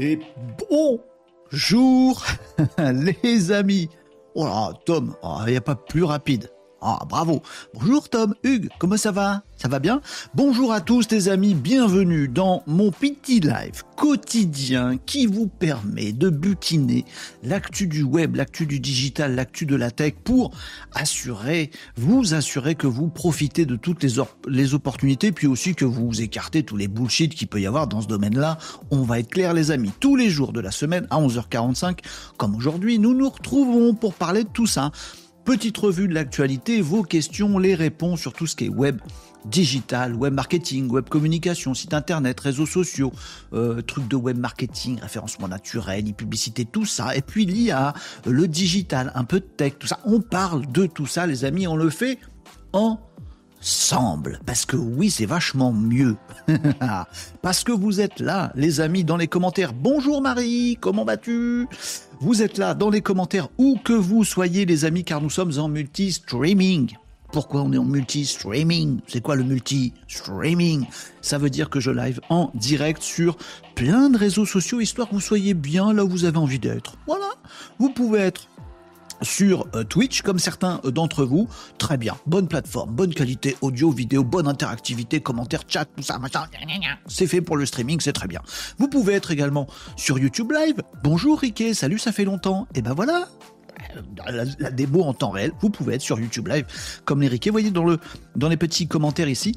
Et bonjour les amis. Oh là, Tom, il n'y a pas plus rapide. Ah, bravo. Bonjour Tom, Hugues, comment ça va? Ça va bien Bonjour à tous les amis, bienvenue dans mon petit live quotidien qui vous permet de butiner l'actu du web, l'actu du digital, l'actu de la tech pour assurer, vous assurer que vous profitez de toutes les, opportunités, puis aussi que vous écartez tous les bullshit qu'il peut y avoir dans ce domaine-là. On va être clair les amis, tous les jours de la semaine à 11h45, comme aujourd'hui, nous nous retrouvons pour parler de tout ça. Petite revue de l'actualité, vos questions, les réponses sur tout ce qui est web digital, web marketing, web communication, site internet, réseaux sociaux, euh, trucs de web marketing, référencement naturel, e-publicité, tout ça. Et puis l'IA, le digital, un peu de tech, tout ça. On parle de tout ça, les amis, on le fait en semble. Parce que oui, c'est vachement mieux. Parce que vous êtes là, les amis, dans les commentaires. Bonjour Marie, comment vas-tu? Vous êtes là dans les commentaires, où que vous soyez, les amis, car nous sommes en multi-streaming. Pourquoi on est en multi-streaming? C'est quoi le multi-streaming? Ça veut dire que je live en direct sur plein de réseaux sociaux, histoire que vous soyez bien là où vous avez envie d'être. Voilà, vous pouvez être sur euh, Twitch, comme certains euh, d'entre vous. Très bien, bonne plateforme, bonne qualité audio, vidéo, bonne interactivité, commentaires, chat, tout ça, machin. C'est fait pour le streaming, c'est très bien. Vous pouvez être également sur YouTube Live. Bonjour Riquet, salut, ça fait longtemps. Et ben voilà, la, démo en temps réel, vous pouvez être sur YouTube Live comme les Riquet. Vous voyez dans les petits commentaires ici,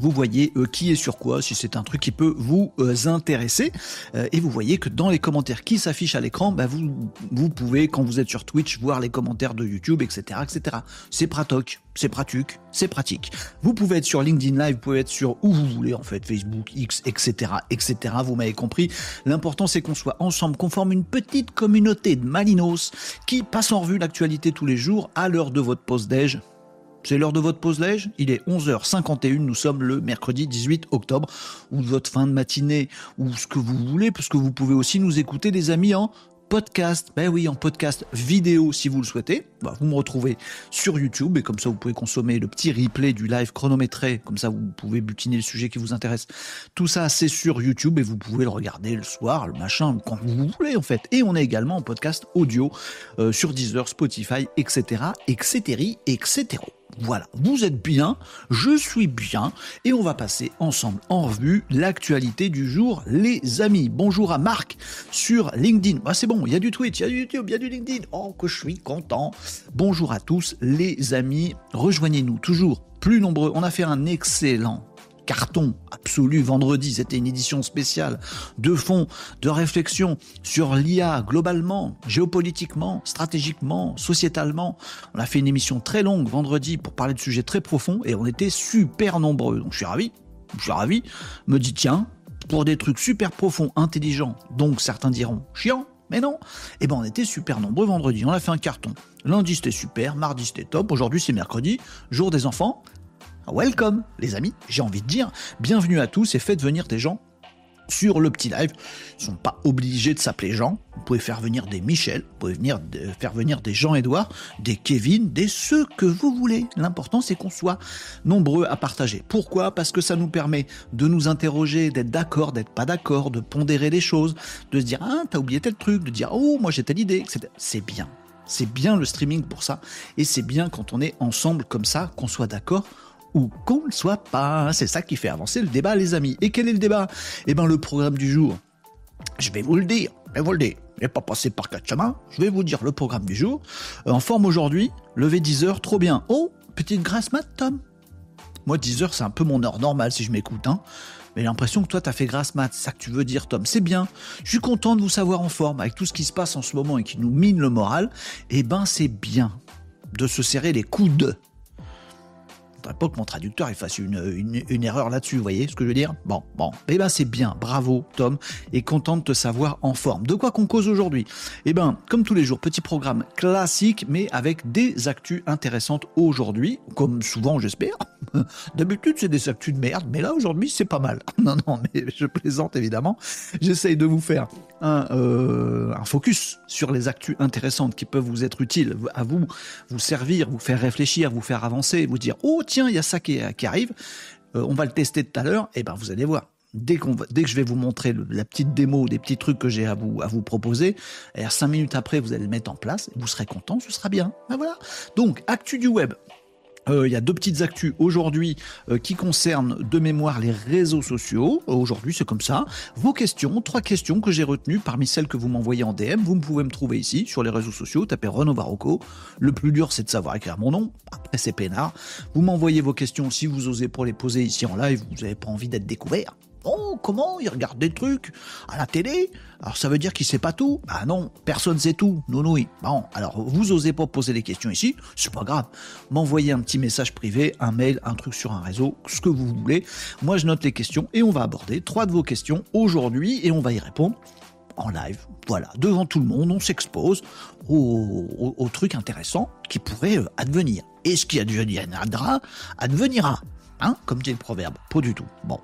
vous voyez euh, qui est sur quoi, si c'est un truc qui peut vous euh, intéresser. Euh, et vous voyez que dans les commentaires qui s'affichent à l'écran, bah, vous, vous pouvez, quand vous êtes sur Twitch, voir les commentaires de YouTube, etc. etc. C'est pratoc, c'est pratique, c'est pratique. Vous pouvez être sur LinkedIn Live, vous pouvez être sur où vous voulez, en fait, Facebook, X, etc. etc. Vous m'avez compris. L'important, c'est qu'on soit ensemble, qu'on forme une petite communauté de Malinos qui passe en revue l'actualité tous les jours à l'heure de votre pause déj c'est l'heure de votre pause lège. Il est 11h51. Nous sommes le mercredi 18 octobre. Ou votre fin de matinée, ou ce que vous voulez, parce que vous pouvez aussi nous écouter, des amis, en podcast. Ben oui, en podcast vidéo si vous le souhaitez. Bah, vous me retrouvez sur YouTube et comme ça vous pouvez consommer le petit replay du live chronométré. Comme ça vous pouvez butiner le sujet qui vous intéresse. Tout ça c'est sur YouTube et vous pouvez le regarder le soir, le machin, quand vous voulez en fait. Et on est également en podcast audio euh, sur Deezer, Spotify, etc., etc., etc. Voilà, vous êtes bien, je suis bien, et on va passer ensemble en revue l'actualité du jour, les amis. Bonjour à Marc sur LinkedIn. Ah, c'est bon, il y a du Twitch, il y a du YouTube, il y a du LinkedIn. Oh, que je suis content. Bonjour à tous, les amis. Rejoignez-nous toujours plus nombreux. On a fait un excellent carton absolu vendredi. C'était une édition spéciale de fond, de réflexion sur l'IA globalement, géopolitiquement, stratégiquement, sociétalement. On a fait une émission très longue vendredi pour parler de sujets très profonds et on était super nombreux. Donc je suis ravi. Je suis ravi. Me dit tiens, pour des trucs super profonds, intelligents, donc certains diront chiant, mais non. Eh ben on était super nombreux vendredi. On a fait un carton. Lundi c'était super, mardi c'était top, aujourd'hui c'est mercredi, jour des enfants. Welcome, les amis, j'ai envie de dire, bienvenue à tous et faites venir des gens sur le petit live. Ils sont pas obligés de s'appeler Jean. Vous pouvez faire venir des Michel, vous pouvez venir faire venir des Jean-Édouard, des Kevin, des ceux que vous voulez. L'important c'est qu'on soit nombreux à partager. Pourquoi? Parce que ça nous permet de nous interroger, d'être d'accord, d'être pas d'accord, de pondérer les choses, de se dire ah t'as oublié tel truc, de dire oh moi j'ai telle idée. C'est bien. C'est bien le streaming pour ça. Et c'est bien quand on est ensemble comme ça, qu'on soit d'accord ou qu'on ne soit pas. C'est ça qui fait avancer le débat, les amis. Et quel est le débat? Eh bien, le programme du jour. Je vais vous le dire. Je vais vous le dire. Je pas passer par quatre chemins. Je vais vous dire le programme du jour. En forme aujourd'hui, levé 10 heures, trop bien. Oh, petite grasse mat, Tom. Moi, 10 heures, c'est un peu mon heure normale si je m'écoute. Hein. Mais l'impression que toi, t'as fait grasse mat. C'est ça que tu veux dire, Tom. C'est bien. Je suis content de vous savoir en forme avec tout ce qui se passe en ce moment et qui nous mine le moral. Eh ben, c'est bien de se serrer les coudes faudrait pas que mon traducteur il fasse une, erreur là-dessus, vous voyez ce que je veux dire? Bon, bon, eh ben c'est bien, bravo Tom, et content de te savoir en forme. De quoi qu'on cause aujourd'hui? Eh ben, comme tous les jours, petit programme classique, mais avec des actus intéressantes aujourd'hui, comme souvent j'espère. D'habitude c'est des actus de merde, mais là aujourd'hui c'est pas mal. Non, non, mais je plaisante évidemment. J'essaye de vous faire un, euh, un focus sur les actus intéressantes qui peuvent vous être utiles, à vous, vous servir, vous faire réfléchir, vous faire avancer, vous dire, oh tiens, il y a ça qui, arrive, euh, on va le tester tout à l'heure, et ben vous allez voir. dès, que je vais vous montrer la petite démo, des petits trucs que j'ai à vous, proposer, et cinq minutes après, vous allez le mettre en place, vous serez content, ce sera bien. Ben voilà. Donc, actu du web. Euh, il y a deux petites actus aujourd'hui euh, qui concernent de mémoire les réseaux sociaux. Euh, aujourd'hui, c'est comme ça. Vos questions, trois questions que j'ai retenues parmi celles que vous m'envoyez en DM. Vous pouvez me trouver ici sur les réseaux sociaux. Tapez Renaud Barocco. Le plus dur, c'est de savoir écrire mon nom. Après, c'est peinard. Vous m'envoyez vos questions si vous osez pour les poser ici en live. Vous n'avez pas envie d'être découvert. Oh, comment Il regarde des trucs à la télé? Alors ça veut dire qu'il sait pas tout Ah non, personne sait tout. Non, oui. Bon, alors vous osez pas poser des questions ici, c'est pas grave. M'envoyez un petit message privé, un mail, un truc sur un réseau, ce que vous voulez. Moi, je note les questions et on va aborder trois de vos questions aujourd'hui et on va y répondre en live. Voilà, devant tout le monde, on s'expose aux, trucs intéressants qui pourraient euh, advenir. Et ce qui adviendra, advenira. Hein, comme dit le proverbe. Pas du tout. Bon.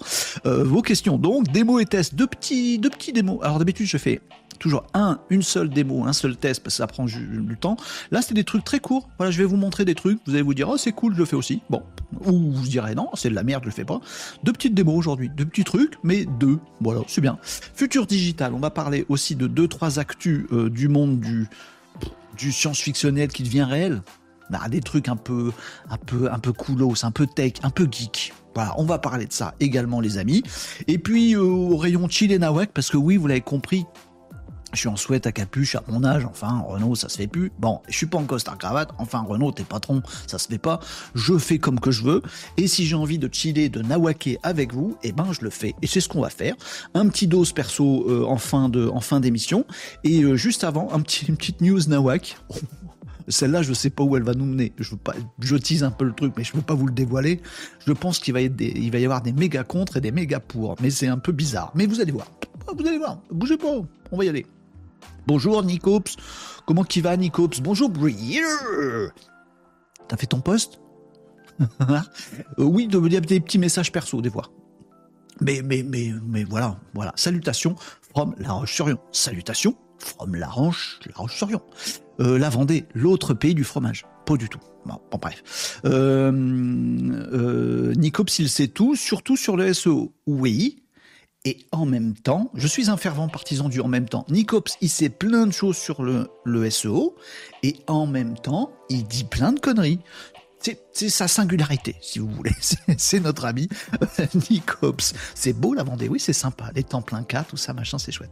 Euh, vos questions donc, démo et test, deux petits, deux petits démos. Alors d'habitude je fais toujours un, une seule démo, un seul test, parce que ça prend du temps. Là, c'est des trucs très courts. Voilà, je vais vous montrer des trucs. Vous allez vous dire, oh, c'est cool, je le fais aussi. Bon. Ou vous direz, non, c'est de la merde, je le fais pas. Deux petites démos aujourd'hui. Deux petits trucs, mais deux. Voilà, c'est bien. Futur digital, on va parler aussi de deux, trois actus euh, du monde du, du science-fictionnel qui devient réel. Bah, des trucs un peu, un peu, un peu coolos, un peu tech, un peu geek. Voilà, on va parler de ça également, les amis. Et puis euh, au rayon chill et nawak, parce que oui, vous l'avez compris, je suis en souhait à capuche à mon âge, enfin Renault ça se fait plus. Bon, je suis pas en costard cravate, enfin Renault t'es patron, ça se fait pas. Je fais comme que je veux et si j'ai envie de chiller, de nawaker avec vous, eh ben je le fais et c'est ce qu'on va faire. Un petit dose perso euh, en fin en fin d'émission et euh, juste avant un petit une petite news nawak. Celle-là, je ne sais pas où elle va nous mener. Je veux tease un peu le truc, mais je ne veux pas vous le dévoiler. Je pense qu'il va, y avoir des méga contre et des méga pour. Mais c'est un peu bizarre. Mais vous allez voir. Vous allez voir. Bougez pas. On va y aller. Bonjour Nicops. Comment qui va Nicops? Bonjour Breer. T'as fait ton poste? Euh, Oui, de me dire des petits messages perso des fois. Mais, mais, mais, voilà, voilà. Salutations from La Roche-sur-Yon. Salutations from La Roche, La Roche-sur-Yon. Euh, la Vendée, l'autre pays du fromage. Pas du tout. Bon, bref. Euh, euh, Nicops, il sait tout, surtout sur le SEO. Oui. Et en même temps, je suis un fervent partisan du en même temps. Nicops, il sait plein de choses sur le, le SEO, et en même temps, il dit plein de conneries. C'est sa singularité, si vous voulez. C'est notre ami Nicops. C'est beau la Vendée, oui, c'est sympa. Les temps plein cas, tout ça, machin, c'est chouette.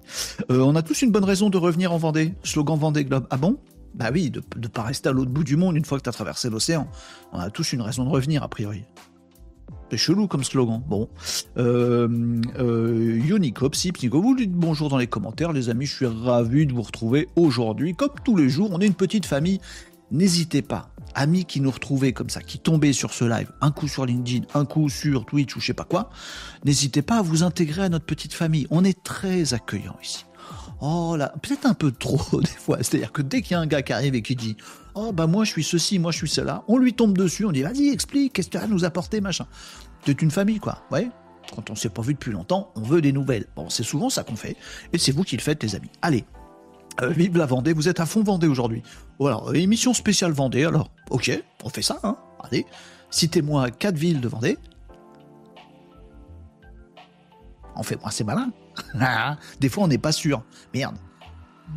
Euh, on a tous une bonne raison de revenir en Vendée. Slogan Vendée Globe. Ah bon? Bah oui, de ne pas rester à l'autre bout du monde une fois que tu as traversé l'océan. On a tous une raison de revenir, a priori. C'est chelou comme slogan. Bon. Euh, euh, Unicops, vous dites bonjour dans les commentaires, les amis. Je suis ravi de vous retrouver aujourd'hui. Comme tous les jours, on est une petite famille. N'hésitez pas amis qui nous retrouvaient comme ça, qui tombaient sur ce live, un coup sur LinkedIn, un coup sur Twitch ou je sais pas quoi, n'hésitez pas à vous intégrer à notre petite famille. On est très accueillant ici. Oh là, peut-être un peu trop des fois. C'est-à-dire que dès qu'il y a un gars qui arrive et qui dit Oh bah moi je suis ceci, moi je suis cela, on lui tombe dessus, on dit Vas-y, explique, qu'est-ce que tu as à nous apporter, machin? C'est une famille, quoi. Ouais. Quand on s'est pas vu depuis longtemps, on veut des nouvelles. Bon, c'est souvent ça qu'on fait. Et c'est vous qui le faites, les amis. Allez, euh, vive la Vendée, vous êtes à fond Vendée aujourd'hui. Voilà, euh, émission spéciale Vendée, alors, ok, on fait ça, hein. Allez, citez-moi quatre villes de Vendée. On fait, moi, c'est malin. Des fois, on n'est pas sûr. Merde.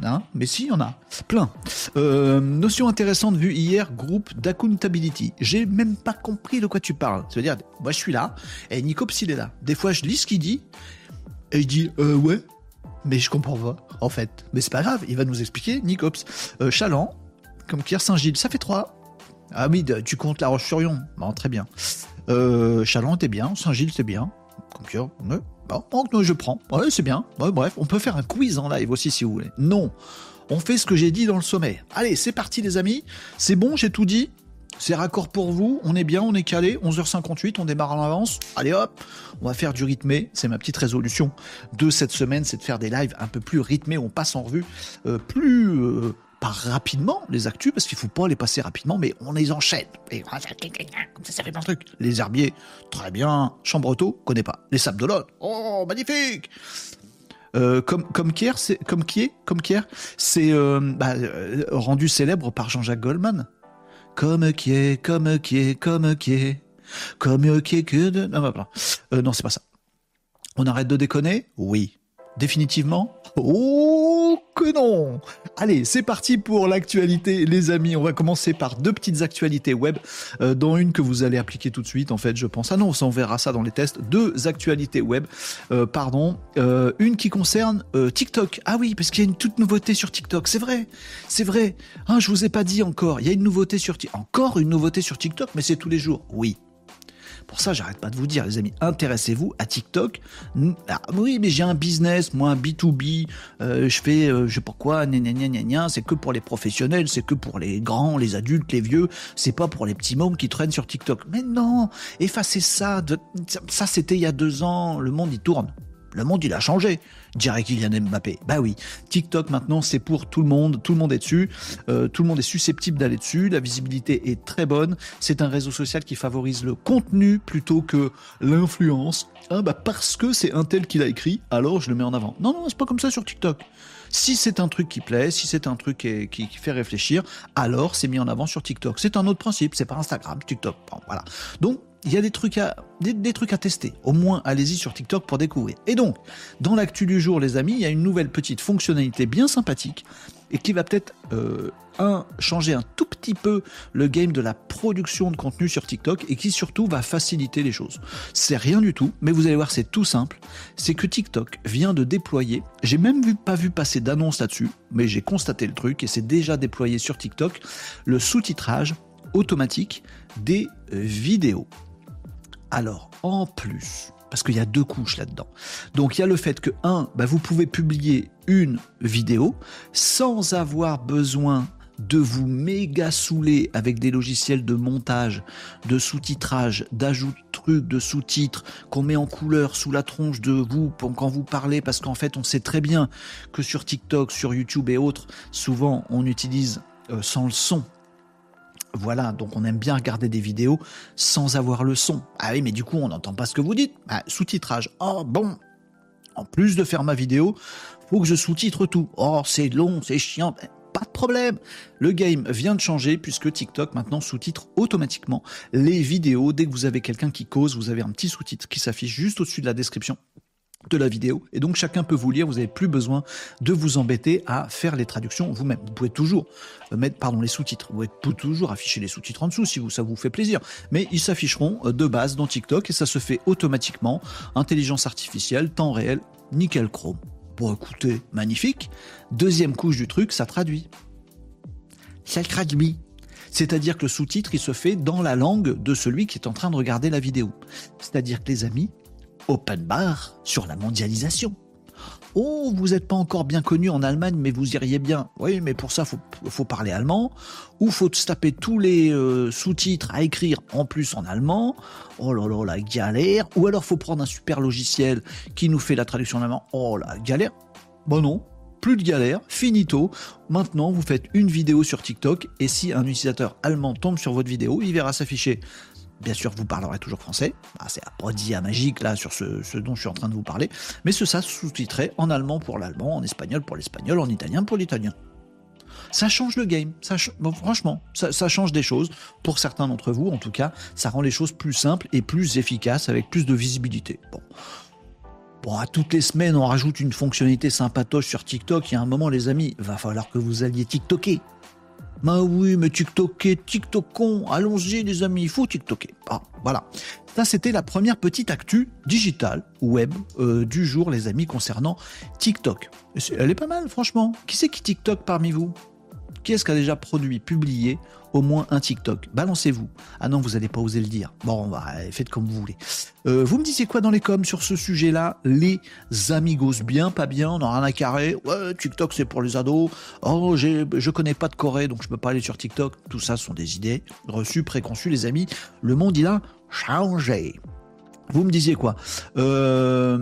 Hein mais si, il y en a. Plein. Euh, notion intéressante vue hier, groupe d'accountability. J'ai même pas compris de quoi tu parles. C'est-à-dire, moi je suis là, et Nico il est là. Des fois, je lis ce qu'il dit, et il dit, ouais, mais je comprends pas, en fait. Mais c'est pas grave, il va nous expliquer. Nicops, euh, Chaland, comme Pierre Saint-Gilles, ça fait trois. Ah oui, tu comptes La Roche-sur-Yon. Bon, très bien. Euh, Chaland, t'es bien. Saint-Gilles, c'est bien. Pierre, ouais. Bon, je prends. Ouais, c'est bien. bref, on peut faire un quiz en live aussi si vous voulez. Non. On fait ce que j'ai dit dans le sommet. Allez, c'est parti les amis. C'est bon, j'ai tout dit. C'est raccord pour vous, on est bien, on est calé, 11h58, on démarre en avance. Allez hop, on va faire du rythmé. C'est ma petite résolution de cette semaine, c'est de faire des lives un peu plus rythmés. On passe en revue euh, plus euh, pas rapidement les actus parce qu'il faut pas les passer rapidement, mais on les enchaîne. Et comme ça, ça fait plein de. Les herbiers, très bien. Chambretot, connais pas. Les sables d'Olonne, oh magnifique. Euh, comme comme Kier, c'est comme qui est comme Kier, c'est bah, rendu célèbre par Jean-Jacques Goldman. Comme qui est, comme qui est, comme qui est, comme qui est que de... Non, bah, euh, non c'est pas ça. On arrête de déconner? Oui. Définitivement Oh que non Allez, c'est parti pour l'actualité, les amis. On va commencer par deux petites actualités web, euh, dont une que vous allez appliquer tout de suite, en fait, je pense. Ah non, on verra ça dans les tests. Deux actualités web, euh, pardon. Euh, une qui concerne TikTok. Ah oui, parce qu'il y a une toute nouveauté sur TikTok. C'est vrai, c'est vrai. Ah, je vous ai pas dit encore. Il y a une nouveauté sur TikTok. Encore une nouveauté sur TikTok, mais c'est tous les jours. Oui, pour ça, j'arrête pas de vous dire, les amis, intéressez-vous à TikTok. Ah, oui, mais j'ai un business, moi, un B2B, euh, je fais, euh, je sais pas quoi, c'est que pour les professionnels, c'est que pour les grands, les adultes, les vieux, c'est pas pour les petits mômes qui traînent sur TikTok. Mais non, effacez ça. ça, c'était il y a deux ans, le monde, il tourne. Le monde, il a changé dirait Kylian Mbappé. Bah oui, TikTok maintenant c'est pour tout le monde, tout le monde est dessus, euh, tout le monde est susceptible d'aller dessus, la visibilité est très bonne, c'est un réseau social qui favorise le contenu plutôt que l'influence. Ah bah parce que c'est un tel qui l'a écrit, alors je le mets en avant. Non, non, c'est pas comme ça sur TikTok. Si c'est un truc qui plaît, si c'est un truc qui, qui, fait réfléchir, alors c'est mis en avant sur TikTok. C'est un autre principe, c'est pas Instagram, TikTok. voilà. Donc il y a des trucs à des, trucs à tester. Au moins, allez-y sur TikTok pour découvrir. Et donc, dans l'actu du jour, les amis, il y a une nouvelle petite fonctionnalité bien sympathique et qui va peut-être euh, un changer un tout petit peu le game de la production de contenu sur TikTok et qui surtout va faciliter les choses. C'est rien du tout, mais vous allez voir, c'est tout simple. C'est que TikTok vient de déployer. J'ai même vu, pas vu passer d'annonce là-dessus, mais j'ai constaté le truc et c'est déjà déployé sur TikTok le sous-titrage automatique des vidéos. Alors, en plus, parce qu'il y a deux couches là-dedans. Donc il y a le fait que, un, bah, vous pouvez publier une vidéo sans avoir besoin de vous méga saouler avec des logiciels de montage, de sous-titrage, d'ajout de trucs, de sous-titres qu'on met en couleur sous la tronche de vous quand vous parlez, parce qu'en fait on sait très bien que sur TikTok, sur YouTube et autres, souvent on utilise euh, sans le son voilà, donc on aime bien regarder des vidéos sans avoir le son. Ah oui, mais du coup, on n'entend pas ce que vous dites. Ah, sous-titrage. Oh, bon. En plus de faire ma vidéo, faut que je sous-titre tout. Oh, c'est long, c'est chiant. Ben, pas de problème. Le game vient de changer puisque TikTok maintenant sous-titre automatiquement les vidéos. Dès que vous avez quelqu'un qui cause, vous avez un petit sous-titre qui s'affiche juste au-dessus de la description de la vidéo. Et donc chacun peut vous lire, vous n'avez plus besoin de vous embêter à faire les traductions vous-même. Vous pouvez toujours euh, mettre pardon, les sous-titres, vous pouvez toujours afficher les sous-titres en dessous si ça vous fait plaisir. Mais ils s'afficheront euh, de base dans TikTok et ça se fait automatiquement. Intelligence artificielle, temps réel, nickel chrome. Pour écouter, magnifique. Deuxième couche du truc, ça traduit. Ça traduit. C'est-à-dire que le sous-titre, il se fait dans la langue de celui qui est en train de regarder la vidéo. C'est-à-dire que les amis, open bar sur la mondialisation. Oh, vous n'êtes pas encore bien connu en Allemagne, mais vous iriez bien. Oui, mais pour ça, faut, faut parler allemand, ou faut se taper tous les euh, sous-titres à écrire en plus en allemand. Oh là là, la galère. Ou alors faut prendre un super logiciel qui nous fait la traduction en allemand. Oh la galère. Bon non, plus de galère, finito. Maintenant, vous faites une vidéo sur TikTok et si un utilisateur allemand tombe sur votre vidéo, il verra s'afficher Bien sûr, vous parlerez toujours français. Ah, c'est à magique là sur ce, dont je suis en train de vous parler. Mais ce ça sous-titré en allemand pour l'allemand, en espagnol pour l'espagnol, en italien pour l'italien. Ça change le game. Franchement, ça, change des choses. Pour certains d'entre vous, en tout cas, ça rend les choses plus simples et plus efficaces avec plus de visibilité. Bon. Bon, à toutes les semaines, on rajoute une fonctionnalité sympatoche sur TikTok. Il y a un moment, les amis, va falloir que vous alliez TikToker. Bah oui, mais TikToker, TikTokon, allons-y les amis, il faut TikToker. Ah, voilà. Ça, c'était la première petite actu digitale, web, euh, du jour, les amis, concernant TikTok. Elle est pas mal, franchement. Qui c'est qui TikTok parmi vous? Qui est-ce qui a déjà produit, publié au moins un TikTok? Balancez-vous. Ah non, vous n'allez pas oser le dire. Bon, faites comme vous voulez. Euh, vous me disiez quoi dans les coms sur ce sujet-là? Les amigos, bien, pas bien, on n'a rien à carrer. Ouais, TikTok c'est pour les ados. Oh, je connais pas de Corée, donc je peux pas aller sur TikTok. Tout ça sont des idées reçues, préconçues, les amis. Le monde, il a changé. Vous me disiez quoi? Euh,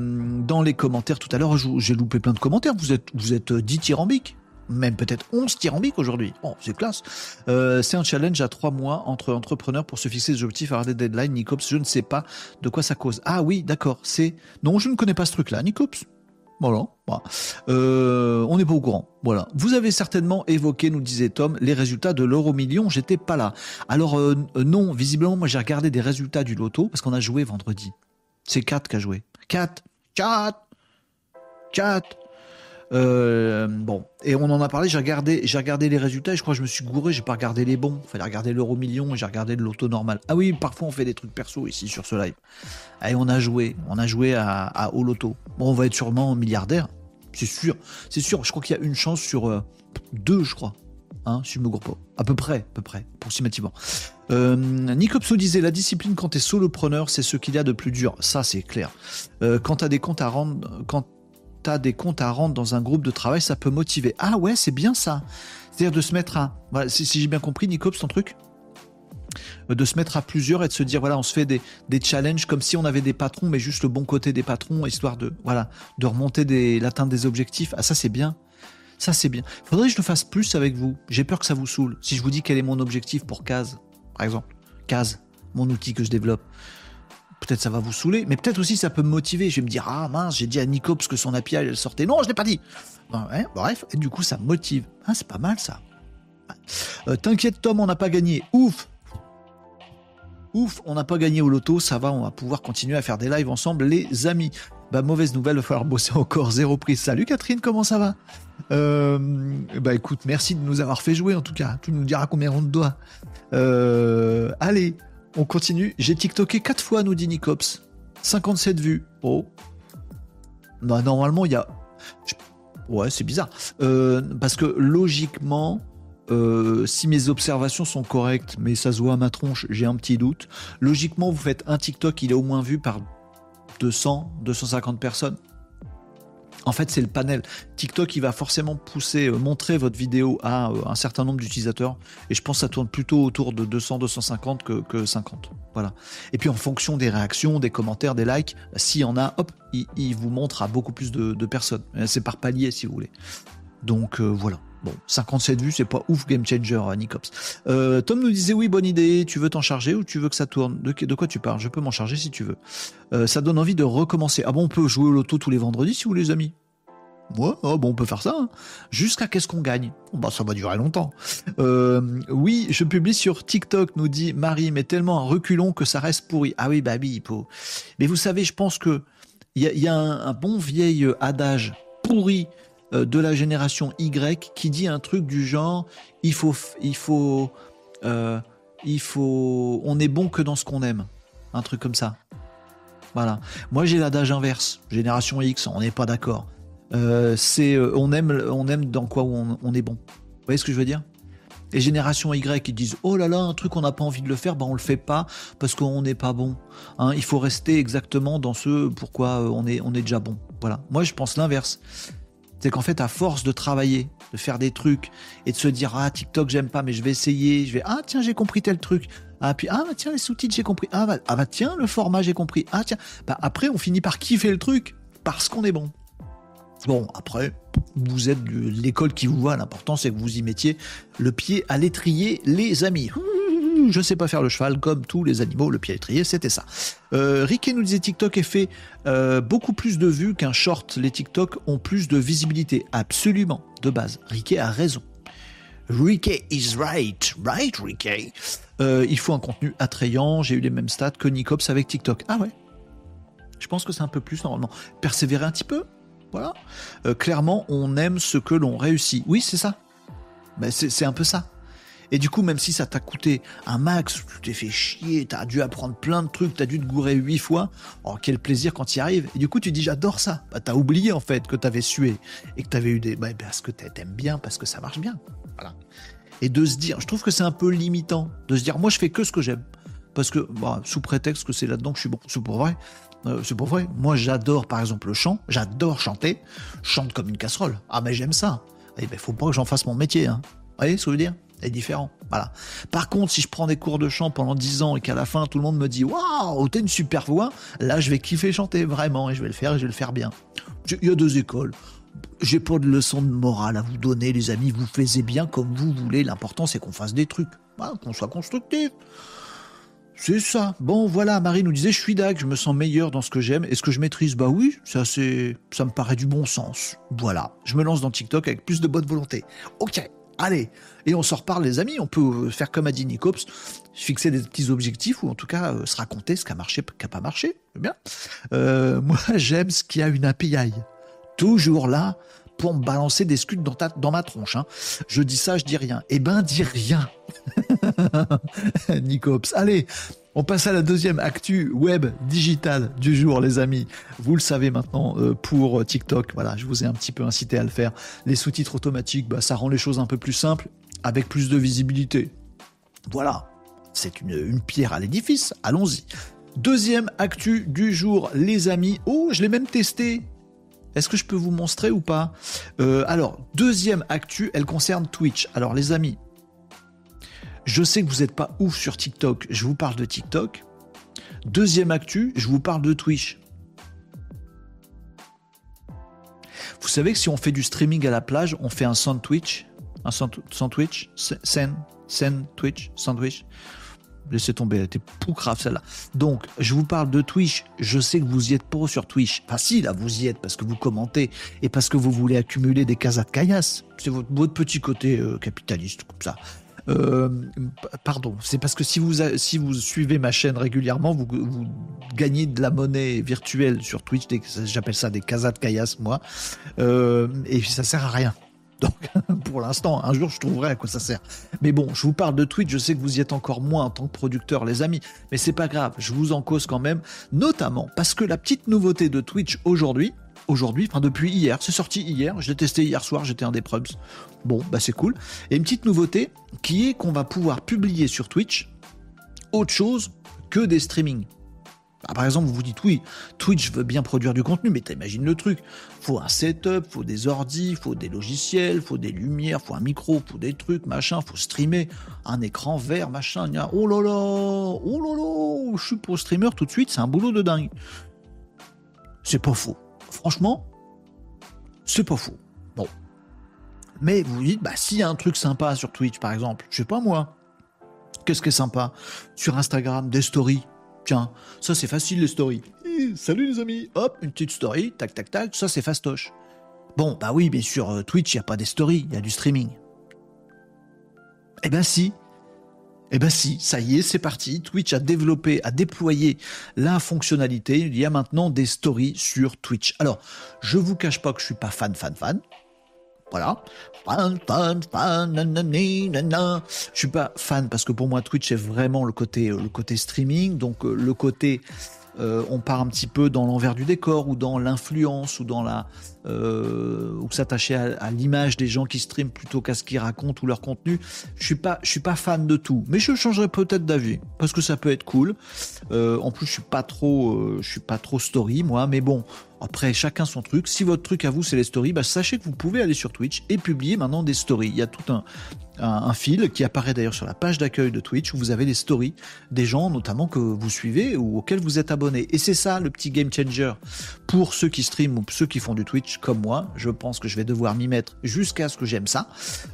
Dans les commentaires tout à l'heure, j'ai loupé plein de commentaires. Vous êtes, vous êtes dithyrambique même peut-être 11 tyrambiques aujourd'hui. Oh, c'est classe. Euh, c'est un challenge à trois mois entre entrepreneurs pour se fixer des objectifs, avoir des deadlines. Nicops, je ne sais pas de quoi ça cause. Ah oui, d'accord. C'est non, je ne connais pas ce truc-là, Nicops. Voilà. Euh, on n'est pas au courant. Voilà. Vous avez certainement évoqué, nous disait Tom, les résultats de l'euro million. J'étais pas là. Alors euh, non, visiblement, moi j'ai regardé des résultats du loto parce qu'on a joué vendredi. C'est 4 qui a joué. 4 Chat Chat euh, bon, et on en a parlé, j'ai regardé, j'ai regardé les résultats et je crois que je me suis gouré, j'ai pas regardé les bons. Fallait regarder l'euro million et j'ai regardé l'auto normal. Ah oui, parfois on fait des trucs perso ici sur ce live. Et on a joué, on a joué à, à au loto. Bon, on va être sûrement milliardaire, c'est sûr, c'est sûr. Je crois qu'il y a une chance sur euh, deux, je crois. Hein, si je me gourre pas. À peu près, à peu près, approximativement. Euh, Nicopso disait la discipline quand t'es solopreneur, c'est ce qu'il y a de plus dur. Ça, c'est clair. Euh, quand t'as des comptes à rendre, quand des comptes à rendre dans un groupe de travail, ça peut motiver. Ah ouais, c'est bien ça. C'est-à-dire de se mettre à. si, j'ai bien compris, Nicops, ton truc? De se mettre à plusieurs et de se dire voilà on se fait des, des, challenges comme si on avait des patrons mais juste le bon côté des patrons histoire de voilà de remonter des l'atteinte des objectifs ah ça c'est bien ça, c'est bien. Faudrait que je le fasse plus avec vous. J'ai peur que ça vous saoule. Si je vous dis quel est mon objectif pour Case, par exemple. Case, mon outil que je développe. Peut-être ça va vous saouler, mais peut-être aussi ça peut me motiver. Je vais me dire, ah mince, j'ai dit à Nicops que son API elle sortait. Non, je l'ai pas dit. bref, et du coup ça me motive. Ah, c'est pas mal ça. Euh, t'inquiète Tom, on n'a pas gagné. Ouf Ouf, on n'a pas gagné au loto, ça va, on va pouvoir continuer à faire des lives ensemble, les amis. Bah mauvaise nouvelle, il va falloir bosser encore, zéro prise. Salut Catherine, comment ça va? Euh, Bah écoute, merci de nous avoir fait jouer en tout cas. Tu nous diras combien on te doit. Euh, allez, on continue. J'ai TikToké 4 fois, nous dit Nicops. 57 vues. Oh. Bah, normalement, il y a. Ouais, c'est bizarre. Euh, parce que logiquement, euh, si mes observations sont correctes, mais ça se voit à ma tronche, j'ai un petit doute. Logiquement, vous faites un TikTok, il est au moins vu par 200, 250 personnes. En fait, c'est le panel. TikTok, il va forcément pousser, euh, montrer votre vidéo à euh, un certain nombre d'utilisateurs. Et je pense que ça tourne plutôt autour de 200, 250 que, que 50. Voilà. Et puis en fonction des réactions, des commentaires, des likes, s'il y en a, hop, il, vous montre à beaucoup plus de, de personnes. C'est par palier, si vous voulez. Donc voilà. Bon, 57 vues, c'est pas ouf game changer, euh, Nicops. Euh, Tom nous disait oui, bonne idée, tu veux t'en charger ou tu veux que ça tourne? De, quoi tu parles? Je peux m'en charger si tu veux. Euh, ça donne envie de recommencer. Ah bon, on peut jouer au loto tous les vendredis si vous les amis? Moi, oh, bon, on peut faire ça. Hein. Jusqu'à qu'est-ce qu'on gagne? Bah, Ça va durer longtemps. oui, je publie sur TikTok, nous dit Marie, mais tellement un reculon que ça reste pourri. Ah oui, bah oui, Mais vous savez, je pense que il y a, un, bon vieil adage pourri de la génération Y qui dit un truc du genre il faut il faut euh, il faut on est bon que dans ce qu'on aime. Un truc comme ça. Voilà. Moi j'ai l'adage inverse. Génération X on n'est pas d'accord. Euh, c'est on aime on aime dans quoi on, on, est bon. Vous voyez ce que je veux dire? Et génération Y qui disent oh là là un truc on n'a pas envie de le faire ben on le fait pas parce qu'on n'est pas bon. Hein, il faut rester exactement dans ce pourquoi on est on est déjà bon. Voilà. Moi je pense l'inverse c'est qu'en fait, à force de travailler, de faire des trucs et de se dire ah TikTok j'aime pas mais je vais essayer, je vais ah tiens j'ai compris tel truc, ah puis ah tiens les sous-titres j'ai compris, ah bah, ah bah tiens le format j'ai compris, ah tiens. Bah après on finit par kiffer le truc parce qu'on est bon. Bon après vous êtes l'école qui vous voit, l'important c'est que vous y mettiez le pied à l'étrier les amis je sais pas faire le cheval comme tous les animaux, le pied étrier, c'était ça. Euh, nous disait TikTok est fait euh, beaucoup plus de vues qu'un short. Les TikTok ont plus de visibilité, absolument, de base. Ricky a raison. Ricky is right, right Ricky. Euh, il faut un contenu attrayant, j'ai eu les mêmes stats que Nicops avec TikTok. Ah ouais Je pense que c'est un peu plus normalement. Persévérer un petit peu, voilà. Euh, clairement, on aime ce que l'on réussit. Oui, c'est ça. Ben, c'est un peu ça. Et du coup, même si ça t'a coûté un max, tu t'es fait chier, t'as dû apprendre plein de trucs, t'as dû te gourer huit fois, oh quel plaisir quand tu y arrives. Et du coup, tu dis j'adore ça. Bah, t'as oublié en fait que t'avais sué et que t'avais eu des. Bah, parce que t'aimes bien, parce que ça marche bien. Voilà. Et de se dire, je trouve que c'est un peu limitant, de se dire moi je fais que ce que j'aime. Parce que, bah, sous prétexte que c'est là-dedans que je suis bon, c'est pour vrai. Euh, c'est pour vrai. Moi, j'adore, par exemple, le chant. J'adore chanter. Je chante comme une casserole. Ah, mais j'aime ça. Eh ben, faut pas que j'en fasse mon métier. Hein. Vous voyez ce que je veux dire? Est différent. Voilà. Par contre, si je prends des cours de chant pendant 10 ans et qu'à la fin tout le monde me dit Waouh, t'as une super voix, là je vais kiffer chanter vraiment et je vais le faire et je vais le faire bien. Il y a deux écoles. J'ai pas de leçon de morale à vous donner, les amis. Vous faisiez bien comme vous voulez. L'important c'est qu'on fasse des trucs, qu'on soit constructif. C'est ça. Bon, voilà, Marie nous disait, je suis dac, je me sens meilleur dans ce que j'aime. Est-ce que je maîtrise? Bah oui, ça c'est, ça me paraît du bon sens. Voilà, je me lance dans TikTok avec plus de bonne volonté. Ok, Allez, et on s'en reparle les amis, on peut faire comme a dit Nicops, fixer des petits objectifs ou en tout cas se raconter ce qui a marché, ce qui n'a pas marché. Bien. moi j'aime ce qui a une API. Toujours là pour me balancer des scuds dans, dans ma tronche. Hein. Je dis ça, je dis rien. Eh ben, dis rien. Nicops. Allez, on passe à la deuxième actu web digitale du jour, les amis. Vous le savez maintenant euh, pour TikTok. Voilà, je vous ai un petit peu incité à le faire. Les sous-titres automatiques, bah, ça rend les choses un peu plus simples, avec plus de visibilité. Voilà, c'est une, pierre à l'édifice. Allons-y. Deuxième actu du jour, les amis. Oh, je l'ai même testé. Est-ce que je peux vous montrer ou pas? Euh, Alors, deuxième actu, elle concerne Twitch. Alors les amis, je sais que vous n'êtes pas ouf sur TikTok, je vous parle de TikTok. Deuxième actu, je vous parle de Twitch. Vous savez que si on fait du streaming à la plage, on fait un sandwich, un sandwich, sandwich, sandwich. Laissez tomber, elle était grave celle-là. Donc, je vous parle de Twitch. Je sais que vous y êtes pas sur Twitch. Enfin, si, là, vous y êtes parce que vous commentez et parce que vous voulez accumuler des casas de caillasse. C'est votre, petit côté euh, capitaliste, comme ça. Euh, pardon, c'est parce que si vous, si vous suivez ma chaîne régulièrement, vous, gagnez de la monnaie virtuelle sur Twitch. J'appelle ça des casas de caillasse, moi. Euh, et ça sert à rien. Donc, pour l'instant, un jour, je trouverai à quoi ça sert. Mais bon, je vous parle de Twitch, je sais que vous y êtes encore moins en tant que producteur, les amis, mais c'est pas grave, je vous en cause quand même, notamment parce que la petite nouveauté de Twitch aujourd'hui, aujourd'hui, enfin depuis hier, c'est sorti hier, je l'ai testé hier soir, j'étais un des prubs. Bon, bah c'est cool. Et une petite nouveauté qui est qu'on va pouvoir publier sur Twitch autre chose que des streamings. Ah, par exemple, vous vous dites oui, Twitch veut bien produire du contenu, mais t'imagines le truc. Faut un setup, faut des ordis, faut des logiciels, faut des lumières, faut un micro, faut des trucs, machin, faut streamer, un écran vert, machin. Oh là là, oh là là, je suis pour streamer tout de suite, c'est un boulot de dingue. C'est pas faux. Franchement, c'est pas faux. Bon. Mais vous dites, bah s'il y a un truc sympa sur Twitch, par exemple, je sais pas moi, qu'est-ce qui est sympa? Sur Instagram, des stories Tiens, ça c'est facile les stories. Eh, salut les amis, hop, une petite story, tac tac tac, ça c'est fastoche. Bon, bah oui, bien sûr, euh, Twitch, il n'y a pas des stories, il y a du streaming. Eh ben si. Eh ben si, ça y est, c'est parti. Twitch a développé, a déployé la fonctionnalité. Il y a maintenant des stories sur Twitch. Alors, je vous cache pas que je suis pas fan, fan, fan. Voilà. Je suis pas fan parce que pour moi Twitch est vraiment le côté, euh, streaming, donc euh, le côté euh, on part un petit peu dans l'envers du décor ou dans l'influence ou dans la ou s'attacher à, l'image des gens qui streament plutôt qu'à ce qu'ils racontent ou leur contenu. Je suis pas, suis pas fan de tout, mais je changerai peut-être d'avis parce que ça peut être cool. En plus, je suis pas trop, je suis pas trop story moi, mais bon, après, chacun son truc. Si votre truc à vous, c'est les stories, bah, sachez que vous pouvez aller sur Twitch et publier maintenant des stories. Il y a tout un, fil qui apparaît d'ailleurs sur la page d'accueil de Twitch où vous avez les stories des gens notamment que vous suivez ou auxquels vous êtes abonné. Et c'est ça le petit game changer pour ceux qui streament ou ceux qui font du Twitch comme moi. Je pense que je vais devoir m'y mettre jusqu'à ce que j'aime ça.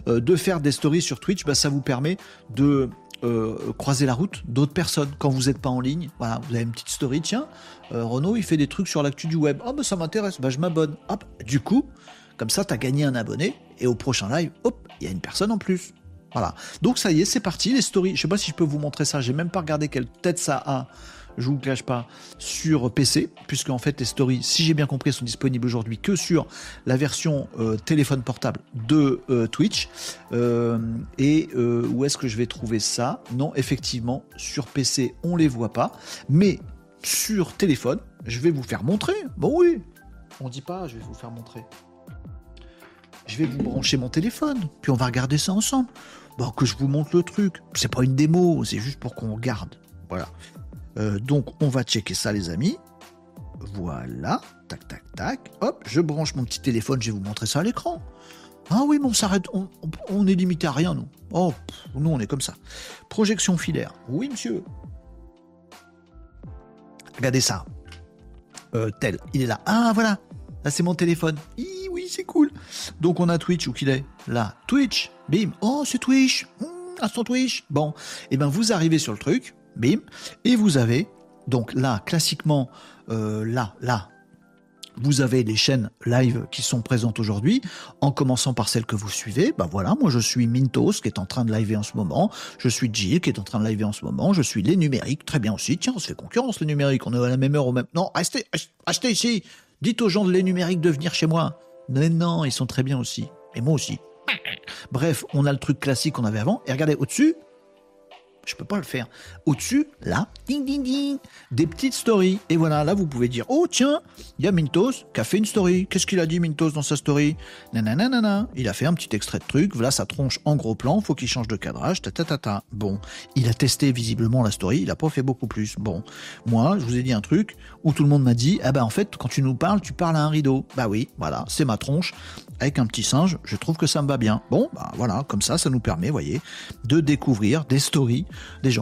Euh, de faire des stories sur Twitch, bah, ça vous permet de euh, croiser la route d'autres personnes quand vous n'êtes pas en ligne. Voilà, vous avez une petite story, tiens, euh, Renaud il fait des trucs sur l'actu du web. Oh bah ça m'intéresse, bah je m'abonne. Hop, du coup, comme ça tu as gagné un abonné et au prochain live, hop, il y a une personne en plus. Voilà. Donc ça y est, c'est parti, les stories. Je sais pas si je peux vous montrer ça, j'ai même pas regardé quelle tête ça a je vous cache pas, sur PC, puisque en fait les stories, si j'ai bien compris, sont disponibles aujourd'hui que sur la version euh, téléphone portable de euh, Twitch. Euh, et où est-ce que je vais trouver ça? Non, effectivement, sur PC, on les voit pas, mais sur téléphone, je vais vous faire montrer. Bon oui, on dit pas, je vais vous faire montrer. Je vais vous brancher mon téléphone, puis on va regarder ça ensemble. Bon, que je vous montre le truc. C'est pas une démo, c'est juste pour qu'on regarde. Voilà. Euh, donc on va checker ça les amis. Voilà, tac tac tac. Hop, je branche mon petit téléphone, je vais vous montrer ça à l'écran. Ah oui, mais on s'arrête, on, est limité à rien nous. Oh, nous on est comme ça. Projection filaire. Oui monsieur. Regardez ça. Euh, tel, il est là. Ah voilà, là c'est mon téléphone. oui, c'est cool. Donc on a Twitch, où qu'il est Là, Twitch. Bim. Oh, c'est Twitch. Mmh, instant Twitch. Bon, eh ben vous arrivez sur le truc bim, et vous avez, donc là, classiquement, euh, là, là, Vous avez les chaînes live qui sont présentes aujourd'hui, en commençant par celle que vous suivez. Ben voilà, moi je suis Mintos qui est en train de live en ce moment. Je suis Jill qui est en train de live en ce moment. Je suis les numériques, très bien aussi. Tiens, on se fait concurrence les numériques. On est à la même heure au même. Non, restez, achetez ici. Dites aux gens de les numériques de venir chez moi. Mais non, ils sont très bien aussi. Et moi aussi. Bref, on a le truc classique qu'on avait avant. Et regardez au-dessus, je peux pas le faire. Au-dessus, là, ding ding ding, des petites stories. Et voilà, là vous pouvez dire, oh tiens, il y a Mintos qui a fait une story. Qu'est-ce qu'il a dit Mintos dans sa story? Nanana, il a fait un petit extrait de truc. Voilà sa tronche en gros plan. Faut qu'il change de cadrage. Ta ta ta ta. Bon, il a testé visiblement la story. Il a pas fait beaucoup plus. Bon, moi, je vous ai dit un truc où tout le monde m'a dit, ah ben en fait, quand tu nous parles, tu parles à un rideau. Bah oui, voilà, c'est ma tronche avec un petit singe, je trouve que ça me va bien. Bon, bah voilà, comme ça, ça nous permet, voyez, de découvrir des stories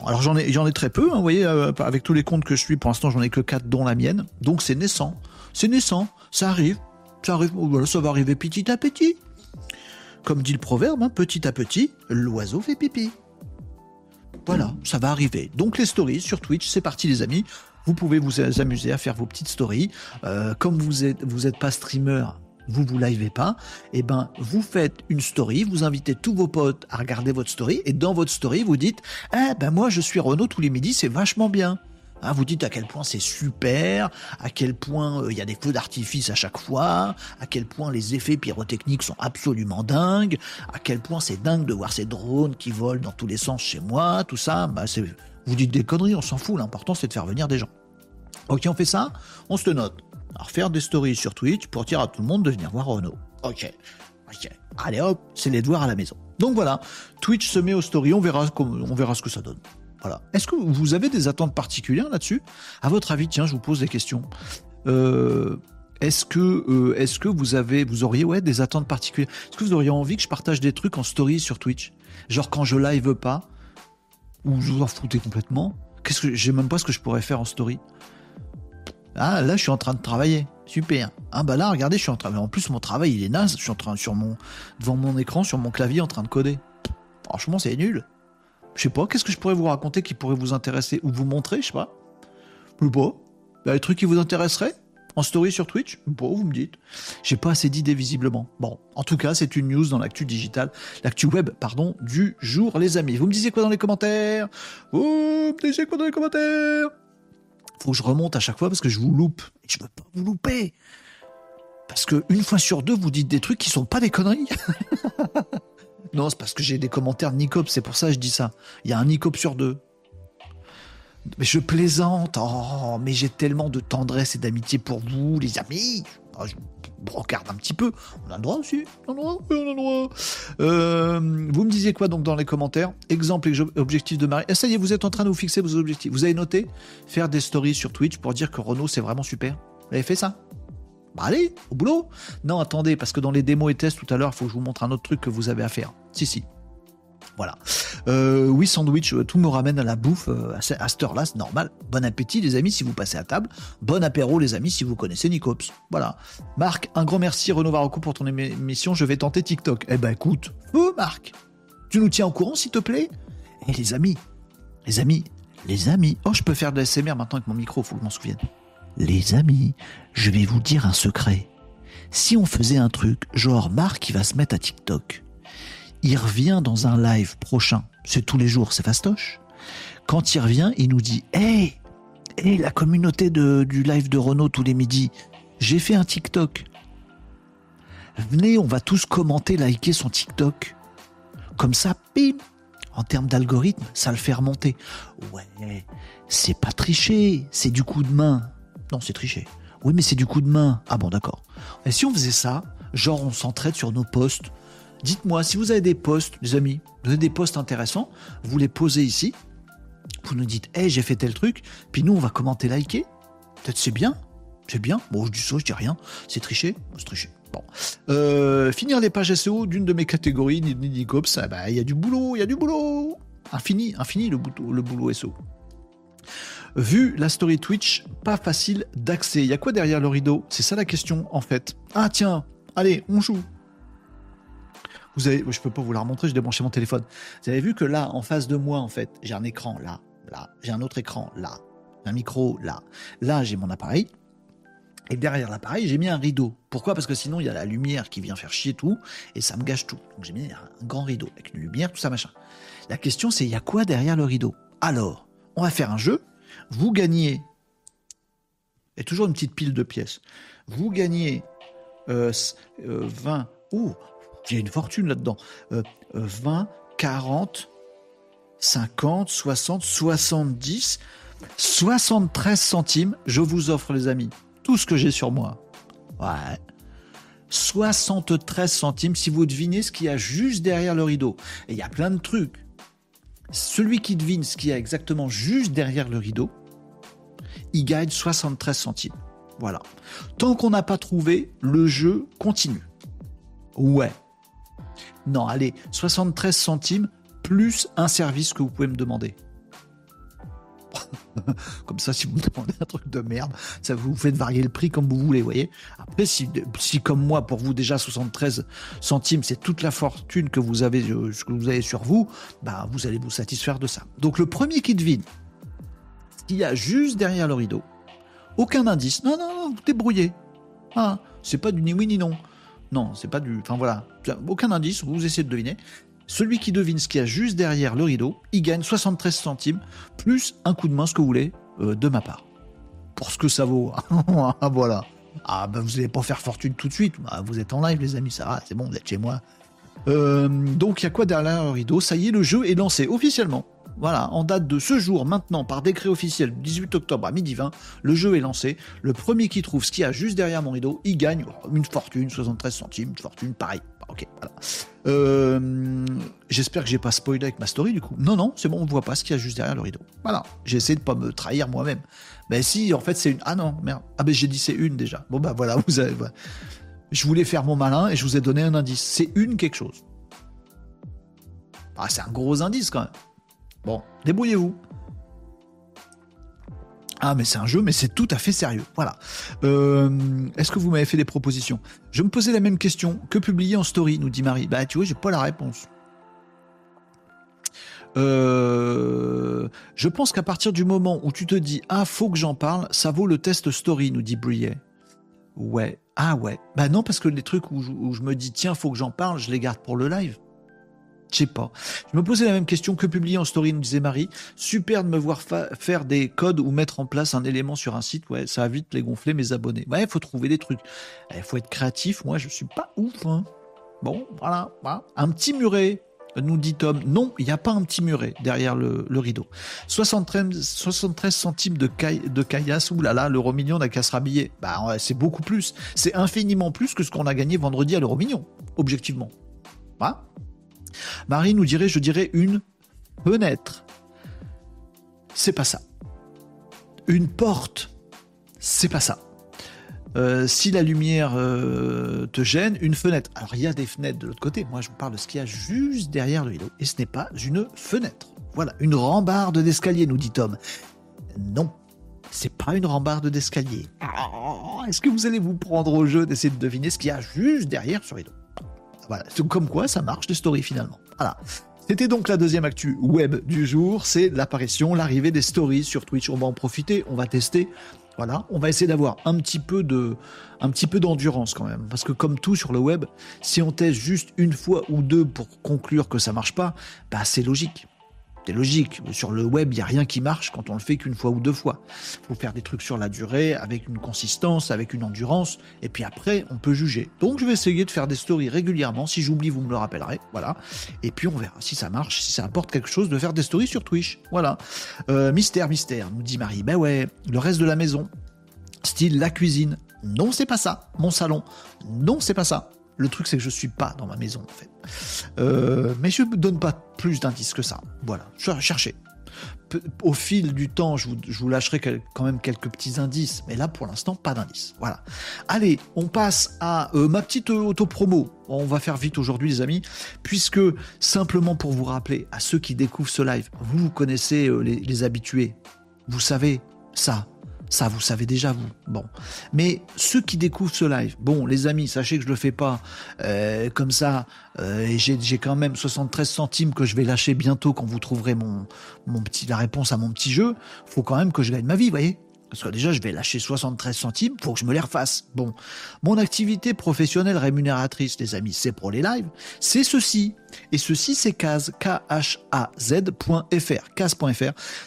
Alors j'en ai, très peu, hein, vous voyez, euh, avec tous les comptes que je suis, pour l'instant, j'en ai que 4 dont la mienne. Donc c'est naissant, c'est naissant, ça arrive, ça arrive, voilà, ça va arriver petit à petit. Comme dit le proverbe, hein, petit à petit, l'oiseau fait pipi. Voilà, ça va arriver. Donc les stories sur Twitch, c'est parti les amis. Vous pouvez vous amuser à faire vos petites stories. Euh, comme vous êtes, vous êtes pas streamer, vous vous livez pas, eh ben vous faites une story, vous invitez tous vos potes à regarder votre story et dans votre story vous dites eh ben moi je suis Renault tous les midis, c'est vachement bien. Hein, vous dites à quel point c'est super, à quel point euh, il y a des feux d'artifice à chaque fois, à quel point les effets pyrotechniques sont absolument dingues, à quel point c'est dingue de voir ces drones qui volent dans tous les sens chez moi, tout ça. Bah, vous dites des conneries, on s'en fout. L'important c'est de faire venir des gens. Ok, on fait ça, on se note. Alors faire des stories sur Twitch pour dire à tout le monde de venir voir Renault. Ok. Ok. Allez hop, c'est les devoirs à la maison. Donc voilà, Twitch se met aux stories, on verra, on verra ce que ça donne. Voilà. Est-ce que vous avez des attentes particulières là-dessus? À votre avis, tiens, je vous pose des questions. Euh, est-ce que, euh, est-ce que vous avez, vous auriez ouais des attentes particulières? Est-ce que vous auriez envie que je partage des trucs en story sur Twitch, genre quand je live pas, ou je vous en foutez complètement? Qu'est-ce que, j'ai même pas ce que je pourrais faire en story. Ah, là, je suis en train de travailler. Super. Ah, bah là, regardez, je suis en train. En plus, mon travail, il est naze. Je suis en train, sur mon, devant mon écran, sur mon clavier, en train de coder. Franchement, c'est nul. Je sais pas, qu'est-ce que je pourrais vous raconter qui pourrait vous intéresser ou vous montrer, je sais pas. Je sais pas. Bah, les trucs qui vous intéresseraient en story sur Twitch? Bon, vous me dites. J'ai pas assez d'idées visiblement. Bon, en tout cas, c'est une news dans l'actu digital, l'actu web, pardon, du jour, les amis. Vous me disiez quoi dans les commentaires? Vous me disiez quoi dans les commentaires? Faut que je remonte à chaque fois parce que je vous loupe. Et je peux pas vous louper. Parce que une fois sur deux, vous dites des trucs qui sont pas des conneries. non, c'est parce que j'ai des commentaires de Nicop, c'est pour ça que je dis ça. Il y a un Nicop sur deux. Mais je plaisante. Oh, mais j'ai tellement de tendresse et d'amitié pour vous, les amis. Oh, je brocarde un petit peu. On a le droit aussi. On a le droit. on a le droit. Euh, vous me disiez quoi donc dans les commentaires? Exemple et objectif de Marie. Ça y est, vous êtes en train de vous fixer vos objectifs. Vous avez noté faire des stories sur Twitch pour dire que Renault c'est vraiment super. Vous avez fait ça? Bah allez, au boulot Non, attendez, parce que dans les démos et tests tout à l'heure, il faut que je vous montre un autre truc que vous avez à faire. Si, si. Voilà. Euh, oui, sandwich, euh, tout me ramène à la bouffe euh, à cette heure-là, c'est normal. Bon appétit, les amis, si vous passez à table. Bon apéro, les amis, si vous connaissez Nicops. Voilà. Marc, un grand merci, Renaud Varocco, pour ton émission. Je vais tenter TikTok. Eh ben, écoute, oh, Marc, tu nous tiens au courant, s'il te plaît? Eh, les amis, les amis, les amis. Oh, je peux faire de la SMR maintenant avec mon micro, faut que je m'en souvienne. Les amis, je vais vous dire un secret. Si on faisait un truc, genre Marc, il va se mettre à TikTok il revient dans un live prochain, c'est tous les jours, c'est fastoche. Quand il revient, il nous dit Hey, hey la communauté du live de Renault tous les midis, j'ai fait un TikTok. Venez, on va tous commenter, liker son TikTok. Comme ça, bim En termes d'algorithme, ça le fait remonter. Ouais, c'est pas tricher, c'est du coup de main. Non, c'est tricher. Oui, mais c'est du coup de main. Ah bon, d'accord. Et si on faisait ça, genre on s'entraide sur nos posts, Dites-moi, si vous avez des posts, les amis, vous avez des posts intéressants, vous les posez ici. Vous nous dites, hey, j'ai fait tel truc. Puis nous, on va commenter, liker. Peut-être c'est bien. C'est bien. Bon, je dis ça, je dis rien. C'est tricher. C'est tricher. Bon. Euh, finir les pages SEO d'une de mes catégories, Nini Cops, ah bah, il y a du boulot, il y a du boulot. Infini, infini le, boulot, le boulot SEO. Vu la story Twitch, pas facile d'accès. Il y a quoi derrière le rideau? C'est ça la question, en fait. Ah tiens, allez, on joue. Vous avez, je peux pas vous la remontrer, j'ai débranché mon téléphone. Vous avez vu que là, en face de moi, en fait, j'ai un écran là, là, j'ai un autre écran là, un micro là. Là, j'ai mon appareil. Et derrière l'appareil, j'ai mis un rideau. Pourquoi? Parce que sinon, il y a la lumière qui vient faire chier tout et ça me gâche tout. Donc j'ai mis un grand rideau avec une lumière, tout ça, machin. La question, c'est il y a quoi derrière le rideau? Alors, on va faire un jeu. Vous gagnez. Et toujours une petite pile de pièces. Vous gagnez 20. Euh, oh, il y a une fortune là-dedans. 20, 40, 50, 60, 70, 73 centimes. Je vous offre, les amis, tout ce que j'ai sur moi. Ouais. 73 centimes si vous devinez ce qu'il y a juste derrière le rideau. Et il y a plein de trucs. Celui qui devine ce qu'il y a exactement juste derrière le rideau, il gagne 73 centimes. Voilà. Tant qu'on n'a pas trouvé, le jeu continue. Ouais. Non, allez, 73 centimes plus un service que vous pouvez me demander. comme ça, si vous me demandez un truc de merde, ça vous fait varier le prix comme vous voulez, voyez. Après, si, comme moi, pour vous déjà 73 centimes, c'est toute la fortune que vous avez, euh, que vous avez sur vous, bah, vous allez vous satisfaire de ça. Donc le premier qui devine ce qu'il y a juste derrière le rideau, aucun indice. Non, non, non, vous débrouillez. Ah, c'est pas du ni oui ni non. Non, c'est pas du. Enfin voilà, aucun indice, vous essayez de deviner. Celui qui devine ce qu'il y a juste derrière le rideau, il gagne 73 centimes, plus un coup de main, ce que vous voulez, euh, de ma part. Pour ce que ça vaut. Ah, voilà. Ah, ben vous n'allez pas faire fortune tout de suite. Ah, vous êtes en live, les amis, ça va, c'est bon, vous êtes chez moi. Euh, donc, il y a quoi derrière le rideau? Ça y est, le jeu est lancé officiellement. Voilà, en date de ce jour, maintenant, par décret officiel, 18 octobre à midi 20, le jeu est lancé. Le premier qui trouve ce qu'il y a juste derrière mon rideau, il gagne une fortune, 73 centimes, une fortune, pareil. Ok, voilà. Euh, j'espère que j'ai pas spoilé avec ma story du coup. Non, non, c'est bon, on voit pas ce qu'il y a juste derrière le rideau. Voilà, j'ai essayé de pas me trahir moi-même. Ben si, en fait, c'est une. Ah non, merde. Ah ben j'ai dit c'est une déjà. Bon bah voilà, vous avez. Je voulais faire mon malin et je vous ai donné un indice. C'est une quelque chose. Ah, c'est un gros indice quand même. Bon, débrouillez-vous. Ah, mais c'est un jeu, mais c'est tout à fait sérieux. Voilà. Euh, est-ce que vous m'avez fait des propositions? Je me posais la même question. Que publier en story? nous dit Marie. Bah, tu vois, j'ai pas la réponse. Euh, je pense qu'à partir du moment où tu te dis ah faut que j'en parle, ça vaut le test story, nous dit Briet. Ouais. Ah ouais. Bah non parce que les trucs où je, où je me dis tiens faut que j'en parle, je les garde pour le live. Je sais pas. Je me posais la même question que publier en story, nous disait Marie. Super de me voir faire des codes ou mettre en place un élément sur un site. Ouais, ça va vite les gonfler mes abonnés. Ouais, il faut trouver des trucs. Il eh, faut être créatif. Moi, je suis pas ouf. Hein. Bon, voilà, Un petit muret, nous dit Tom. Non, il n'y a pas un petit muret derrière le, rideau. 73, 73 centimes de, de caillasse. Là, l'euro million n'a qu'à se rhabiller. Bah, c'est beaucoup plus. C'est infiniment plus que ce qu'on a gagné vendredi à l'euro million, objectivement. Marie nous dirait, je dirais, une fenêtre. C'est pas ça. Une porte. C'est pas ça. Euh, si la lumière euh, te gêne, une fenêtre. Alors il y a des fenêtres de l'autre côté. Moi je vous parle de ce qu'il y a juste derrière le rideau. Et ce n'est pas une fenêtre. Voilà, une rambarde d'escalier, nous dit Tom. Non, c'est pas une rambarde d'escalier. Ah, est-ce que vous allez vous prendre au jeu d'essayer de deviner ce qu'il y a juste derrière ce rideau? Voilà, comme quoi ça marche les stories finalement. Voilà. C'était donc la deuxième actu web du jour, c'est l'apparition, l'arrivée des stories sur Twitch. On va en profiter, on va tester. Voilà, on va essayer d'avoir un petit peu de, petit peu d'endurance quand même, parce que comme tout sur le web, si on teste juste une fois ou deux pour conclure que ça marche pas, bah c'est logique. C'est logique. Sur le web, il n'y a rien qui marche quand on le fait qu'une fois ou deux fois. Il faut faire des trucs sur la durée, avec une consistance, avec une endurance, et puis après, on peut juger. Donc, je vais essayer de faire des stories régulièrement. Si j'oublie, vous me le rappellerez. Voilà. Et puis, on verra si ça marche, si ça apporte quelque chose de faire des stories sur Twitch. Voilà. Euh, mystère, mystère, nous dit Marie. Ben ouais, le reste de la maison. Style la cuisine. Non, c'est pas ça. Mon salon. Non, c'est pas ça. Le truc, c'est que je suis pas dans ma maison, en fait. Euh, mais je ne donne pas plus d'indices que ça. Voilà, cherchez. Au fil du temps, je vous, lâcherai quand même quelques petits indices, mais là pour l'instant, pas d'indices. Voilà. Allez, on passe à euh, ma petite euh, auto-promo. On va faire vite aujourd'hui, les amis, puisque simplement pour vous rappeler à ceux qui découvrent ce live, vous, connaissez les habitués. Vous savez ça, ça, vous savez déjà, vous. Bon. Mais ceux qui découvrent ce live, bon, les amis, sachez que je le fais pas euh, comme ça. Euh, et j'ai quand même 73 centimes que je vais lâcher bientôt quand vous trouverez mon, mon petit, la réponse à mon petit jeu. Faut quand même que je gagne ma vie, vous voyez Parce que déjà, je vais lâcher 73 centimes pour que je me les refasse. Bon, mon activité professionnelle rémunératrice, les amis, c'est pour les lives, c'est ceci. Et ceci, c'est Kaz, K-H-A-Z.fr.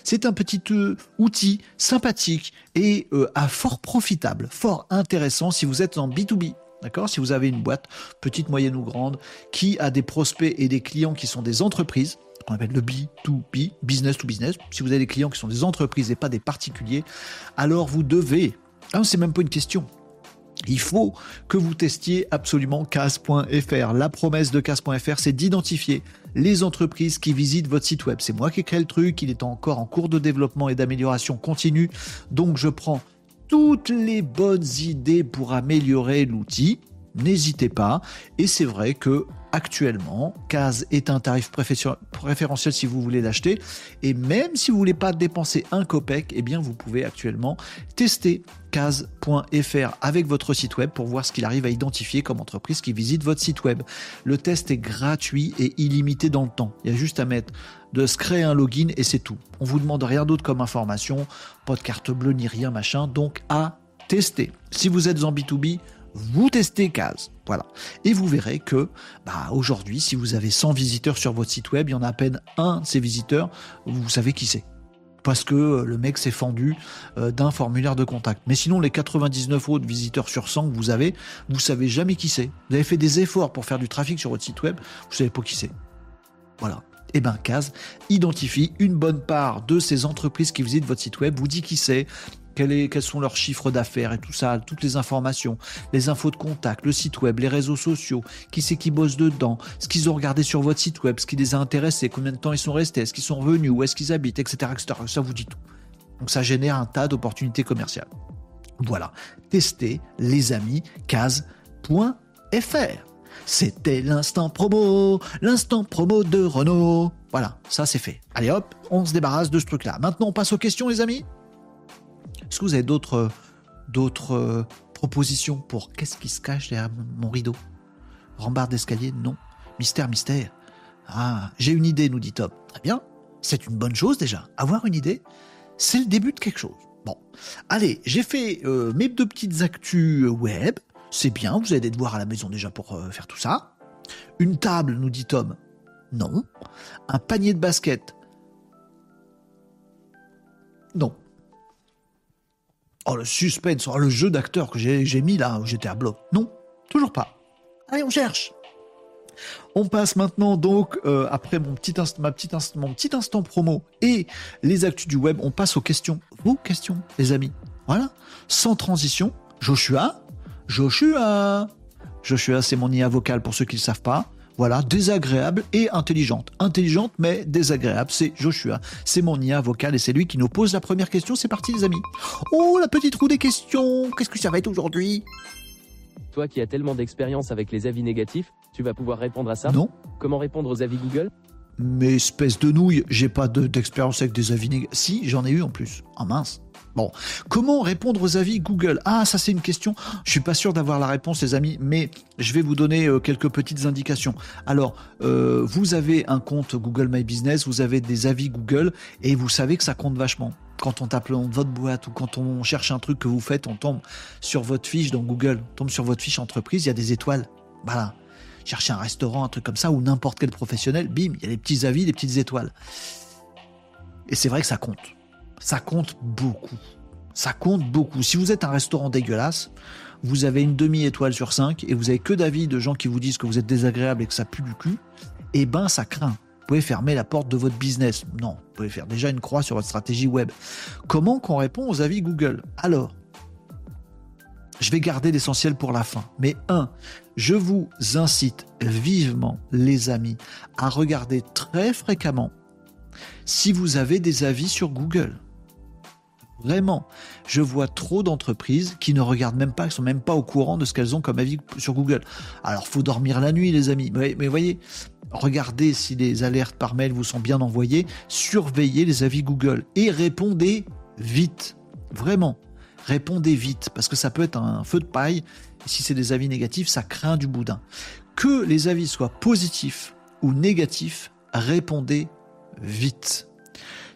C'est un petit euh, outil sympathique et euh, à fort profitable, fort intéressant si vous êtes en B2B. D'accord? Si vous avez une boîte, petite, moyenne ou grande, qui a des prospects et des clients qui sont des entreprises, qu'on appelle le B2B, business to business, si vous avez des clients qui sont des entreprises et pas des particuliers, alors vous devez, ah, c'est même pas une question, il faut que vous testiez absolument CAS.fr. La promesse de CAS.fr, c'est d'identifier les entreprises qui visitent votre site web. C'est moi qui ai créé le truc, il est encore en cours de développement et d'amélioration continue. Donc je prends toutes les bonnes idées pour améliorer l'outil. N'hésitez pas. Et c'est vrai que actuellement, CAS est un tarif préférentiel si vous voulez l'acheter. Et même si vous voulez pas dépenser un copec, eh vous pouvez actuellement tester CAS.fr avec votre site web pour voir ce qu'il arrive à identifier comme entreprise qui visite votre site web. Le test est gratuit et illimité dans le temps. Il y a juste à mettre de se créer un login et c'est tout. On vous demande rien d'autre comme information, pas de carte bleue ni rien machin, donc à tester. Si vous êtes en B2B, vous testez CAS. Voilà. Et vous verrez que bah, aujourd'hui, si vous avez 100 visiteurs sur votre site web, il y en a à peine un de ces visiteurs, vous savez qui c'est. Parce que euh, le mec s'est fendu euh, d'un formulaire de contact. Mais sinon, les 99 autres visiteurs sur 100 que vous avez, vous savez jamais qui c'est. Vous avez fait des efforts pour faire du trafic sur votre site web, vous savez pas qui c'est. Voilà. Et eh bien, CAS identifie une bonne part de ces entreprises qui visitent votre site web, vous dit qui c'est, quels sont leurs chiffres d'affaires et tout ça, toutes les informations, les infos de contact, le site web, les réseaux sociaux, qui c'est qui bosse dedans, ce qu'ils ont regardé sur votre site web, ce qui les a intéressés, combien de temps ils sont restés, est-ce qu'ils sont revenus, où est-ce qu'ils habitent, etc., etc. Ça vous dit tout. Donc ça génère un tas d'opportunités commerciales. Voilà. Testez, les amis, case.fr. C'était l'instant promo, l'instant promo de Renault. Voilà, ça c'est fait. Allez hop, on se débarrasse de ce truc-là. Maintenant, on passe aux questions, les amis. Est-ce que vous avez d'autres d'autres euh, propositions pour qu'est-ce qui se cache derrière mon rideau? Rambarde d'escalier Non. Mystère, mystère. Ah, j'ai une idée, nous dit Tom. Très bien. C'est une bonne chose déjà. Avoir une idée, c'est le début de quelque chose. Bon. Allez, j'ai fait euh, mes deux petites actus web. C'est bien, vous avez des devoirs à la maison déjà pour euh, faire tout ça. Une table, nous dit Tom. Non. Un panier de basket. Non. Oh, le suspense, oh, le jeu d'acteur que j'ai mis là, où j'étais à bloc. Non, toujours pas. Allez, on cherche. On passe maintenant donc, euh, après mon petit, ma petite mon petit instant promo et les actus du web, on passe aux questions. Vos questions, les amis. Voilà. Sans transition, Joshua. Joshua. Joshua, c'est mon IA vocal pour ceux qui ne le savent pas. Voilà, désagréable et intelligente. Intelligente mais désagréable, c'est Joshua. C'est mon IA vocal et c'est lui qui nous pose la première question. C'est parti les amis. Oh, la petite roue des questions. Qu'est-ce que ça va être aujourd'hui? Toi qui as tellement d'expérience avec les avis négatifs, tu vas pouvoir répondre à ça? Non. Comment répondre aux avis Google? Mais espèce de nouille, j'ai pas d'expérience avec des avis négatifs. Si, j'en ai eu en plus. Ah mince. Bon, comment répondre aux avis Google? Ah, ça c'est une question. Je suis pas sûr d'avoir la réponse, les amis, mais je vais vous donner euh, quelques petites indications. Alors, euh, vous avez un compte Google My Business, vous avez des avis Google, et vous savez que ça compte vachement. Quand on tape le nom de votre boîte ou quand on cherche un truc que vous faites, on tombe sur votre fiche dans Google, on tombe sur votre fiche entreprise, il y a des étoiles. Voilà. Cherchez un restaurant, un truc comme ça, ou n'importe quel professionnel, bim, il y a des petits avis, des petites étoiles. Et c'est vrai que ça compte ça compte beaucoup. Ça compte beaucoup. Si vous êtes un restaurant dégueulasse, vous avez une demi-étoile sur 5 et vous avez que d'avis de gens qui vous disent que vous êtes désagréable et que ça pue du cul, eh ben ça craint. Vous pouvez fermer la porte de votre business. Non, vous pouvez faire déjà une croix sur votre stratégie web. Comment qu'on répond aux avis Google? Alors, je vais garder l'essentiel pour la fin. Mais un, je vous incite vivement, les amis, à regarder très fréquemment si vous avez des avis sur Google. Vraiment, je vois trop d'entreprises qui ne regardent même pas, qui sont même pas au courant de ce qu'elles ont comme avis sur Google. Alors, faut dormir la nuit, les amis. Mais, voyez, regardez si les alertes par mail vous sont bien envoyées, surveillez les avis Google et répondez vite. Vraiment, répondez vite parce que ça peut être un feu de paille. Si c'est des avis négatifs, ça craint du boudin. Que les avis soient positifs ou négatifs, répondez vite.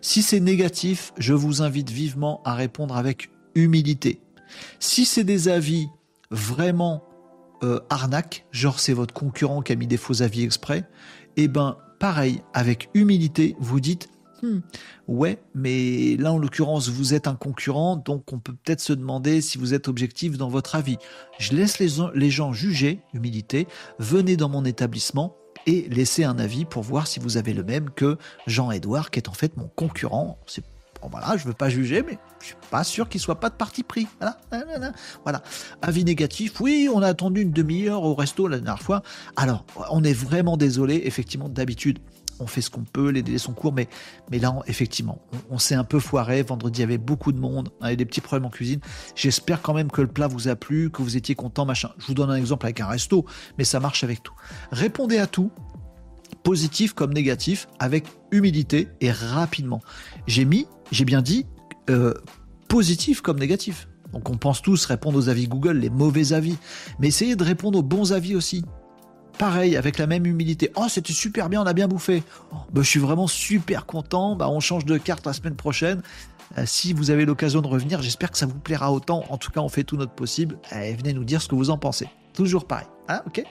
Si c'est négatif, je vous invite vivement à répondre avec humilité. Si c'est des avis vraiment euh, arnaque, genre c'est votre concurrent qui a mis des faux avis exprès, eh ben pareil, avec humilité, vous dites hmm, ouais, mais là en l'occurrence vous êtes un concurrent, donc on peut peut-être se demander si vous êtes objectif dans votre avis. Je laisse les gens juger, humilité, venez dans mon établissement et laissez un avis pour voir si vous avez le même que Jean-Edouard, qui est en fait mon concurrent. C'est Bon, voilà, je veux pas juger, mais je suis pas sûr qu'il soit pas de parti pris. Voilà. Avis négatif. Oui, on a attendu une demi-heure au resto la dernière fois. Alors, on est vraiment désolé. Effectivement, d'habitude, on fait ce qu'on peut, les délais sont courts, mais, mais là, effectivement, on, s'est un peu foiré. Vendredi, il y avait beaucoup de monde, on avait des petits problèmes en cuisine. J'espère quand même que le plat vous a plu, que vous étiez content, machin. Je vous donne un exemple avec un resto, mais ça marche avec tout. Répondez à tout, positif comme négatif, avec humilité et rapidement. J'ai mis, j'ai bien dit, euh, positif comme négatif. Donc on pense tous répondre aux avis Google, les mauvais avis, mais essayez de répondre aux bons avis aussi. Pareil, avec la même humilité. Oh, c'était super bien, on a bien bouffé. bah, je suis vraiment super content. Bah, on change de carte la semaine prochaine. Euh, si vous avez l'occasion de revenir, j'espère que ça vous plaira autant. En tout cas, on fait tout notre possible. Et venez nous dire ce que vous en pensez. Toujours pareil. Ok?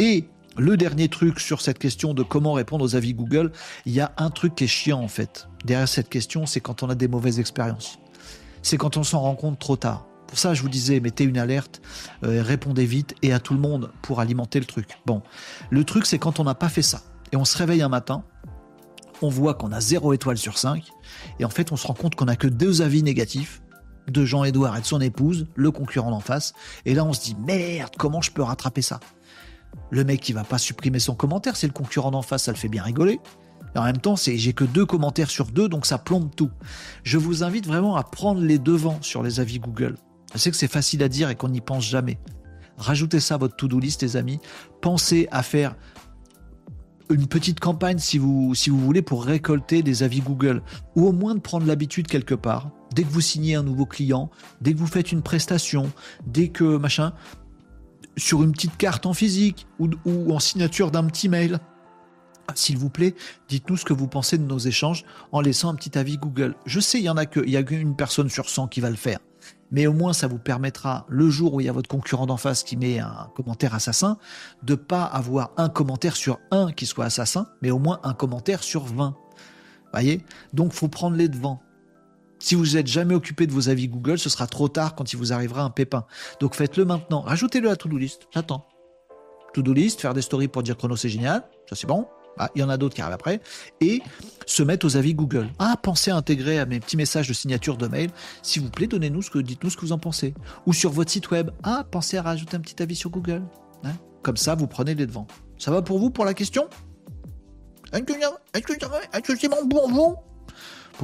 Et le dernier truc sur cette question de comment répondre aux avis Google, il y a un truc qui est chiant en fait. Derrière cette question, c'est quand on a des mauvaises expériences. C'est quand on s'en rend compte trop tard. Pour ça, je vous disais, mettez une alerte, euh, répondez vite et à tout le monde pour alimenter le truc. Bon, le truc, c'est quand on n'a pas fait ça et on se réveille un matin, on voit qu'on a 0 étoile sur 5 et en fait, on se rend compte qu'on a que deux avis négatifs de Jean-Edouard et de son épouse, le concurrent d'en face. Et là, on se dit merde, comment je peux rattraper ça? Le mec, il va pas supprimer son commentaire, c'est le concurrent d'en face, ça le fait bien rigoler. Et en même temps, j'ai que deux commentaires sur deux, donc ça plombe tout. Je vous invite vraiment à prendre les devants sur les avis Google. Je sais que c'est facile à dire et qu'on n'y pense jamais. Rajoutez ça à votre to-do list, les amis. Pensez à faire une petite campagne si vous, voulez pour récolter des avis Google ou au moins de prendre l'habitude quelque part. Dès que vous signez un nouveau client, dès que vous faites une prestation, dès que machin, sur une petite carte en physique ou, en signature d'un petit mail. S'il vous plaît, dites-nous ce que vous pensez de nos échanges en laissant un petit avis Google. Je sais, il y en a que, il y a qu'une personne sur 100 qui va le faire. Mais au moins, ça vous permettra, le jour où il y a votre concurrent d'en face qui met un commentaire assassin, de pas avoir un commentaire sur un qui soit assassin, mais au moins un commentaire sur 20. Voyez? Donc, faut prendre les devants. Si vous n'êtes jamais occupé de vos avis Google, ce sera trop tard quand il vous arrivera un pépin. Donc faites-le maintenant. Rajoutez-le à To-Do List. J'attends. To-Do List, faire des stories pour dire chrono c'est génial. Ça c'est bon. Ah, il y en a d'autres qui arrivent après. Et se mettre aux avis Google. Ah, pensez à intégrer à mes petits messages de signature de mail. S'il vous plaît, donnez-nous ce que, dites-nous ce que vous en pensez. Ou sur votre site web. Ah, pensez à rajouter un petit avis sur Google. Hein? Comme ça, vous prenez les devants. Ça va pour vous pour la question? Est-ce que c'est bon pour vous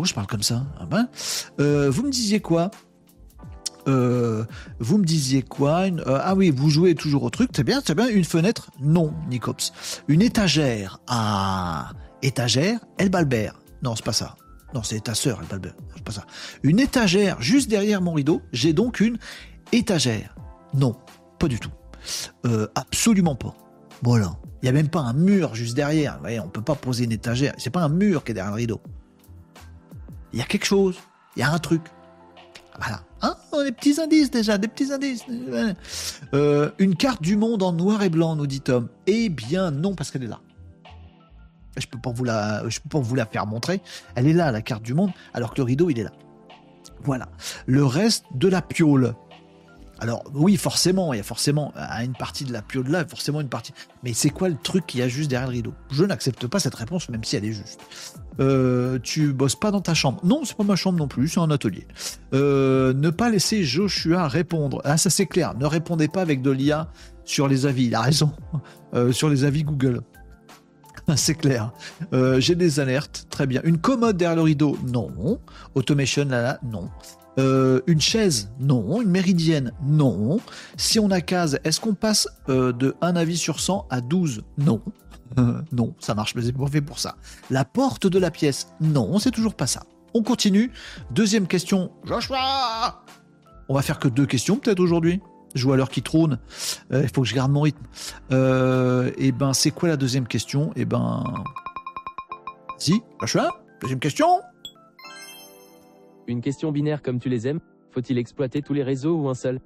je parle comme ça? Ah ben. euh, Vous me disiez quoi? Euh, vous me disiez quoi euh, Ah oui, vous jouez toujours au truc, c'est bien, c'est bien. Une fenêtre Non, Nicops. Une étagère Ah, étagère, El Balbert. Non, c'est pas ça. Non, c'est ta sœur, El Balbert. C'est pas ça. Une étagère juste derrière mon rideau. J'ai donc une étagère. Non, pas du tout. absolument pas. Voilà. Il n'y a même pas un mur juste derrière. Vous voyez, on peut pas poser une étagère. C'est pas un mur qui est derrière le rideau il y a quelque chose, il y a un truc. Voilà. Hein des petits indices déjà, des petits indices. Euh, une carte du monde en noir et blanc, nous dit Tom. Eh bien non, parce qu'elle est là. Je peux pas vous la, peux pas vous la faire montrer. Elle est là, la carte du monde, alors que le rideau, il est là. Voilà. Le reste de la piole. Alors oui, forcément, il y a forcément une partie de la piole là, forcément une partie. Mais c'est quoi le truc qu'il y a juste derrière le rideau? Je n'accepte pas cette réponse, même si elle est juste. Euh, tu bosses pas dans ta chambre Non, c'est pas ma chambre non plus, c'est un atelier. Euh, ne pas laisser Joshua répondre. Ah, ça c'est clair. Ne répondez pas avec de l'IA sur les avis. Il a raison. Euh, sur les avis Google. c'est clair. J'ai des alertes, très bien. Une commode derrière le rideau, non. Automation, là, là, non. Une chaise, non. Une méridienne, non. Si on a case, est-ce qu'on passe de 1 avis sur 100 à 12 Non. non, ça marche, mais c'est pas fait pour ça. La porte de la pièce, non, c'est toujours pas ça. On continue. Deuxième question. Joshua On va faire que deux questions peut-être aujourd'hui. Je vois l'heure qui trône. Euh, il faut que je garde mon rythme. Euh, et eh ben, c'est quoi la deuxième question? Et eh ben, si, Joshua, deuxième question. Une question binaire comme tu les aimes Faut-il exploiter tous les réseaux ou un seul?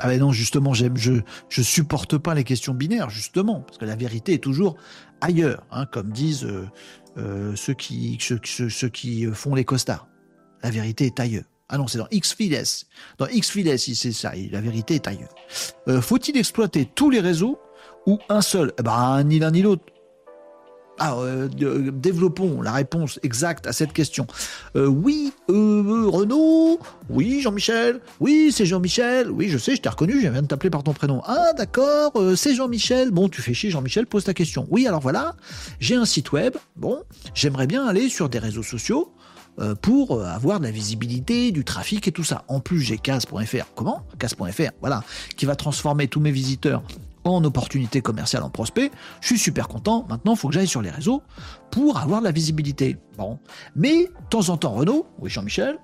Ah ben non, justement, j'aime, je, je supporte pas les questions binaires, justement, parce que la vérité est toujours ailleurs, hein, comme disent euh, euh, ceux, qui, qui font les costards. La vérité est ailleurs. Ah non, c'est dans X-Files. Dans X-Files, c'est ça, la vérité est ailleurs. Euh, Faut-il exploiter tous les réseaux ou un seul? Eh ben, ni l'un ni l'autre. Ah, euh, développons la réponse exacte à cette question. Euh, oui, euh, Renaud. Oui, Jean-Michel. Oui, c'est Jean-Michel. Oui, je sais, je t'ai reconnu, je viens de t'appeler par ton prénom. Ah, d'accord, c'est Jean-Michel. Bon, tu fais chier, Jean-Michel, pose ta question. Oui, alors voilà, j'ai un site web. Bon, j'aimerais bien aller sur des réseaux sociaux pour avoir de la visibilité, du trafic et tout ça. En plus, j'ai Case.fr. Comment? Case.fr, voilà, qui va transformer tous mes visiteurs en opportunités commerciales, en prospects. Je suis super content. Maintenant, il faut que j'aille sur les réseaux pour avoir de la visibilité. Bon. Mais, de temps en temps, Renaud, oui, Jean-Michel,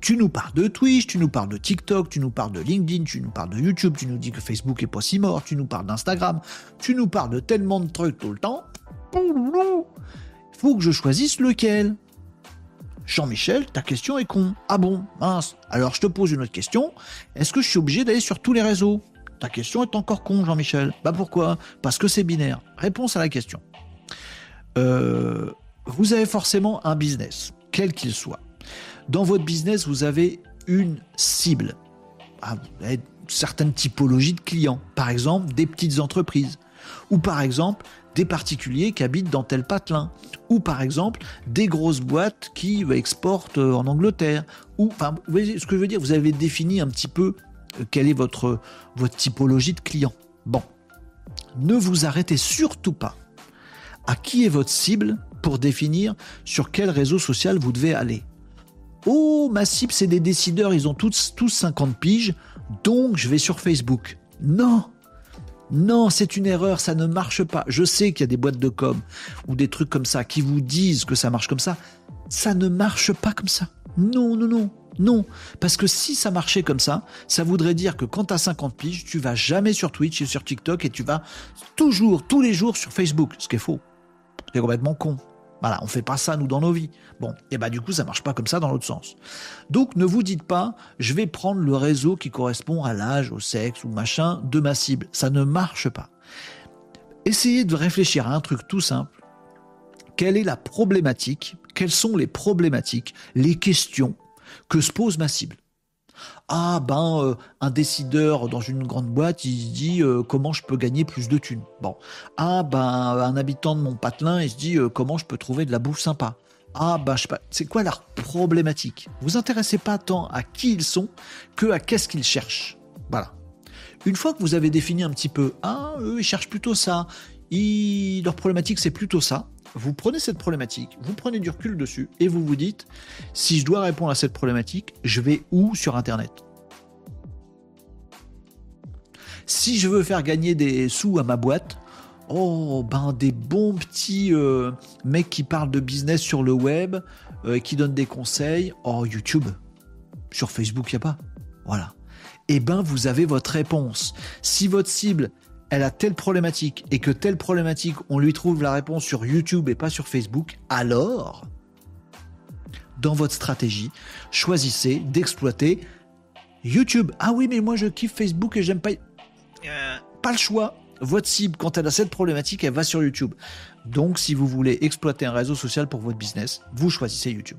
tu nous parles de Twitch, tu nous parles de TikTok, tu nous parles de LinkedIn, tu nous parles de YouTube, tu nous dis que Facebook est pas si mort, tu nous parles d'Instagram, tu nous parles de tellement de trucs tout le temps. Faut que je choisisse lequel. Jean-Michel, ta question est con. Ah bon, mince. Alors je te pose une autre question. Est-ce que je suis obligé d'aller sur tous les réseaux? Ta question est encore con, Jean-Michel. Bah pourquoi? Parce que c'est binaire. Réponse à la question. Euh, vous avez forcément un business, quel qu'il soit. Dans votre business, vous avez une cible. Ah, certaines typologies de clients. Par exemple, des petites entreprises. Ou par exemple, des particuliers qui habitent dans tel patelin. Ou par exemple, des grosses boîtes qui exportent euh, en Angleterre. Enfin, ce que je veux dire? Vous avez défini un petit peu quelle est votre, typologie de clients. Bon. Ne vous arrêtez surtout pas à qui est votre cible pour définir sur quel réseau social vous devez aller. Oh, ma cible, c'est des décideurs, ils ont tous, tous 50 piges, donc je vais sur Facebook. Non, non, c'est une erreur, ça ne marche pas. Je sais qu'il y a des boîtes de com ou des trucs comme ça qui vous disent que ça marche comme ça. Ça ne marche pas comme ça. Non, non, non, non. Parce que si ça marchait comme ça, ça voudrait dire que quand tu as 50 piges, tu vas jamais sur Twitch et sur TikTok et tu vas toujours, tous les jours sur Facebook. Ce qui est faux. C'est complètement con. Voilà, on fait pas ça nous dans nos vies. Bon, et bah du coup ça marche pas comme ça dans l'autre sens. Donc ne vous dites pas, je vais prendre le réseau qui correspond à l'âge, au sexe ou machin de ma cible. Ça ne marche pas. Essayez de réfléchir à un truc tout simple. Quelle est la problématique? Quelles sont les problématiques, les questions que se pose ma cible. Ah ben euh, un décideur dans une grande boîte il se dit euh, comment je peux gagner plus de thunes. Bon. Ah ben un habitant de mon patelin il se dit euh, comment je peux trouver de la bouffe sympa. Ah ben je sais pas c'est quoi leur problématique? Vous intéressez pas tant à qui ils sont que à qu'est-ce qu'ils cherchent. Voilà. Une fois que vous avez défini un petit peu ah eux ils cherchent plutôt ça. Leur problématique c'est plutôt ça vous prenez cette problématique, vous prenez du recul dessus et vous vous dites, si je dois répondre à cette problématique, je vais où sur Internet? Si je veux faire gagner des sous à ma boîte, oh ben des bons petits euh, mecs qui parlent de business sur le web, euh, qui donnent des conseils, oh YouTube, sur Facebook il y a pas, voilà. Eh ben vous avez votre réponse. Si votre cible elle a telle problématique et que telle problématique, on lui trouve la réponse sur YouTube et pas sur Facebook, alors, dans votre stratégie, choisissez d'exploiter YouTube. Ah oui, mais moi je kiffe Facebook et j'aime pas. Euh, pas le choix. Votre cible, quand elle a cette problématique, elle va sur YouTube. Donc, si vous voulez exploiter un réseau social pour votre business, vous choisissez YouTube.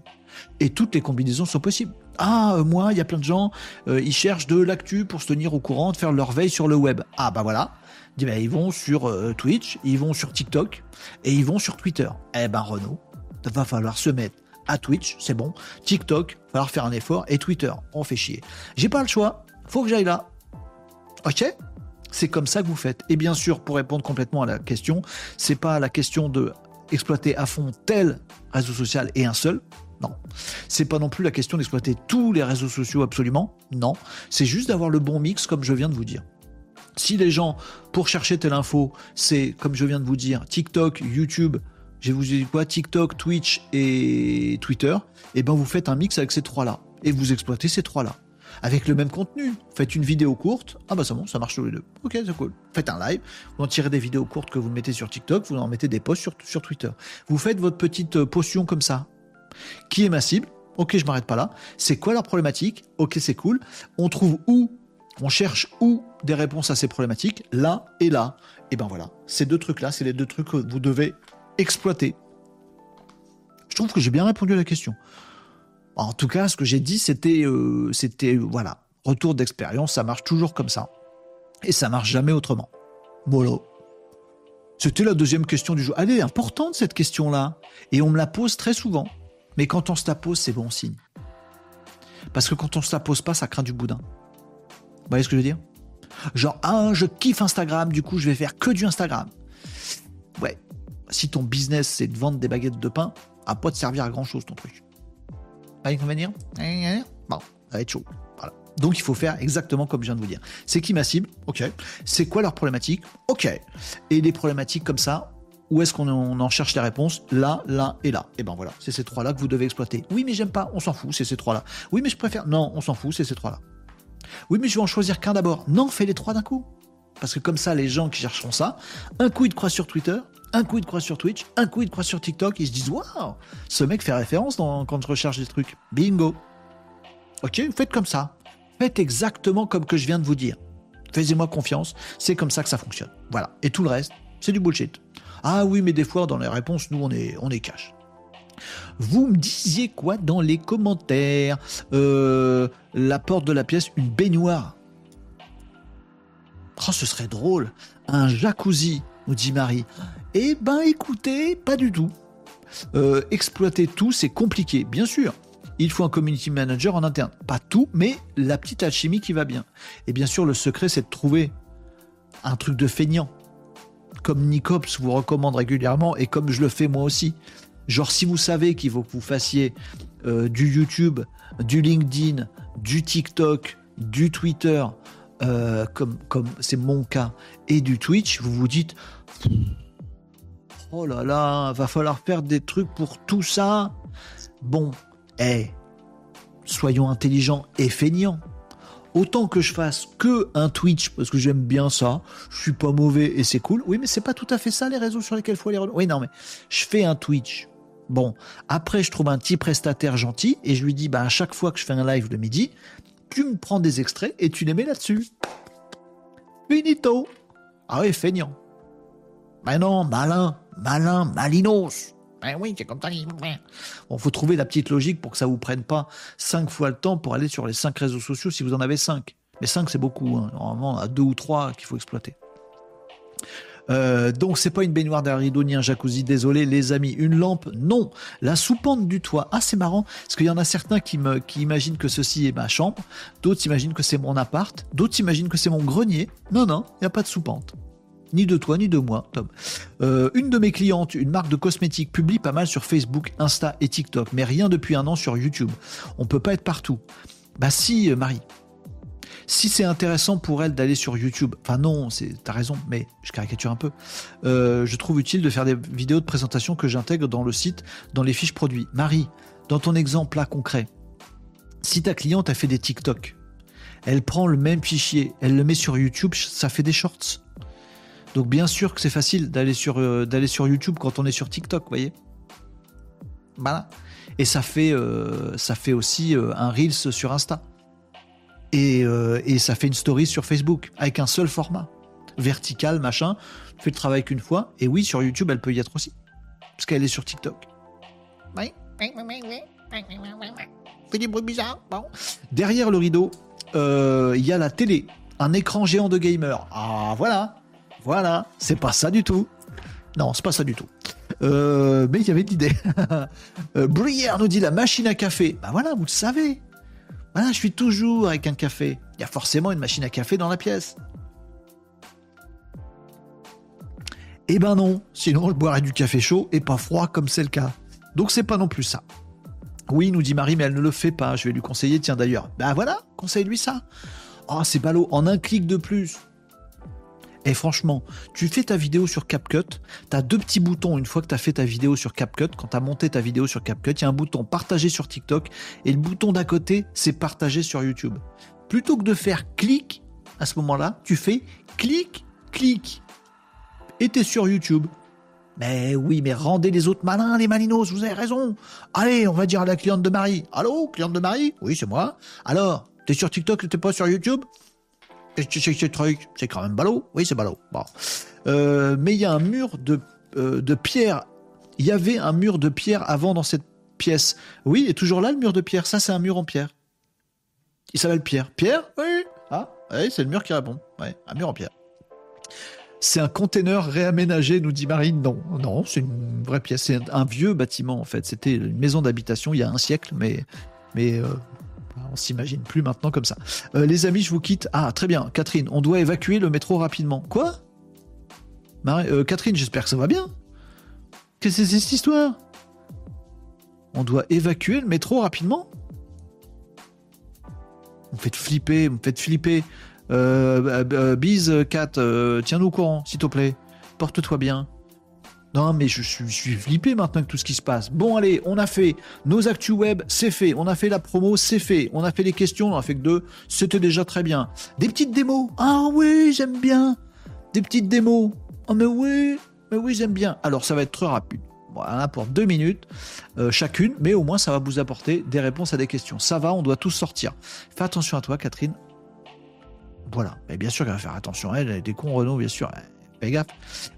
Et toutes les combinaisons sont possibles. Ah, euh, moi, il y a plein de gens, euh, ils cherchent de l'actu pour se tenir au courant, de faire leur veille sur le web. Ah, bah voilà. Ben, ils vont sur euh, Twitch, ils vont sur TikTok et ils vont sur Twitter. Eh ben, Renault, va falloir se mettre à Twitch, c'est bon. TikTok, va falloir faire un effort. Et Twitter, on fait chier. J'ai pas le choix, faut que j'aille là. Ok? C'est comme ça que vous faites. Et bien sûr, pour répondre complètement à la question, c'est pas la question de exploiter à fond tel réseau social et un seul. Non. C'est pas non plus la question d'exploiter tous les réseaux sociaux absolument. Non. C'est juste d'avoir le bon mix comme je viens de vous dire. Si les gens, pour chercher telle info, c'est, comme je viens de vous dire, TikTok, YouTube, je vous ai dit quoi, TikTok, Twitch et Twitter, et ben vous faites un mix avec ces trois-là. Et vous exploitez ces trois-là avec le même contenu. Faites une vidéo courte, ah bah c'est bon, ça marche tous les deux. Ok, c'est cool. Faites un live, vous en tirez des vidéos courtes que vous mettez sur TikTok, vous en mettez des posts sur, sur Twitter. Vous faites votre petite euh, potion comme ça. Qui est ma cible? Ok, je m'arrête pas là. C'est quoi leur problématique? Ok, c'est cool. On trouve où? On cherche où des réponses à ces problématiques Là et là. Et ben voilà, ces deux trucs-là, c'est les deux trucs que vous devez exploiter. Je trouve que j'ai bien répondu à la question. En tout cas, ce que j'ai dit, c'était, euh, c'était, voilà, retour d'expérience. Ça marche toujours comme ça, et ça marche jamais autrement. Voilà. C'était la deuxième question du jour. Elle est importante cette question-là, et on me la pose très souvent. Mais quand on se la pose, c'est bon signe. Parce que quand on se la pose pas, ça craint du boudin. Vous voyez ce que je veux dire? Genre, ah, je kiffe Instagram, du coup, je vais faire que du Instagram. Ouais. Si ton business, c'est de vendre des baguettes de pain, à pas te servir à grand chose ton truc. Pas d'inconvénient? Bon, ça va être chaud. Voilà. Donc il faut faire exactement comme je viens de vous dire. C'est qui ma cible? Ok. C'est quoi leur problématique? Ok. Et les problématiques comme ça, où est-ce qu'on en cherche les réponses? Là, là et là. Et ben voilà, c'est ces trois-là que vous devez exploiter. Oui, mais j'aime pas, on s'en fout, c'est ces trois-là. Oui, mais je préfère. Non, on s'en fout, c'est ces trois-là. Oui, mais je vais en choisir qu'un d'abord. Non, fais les trois d'un coup. Parce que comme ça, les gens qui chercheront ça, un coup ils te croient sur Twitter, un coup ils te croient sur Twitch, un coup ils te croient sur TikTok, ils se disent Waouh, ce mec fait référence quand je recherche des trucs. Bingo. Ok, faites comme ça. Faites exactement comme que je viens de vous dire. Faites-moi confiance, c'est comme ça que ça fonctionne. Voilà. Et tout le reste, c'est du bullshit. Ah oui, mais des fois, dans les réponses, nous, on est, on est cash. Vous me disiez quoi dans les commentaires? Euh, La porte de la pièce, une baignoire. Oh, ce serait drôle. Un jacuzzi, nous dit Marie. Eh ben, écoutez, pas du tout. Euh, exploiter tout, c'est compliqué, bien sûr. Il faut un community manager en interne. Pas tout, mais la petite alchimie qui va bien. Et bien sûr, le secret, c'est de trouver un truc de feignant. Comme Nicops vous recommande régulièrement et comme je le fais moi aussi. Genre, si vous savez qu'il faut que vous fassiez euh, du YouTube, du LinkedIn, du TikTok, du Twitter, euh, comme c'est mon cas, et du Twitch, vous vous dites Oh là là, va falloir faire des trucs pour tout ça. Bon, eh, soyons intelligents et feignants. Autant que je fasse que un Twitch parce que j'aime bien ça, je suis pas mauvais et c'est cool. Oui, mais c'est pas tout à fait ça les réseaux sur lesquels il faut aller. Oui, non, mais je fais un Twitch Bon, après, je trouve un petit prestataire gentil et je lui dis, bah, à chaque fois que je fais un live le midi, tu me prends des extraits et tu les mets là-dessus. Finito. Ah oui, feignant. Ben non, malin, malin, malinos. Ben oui, c'est comme ça. Bon, faut trouver la petite logique pour que ça vous prenne pas cinq fois le temps pour aller sur les cinq réseaux sociaux si vous en avez cinq. Mais cinq, c'est beaucoup. Hein. Normalement, à deux ou trois qu'il faut exploiter. Euh, donc c'est pas une baignoire d'un rideau ni un jacuzzi, désolé les amis. Une lampe, non. La soupente du toit, ah c'est marrant, parce qu'il y en a certains qui, me, qui imaginent que ceci est ma chambre, d'autres imaginent que c'est mon appart, d'autres imaginent que c'est mon grenier. Non, non, il n'y a pas de soupente. Ni de toi, ni de moi, Tom. Euh, une de mes clientes, une marque de cosmétiques, publie pas mal sur Facebook, Insta et TikTok, mais rien depuis un an sur YouTube. On peut pas être partout. Bah si, euh, Marie, si c'est intéressant pour elle d'aller sur YouTube, enfin non, t'as raison, mais je caricature un peu, euh, je trouve utile de faire des vidéos de présentation que j'intègre dans le site, dans les fiches produits. Marie, dans ton exemple là concret, si ta cliente a fait des TikTok, elle prend le même fichier, elle le met sur YouTube, ça fait des shorts. Donc bien sûr que c'est facile d'aller sur, euh, sur YouTube quand on est sur TikTok, vous voyez Voilà. Et ça fait, euh, ça fait aussi un Reels sur Insta. Euh, et, ça fait une story sur Facebook avec un seul format. Vertical machin. Tu fais le travail qu'une fois. Et oui sur YouTube elle peut y être aussi. Parce qu'elle est sur TikTok. Oui. Fait des bruits bizarres. Bon. derrière le rideau euh, il y a la télé. Un écran géant de gamer. Ah voilà. Voilà. C'est pas ça du tout. Non c'est pas ça du tout. Euh, mais il y avait l'idée. Brière nous dit la machine à café. Bah voilà vous le savez je suis toujours avec un café. Il y a forcément une machine à café dans la pièce. Eh ben non, sinon je boirais du café chaud et pas froid comme c'est le cas. Donc c'est pas non plus ça. Oui, nous dit Marie, mais elle ne le fait pas. Je vais lui conseiller, tiens d'ailleurs. Ben voilà, conseille-lui ça. Oh, c'est ballot, en un clic de plus. Et franchement, tu fais ta vidéo sur CapCut, tu as deux petits boutons une fois que tu as fait ta vidéo sur CapCut, quand tu as monté ta vidéo sur CapCut, il y a un bouton partager sur TikTok et le bouton d'à côté, c'est partager sur YouTube. Plutôt que de faire clic, à ce moment-là, tu fais clic, clic. Et tu es sur YouTube. Mais oui, mais rendez les autres malins, les malinos, vous avez raison. Allez, on va dire à la cliente de Marie. Allô, cliente de Marie? Oui, c'est moi. Alors, t'es sur TikTok, t'es pas sur YouTube? C'est quand même ballot Oui, c'est ballot. Bon. Euh, mais il y a un mur de, euh, de pierre. Il y avait un mur de pierre avant dans cette pièce. Oui, et toujours là le mur de pierre. Ça, c'est un mur en pierre. Il s'appelle Pierre. Pierre? Oui. Ah, oui, c'est le mur qui répond. Ouais, un mur en pierre. C'est un container réaménagé, nous dit Marine. Non, non, c'est une vraie pièce. C'est un vieux bâtiment, en fait. C'était une maison d'habitation il y a un siècle, mais, mais euh, on s'imagine plus maintenant comme ça. Euh, les amis, je vous quitte. Ah, très bien. Catherine, on doit évacuer le métro rapidement. Quoi? Euh, Catherine, j'espère que ça va bien. Qu'est-ce que c'est cette histoire? On doit évacuer le métro rapidement? Vous me faites flipper, vous me faites flipper. Euh, euh, bise, Kat, tiens-nous au courant, s'il te plaît. Porte-toi bien. Non, mais je suis, flippé maintenant avec tout ce qui se passe. Bon, allez, on a fait nos actus web, c'est fait. On a fait la promo, c'est fait. On a fait les questions, on a fait que deux. C'était déjà très bien. Des petites démos. Ah oui, j'aime bien. Des petites démos. Oh, mais oui, mais oui, j'aime bien. Alors, ça va être très rapide. Voilà, pour deux minutes euh, chacune, mais au moins ça va vous apporter des réponses à des questions. Ça va, on doit tous sortir. Fais attention à toi, Catherine. Voilà. Mais bien sûr qu'elle va faire attention elle, elle est des cons, Renault, bien sûr. Fais gaffe.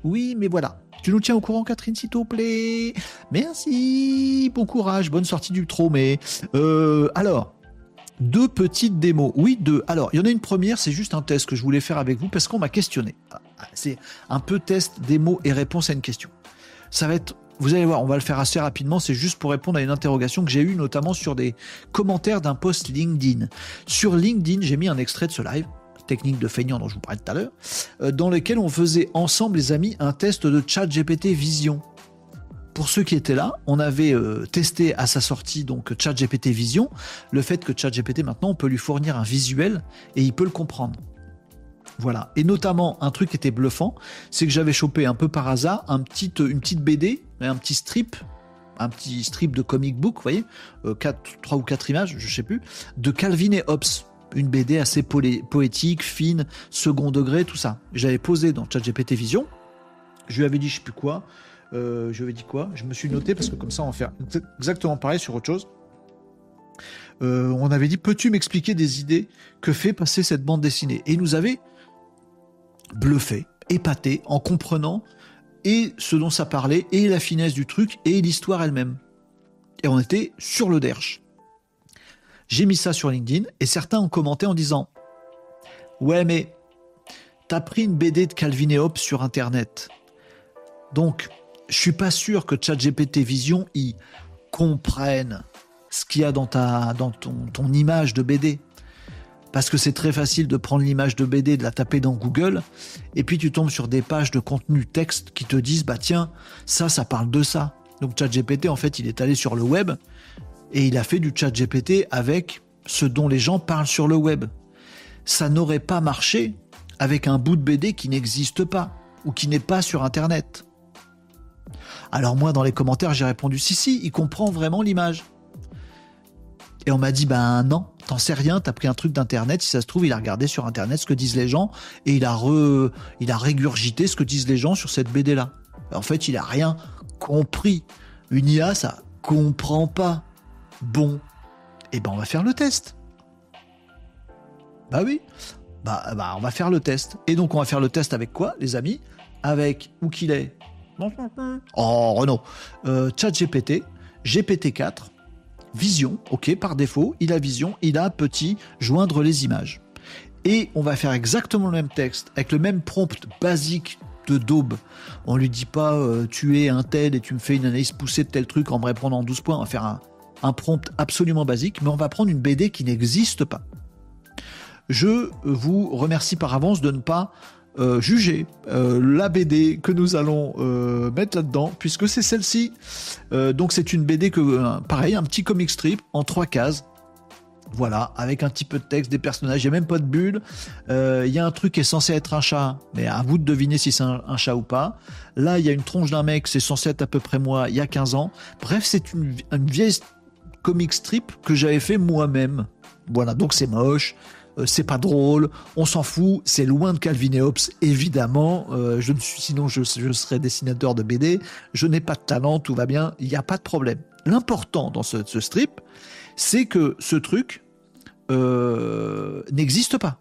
Oui, mais voilà. Tu nous tiens au courant, Catherine, s'il te plaît. Merci. Bon courage. Bonne sortie du trot. Mais euh, alors, deux petites démos. Oui, deux. Alors, il y en a une première, c'est juste un test que je voulais faire avec vous parce qu'on m'a questionné. C'est un peu test, démo et réponse à une question. Ça va être vous allez voir, on va le faire assez rapidement, c'est juste pour répondre à une interrogation que j'ai eue notamment sur des commentaires d'un post LinkedIn. Sur LinkedIn, j'ai mis un extrait de ce live, technique de feignant dont je vous parlais tout à l'heure, euh, dans lequel on faisait ensemble, les amis, un test de chat GPT Vision. Pour ceux qui étaient là, on avait euh, testé à sa sortie donc ChatGPT Vision, le fait que ChatGPT maintenant on peut lui fournir un visuel et il peut le comprendre. Voilà. Et notamment, un truc qui était bluffant, c'est que j'avais chopé un peu par hasard un petit, une petite BD, un petit strip, un petit strip de comic book, vous voyez, euh, quatre, trois ou quatre images, je sais plus, de Calvin et Hobbes. Une BD assez poétique, fine, second degré, tout ça. J'avais posé dans ChatGPT Vision. Je lui avais dit, je sais plus quoi. Euh, je lui avais dit quoi? Je me suis noté parce que comme ça, on va faire exactement pareil sur autre chose. Euh, on avait dit, peux-tu m'expliquer des idées que fait passer cette bande dessinée? Et il nous avait bluffé, épaté, en comprenant et ce dont ça parlait, et la finesse du truc, et l'histoire elle-même. Et on était sur le derche. J'ai mis ça sur LinkedIn, et certains ont commenté en disant Ouais, mais t'as pris une BD de Calvin et Hobbes sur Internet. Donc, je suis pas sûr que ChatGPT Vision y comprenne ce qu'il y a dans, ta, dans ton, ton image de BD parce que c'est très facile de prendre l'image de BD, de la taper dans Google, et puis tu tombes sur des pages de contenu texte qui te disent bah tiens, ça, ça parle de ça. Donc ChatGPT, en fait, il est allé sur le web et il a fait du ChatGPT avec ce dont les gens parlent sur le web. Ça n'aurait pas marché avec un bout de BD qui n'existe pas ou qui n'est pas sur Internet. Alors moi, dans les commentaires, j'ai répondu si si, il comprend vraiment l'image. Et on m'a dit, ben non, t'en sais rien, t'as pris un truc d'internet, si ça se trouve, il a regardé sur internet ce que disent les gens et il a, il a régurgité ce que disent les gens sur cette BD là. En fait, il a rien compris. Une IA, ça comprend pas. Bon, et eh ben on va faire le test. Bah oui, bah, bah on va faire le test. Et donc on va faire le test avec quoi, les amis? Avec où qu'il est? Oh Renaud, euh, ChatGPT, GPT-4, Vision, ok, par défaut, il a Vision, il a petit, joindre les images. Et on va faire exactement le même texte, avec le même prompt basique de daube. On lui dit pas euh, tu es un tel et tu me fais une analyse poussée de tel truc en me répondant en 12 points. On va faire un, un prompt absolument basique, mais on va prendre une BD qui n'existe pas. Je vous remercie par avance de ne pas euh, juger euh, la BD que nous allons euh, mettre là-dedans, puisque c'est celle-ci. donc c'est une BD que, pareil, un petit comic strip en trois cases. Voilà, avec un petit peu de texte, des personnages, il n'y a même pas de bulle. Il y a un truc qui est censé être un chat, mais à vous de deviner si c'est un, chat ou pas. Là, il y a une tronche d'un mec, c'est censé être à peu près moi, il y a 15 ans. Bref, c'est une, une vieille comic strip que j'avais fait moi-même. Voilà, donc c'est moche, euh, c'est pas drôle, on s'en fout, c'est loin de Calvin et Hobbes, évidemment. Euh, je ne suis, sinon, je, serais dessinateur de BD. Je n'ai pas de talent, tout va bien, il n'y a pas de problème. L'important dans ce, strip, c'est que ce truc euh, n'existe pas.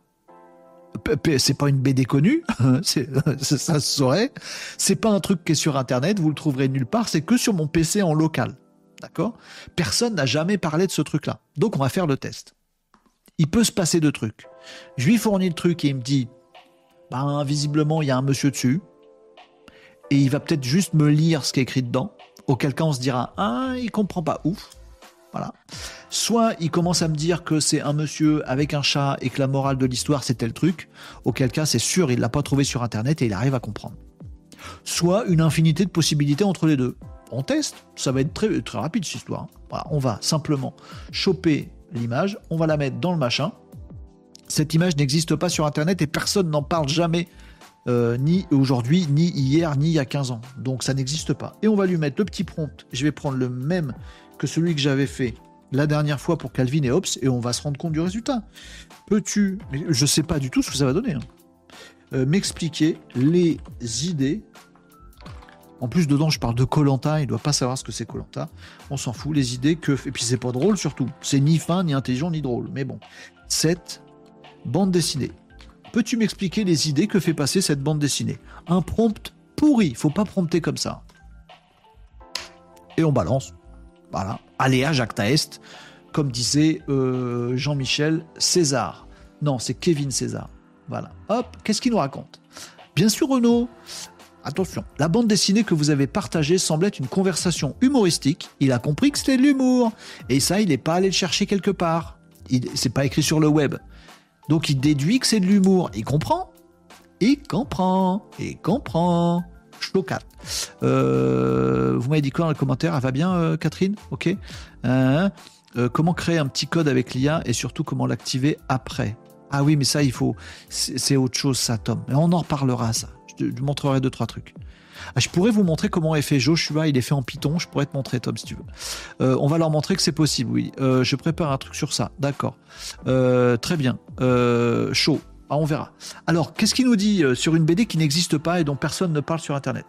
C'est pas une BD connue, ça se saurait. C'est pas un truc qui est sur Internet, vous le trouverez nulle part. C'est que sur mon PC en local, d'accord? Personne n'a jamais parlé de ce truc-là. Donc on va faire le test il peut se passer de trucs. Je lui fournis le truc et il me dit, ben, visiblement, il y a un monsieur dessus. Et il va peut-être juste me lire ce qui est écrit dedans. Auquel cas, on se dira, ah, il comprend pas, ouf. Voilà. Soit il commence à me dire que c'est un monsieur avec un chat et que la morale de l'histoire c'est tel truc, auquel cas c'est sûr il l'a pas trouvé sur internet et il arrive à comprendre. Soit une infinité de possibilités entre les deux. On teste, ça va être très, très rapide cette histoire. Voilà, on va simplement choper l'image, on va la mettre dans le machin. Cette image n'existe pas sur Internet et personne n'en parle jamais, euh, ni aujourd'hui, ni hier, ni il y a 15 ans. Donc ça n'existe pas. Et on va lui mettre le petit prompt. Je vais prendre le même que celui que j'avais fait la dernière fois pour Calvin et Hobbes et on va se rendre compte du résultat. Peux-tu, je sais pas du tout ce que ça va donner, hein. euh, m'expliquer les idées en plus, dedans, je parle de Colanta, il doit pas savoir ce que c'est Colanta. On s'en fout, les idées que. Et puis, c'est pas drôle surtout. C'est ni fin, ni intelligent, ni drôle. Mais bon. Cette bande dessinée. Peux-tu m'expliquer les idées que fait passer cette bande dessinée? Un prompt pourri, faut pas prompter comme ça. Et on balance. Voilà. Aléa Jacta Est, comme disait euh, Jean-Michel César. Non, c'est Kevin César. Voilà. Hop, qu'est-ce qu'il nous raconte? Bien sûr, Renaud, Attention, la bande dessinée que vous avez partagée semblait une conversation humoristique. Il a compris que c'était de l'humour. Et ça, il n'est pas allé le chercher quelque part. C'est pas écrit sur le web. Donc il déduit que c'est de l'humour. Il comprend. Il comprend. Il comprend. Chocat. Euh, vous m'avez dit quoi dans le commentaire Elle va bien, euh, Catherine? Ok. Euh, comment créer un petit code avec l'IA et surtout comment l'activer après? Ah oui, mais ça, il faut. C'est autre chose, ça, Tom. Mais on en reparlera, ça je montrerai deux, trois trucs. Ah, je pourrais vous montrer comment est fait Joshua, il est fait en Python, je pourrais te montrer Tom si tu veux. Euh, on va leur montrer que c'est possible, oui. Euh, je prépare un truc sur ça, d'accord. Euh, très bien. chaud. Ah, on verra. Alors, qu'est-ce qu'il nous dit sur une BD qui n'existe pas et dont personne ne parle sur Internet?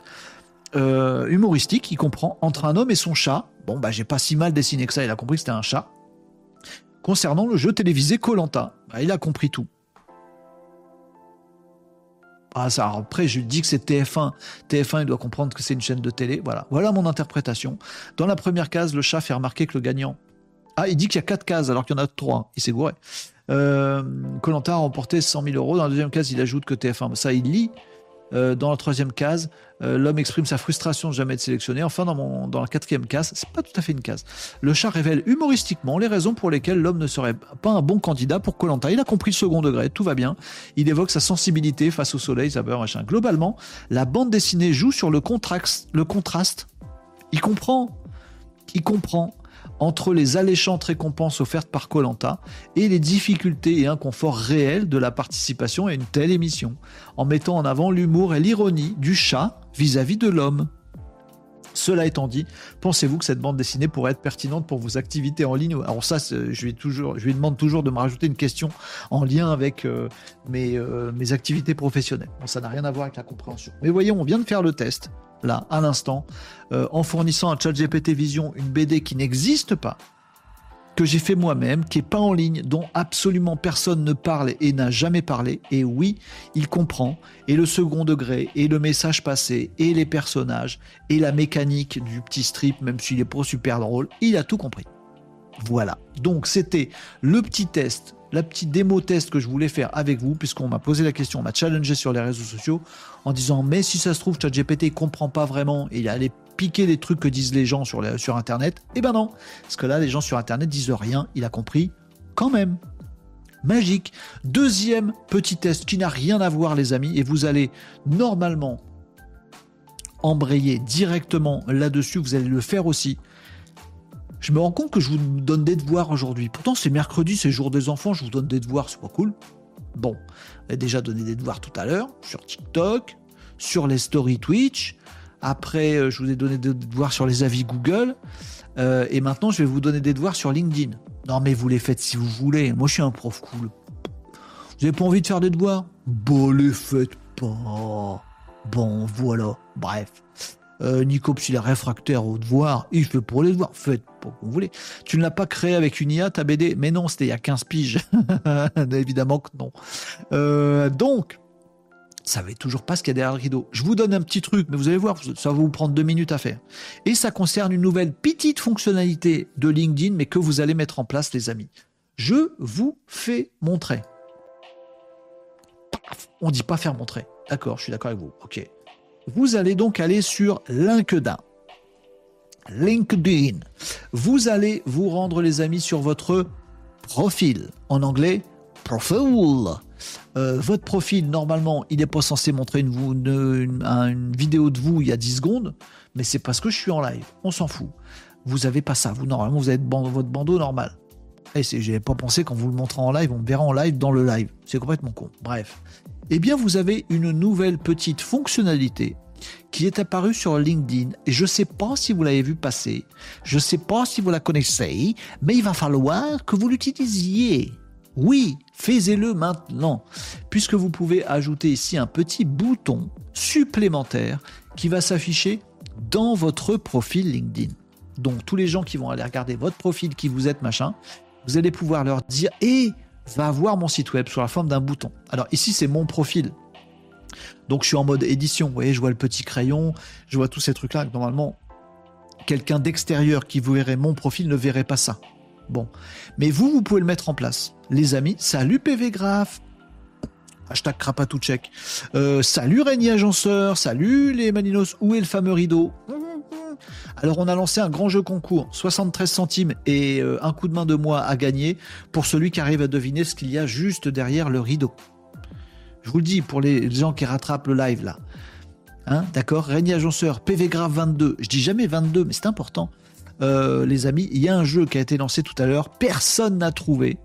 Humoristique, il comprend entre un homme et son chat. Bon, bah j'ai pas si mal dessiné que ça, il a compris que c'était un chat. Concernant le jeu télévisé Colanta, bah, il a compris tout. Ah, ça, après, je dis que c'est TF1. TF1, il doit comprendre que c'est une chaîne de télé. Voilà. Voilà mon interprétation. Dans la première case, le chat fait remarquer que le gagnant. Ah, il dit qu'il y a quatre cases alors qu'il y en a trois. Il s'est gouré. Colanta euh, a remporté 100 000 euros. Dans la deuxième case, il ajoute que TF1. Ça, il lit. Euh, dans la troisième case, euh, l'homme exprime sa frustration de jamais être sélectionné. Enfin, dans, la quatrième case, c'est pas tout à fait une case. Le chat révèle humoristiquement les raisons pour lesquelles l'homme ne serait pas un bon candidat pour Colanta. Il a compris le second degré, tout va bien. Il évoque sa sensibilité face au soleil, ça machin. Globalement, la bande dessinée joue sur le, le contraste. Il comprend. Il comprend entre les alléchantes récompenses offertes par Colanta et les difficultés et inconforts réels de la participation à une telle émission, en mettant en avant l'humour et l'ironie du chat vis-à-vis de l'homme. Cela étant dit, pensez-vous que cette bande dessinée pourrait être pertinente pour vos activités en ligne? Alors ça, je lui, demande toujours de me rajouter une question en lien avec euh, mes, euh, mes, activités professionnelles. Ça n'a rien à voir avec la compréhension. Mais voyons, on vient de faire le test là, à l'instant, euh, en fournissant à ChatGPT Vision une BD qui n'existe pas, que j'ai fait moi-même, qui est pas en ligne, dont absolument personne ne parle et n'a jamais parlé. Et oui, il comprend. Et le second degré, et le message passé, et les personnages, et la mécanique du petit strip, même s'il est pas super drôle, il a tout compris. Voilà. Donc c'était le petit test la petite démo test que je voulais faire avec vous, puisqu'on m'a posé la question, on m'a challengé sur les réseaux sociaux en disant mais si ça se trouve ChatGPT ne comprend pas vraiment et il allait piquer les trucs que disent les gens sur, sur Internet. Eh ben non, parce que là les gens sur Internet disent rien, il a compris quand même. Magique. Deuxième petit test qui n'a rien à voir les amis et vous allez normalement embrayer directement là-dessus, vous allez le faire aussi je me rends compte que je vous donne des devoirs aujourd'hui. Pourtant, c'est mercredi, c'est jour des enfants, je vous donne des devoirs, c'est pas cool. Bon, j'ai déjà donné des devoirs tout à l'heure sur TikTok, sur les stories Twitch. Après, euh, je vous ai donné des devoirs sur les avis Google. Euh, et maintenant, je vais vous donner des devoirs sur LinkedIn. Non, mais vous les faites si vous voulez. Moi, je suis un prof cool. Vous avez pas envie de faire des devoirs? Bon, les faites pas. Bon, voilà. Bref. Euh, Nico, s'il est réfractaire aux devoirs, il fait pour les devoirs. Faites pour vous voulez. Tu ne l'as pas créé avec une IA, ta BD Mais non, c'était il y a 15 piges. Évidemment que non. Euh, donc, ça savez toujours pas ce qu'il y a derrière le rideau. Je vous donne un petit truc, mais vous allez voir, ça va vous prendre deux minutes à faire. Et ça concerne une nouvelle petite fonctionnalité de LinkedIn, mais que vous allez mettre en place, les amis. Je vous fais montrer. On dit pas faire montrer. D'accord, je suis d'accord avec vous. Ok. Vous allez donc aller sur LinkedIn. LinkedIn. Vous allez vous rendre, les amis, sur votre profil. En anglais, profile. Euh, votre profil, normalement, il n'est pas censé montrer une, vidéo de vous il y a 10 secondes, mais c'est parce que je suis en live. On s'en fout. Vous n'avez pas ça. Vous, normalement, vous avez votre bandeau normal. Et je n'avais pas pensé qu'en vous le montrant en live, on me verra en live dans le live. C'est complètement con. Bref. Eh bien, vous avez une nouvelle petite fonctionnalité qui est apparue sur LinkedIn. Et je ne sais pas si vous l'avez vu passer. Je ne sais pas si vous la connaissez, mais il va falloir que vous l'utilisiez. Oui, faites-le maintenant, puisque vous pouvez ajouter ici un petit bouton supplémentaire qui va s'afficher dans votre profil LinkedIn. Donc tous les gens qui vont aller regarder votre profil, qui vous êtes machin, vous allez pouvoir leur dire et va voir mon site web sous la forme d'un bouton. Alors ici c'est mon profil. Donc je suis en mode édition, vous voyez, je vois le petit crayon, je vois tous ces trucs-là. Normalement, quelqu'un d'extérieur qui verrait mon profil ne verrait pas ça. Bon. Mais vous, vous pouvez le mettre en place. Les amis, salut PV Graph. Hashtag Krapatouchek. Euh, salut Régnier Agenceur. Salut les Maninos. Où est le fameux rideau? Alors on a lancé un grand jeu concours, 73 centimes et euh, un coup de main de moi à gagner pour celui qui arrive à deviner ce qu'il y a juste derrière le rideau. Je vous le dis pour les gens qui rattrapent le live là. Hein, D'accord? Régnier Agenceur, PV Graph 22. Je dis jamais 22, mais c'est important. Euh, les amis, il y a un jeu qui a été lancé tout à l'heure, personne n'a trouvé.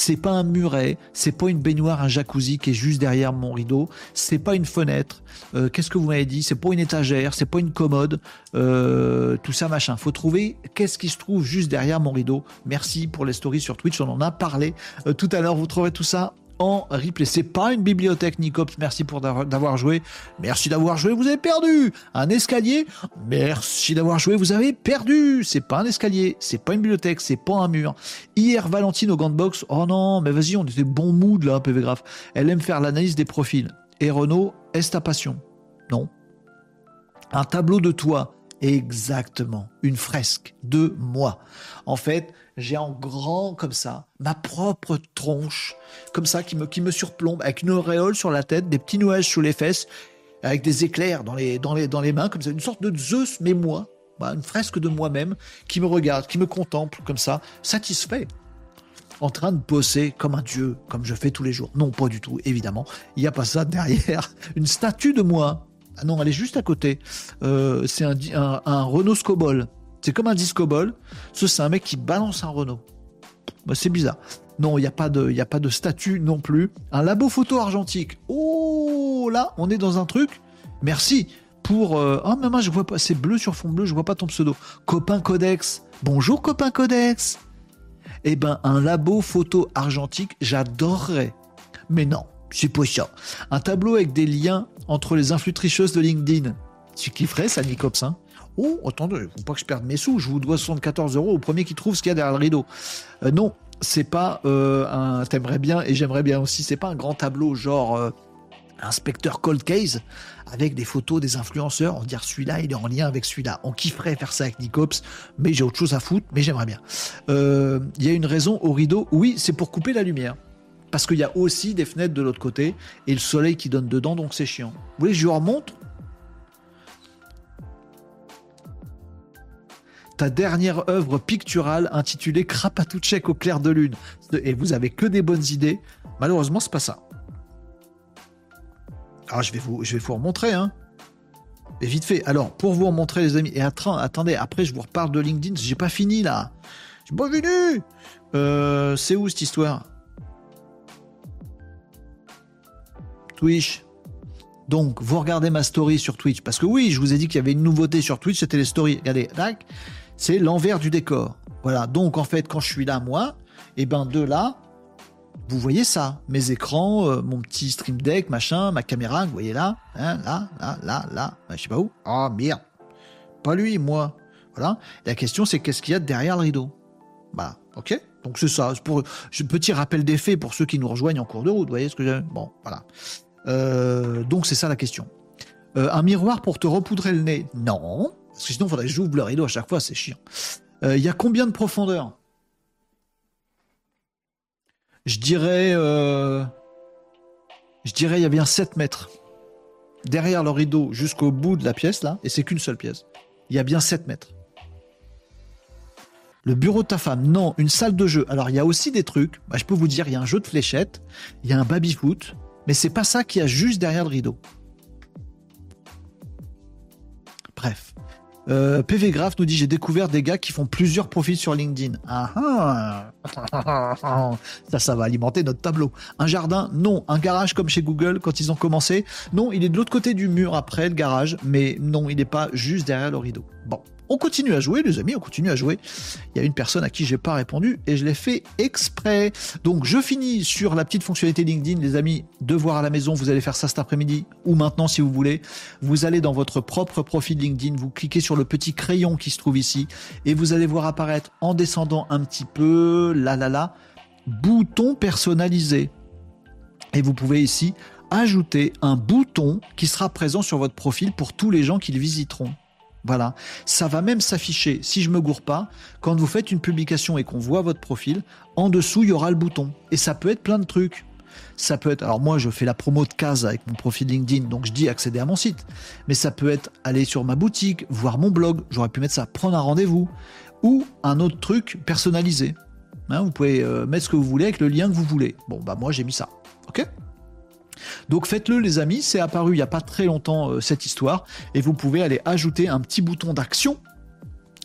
C'est pas un muret, c'est pas une baignoire, un jacuzzi qui est juste derrière mon rideau, c'est pas une fenêtre. Euh, qu'est-ce que vous m'avez dit? C'est pas une étagère, c'est pas une commode, euh, tout ça machin. Faut trouver qu'est-ce qui se trouve juste derrière mon rideau. Merci pour les stories sur Twitch, on en a parlé tout à l'heure. Vous trouverez tout ça en replay. C'est pas une bibliothèque, Nicops. Merci pour d'avoir joué. Merci d'avoir joué. Vous avez perdu. Un escalier. Merci d'avoir joué. Vous avez perdu. C'est pas un escalier. C'est pas une bibliothèque. C'est pas un mur. Hier, Valentine au gant box. Oh non, mais vas-y, on était bon mood là, PV Graph. Elle aime faire l'analyse des profils. Et Renault, est-ce ta passion? Non. Un tableau de toi. Exactement. Une fresque de moi. En fait, j'ai en grand comme ça ma propre tronche, comme ça, qui me, qui me surplombe, avec une auréole sur la tête, des petits nuages sous les fesses, avec des éclairs dans les, dans les, dans les mains, comme ça, une sorte de Zeus, mais moi, une fresque de moi-même, qui me regarde, qui me contemple, comme ça, satisfait en train de bosser comme un dieu, comme je fais tous les jours. Non, pas du tout, évidemment. Il n'y a pas ça derrière. Une statue de moi. Ah non, elle est juste à côté. Euh, c'est un, un, un Renault Scobol. C'est comme un disco ball. Ce, c'est un mec qui balance un Renault. Bah, c'est bizarre. Non, il n'y a, pas de, a pas de statut non plus. Un labo photo argentique. Oh, là, on est dans un truc. Merci pour. Euh... Oh, moi, je vois pas. C'est bleu sur fond bleu, je vois pas ton pseudo. Copain Codex. Bonjour, copain Codex. Eh ben, un labo photo argentique, j'adorerais. Mais non, c'est pas ça. Un tableau avec des liens entre les influx tricheuses de LinkedIn. Tu kifferais ça, Nicops, hein Oh, attendez, faut pas que je perde mes sous, je vous dois 74 euros au premier qui trouve ce qu'il y a derrière le rideau. Euh, non, c'est pas euh, un. T'aimerais bien, et j'aimerais bien aussi, c'est pas un grand tableau genre. Euh, inspecteur cold case avec des photos des influenceurs, on dire celui-là il est en lien avec celui-là. On kifferait faire ça avec Nicops, mais j'ai autre chose à foutre, mais j'aimerais bien. Il y a une raison au rideau, oui, c'est pour couper la lumière. Parce qu'il y a aussi des fenêtres de l'autre côté et le soleil qui donne dedans, donc c'est chiant. Vous voulez que je vous remonte? Ta dernière œuvre picturale intitulée Krapatouchek au clair de lune. Et vous avez que des bonnes idées. Malheureusement, c'est pas ça. Alors, je vais vous, je vais vous remontrer, hein. Et vite fait. Alors, pour vous montrer, les amis, et attendez, après, je vous reparle de LinkedIn, j'ai pas fini là. J'ai pas fini. Euh, c'est où cette histoire? Twitch. Donc, vous regardez ma story sur Twitch. Parce que oui, je vous ai dit qu'il y avait une nouveauté sur Twitch, c'était les stories. Regardez, tac c'est l'envers du décor. Voilà, donc en fait, quand je suis là, moi, et eh ben de là, vous voyez ça, mes écrans, euh, mon petit stream deck, machin, ma caméra, vous voyez là, hein, là, là, là, là, je sais pas où. Ah merde, pas lui, moi. Voilà. La question c'est qu'est-ce qu'il y a derrière le rideau? Voilà, ok. Donc c'est ça. Pour petit rappel des faits pour ceux qui nous rejoignent en cours de route. Vous voyez ce que j'ai Bon, voilà. Euh, donc c'est ça la question. Euh, un miroir pour te repoudrer le nez? Non, parce que sinon il faudrait que j'ouvre le rideau à chaque fois, c'est chiant. Il y a combien de profondeur je dirais, euh, je dirais, il y a bien 7 mètres derrière le rideau jusqu'au bout de la pièce là, et c'est qu'une seule pièce. Il y a bien 7 mètres. Le bureau de ta femme, non. Une salle de jeu. Alors il y a aussi des trucs. Bah, je peux vous dire, il y a un jeu de fléchettes, il y a un baby foot, mais c'est pas ça qu'il y a juste derrière le rideau. Bref. Euh, PV Graph nous dit j'ai découvert des gars qui font plusieurs profils sur LinkedIn. Ah, ah. ça, ça va alimenter notre tableau. Un jardin, non. Un garage comme chez Google quand ils ont commencé, non. Il est de l'autre côté du mur après le garage, mais non, il n'est pas juste derrière le rideau. Bon. On continue à jouer, les amis, on continue à jouer. Il y a une personne à qui j'ai pas répondu et je l'ai fait exprès. Donc je finis sur la petite fonctionnalité LinkedIn, les amis. Devoir à la maison, vous allez faire ça cet après-midi ou maintenant si vous voulez. Vous allez dans votre propre profil LinkedIn, vous cliquez sur le petit crayon qui se trouve ici et vous allez voir apparaître en descendant un petit peu, là là là, bouton personnalisé. Et vous pouvez ici ajouter un bouton qui sera présent sur votre profil pour tous les gens qui le visiteront. Voilà. Ça va même s'afficher, si je me gourre pas, quand vous faites une publication et qu'on voit votre profil, en dessous, il y aura le bouton. Et ça peut être plein de trucs. Ça peut être, alors moi je fais la promo de case avec mon profil LinkedIn, donc je dis accéder à mon site. Mais ça peut être aller sur ma boutique, voir mon blog, j'aurais pu mettre ça, prendre un rendez-vous. Ou un autre truc personnalisé. Hein, vous pouvez euh, mettre ce que vous voulez avec le lien que vous voulez. Bon, bah moi j'ai mis ça. Ok? Donc faites-le les amis, c'est apparu il n'y a pas très longtemps euh, cette histoire, et vous pouvez aller ajouter un petit bouton d'action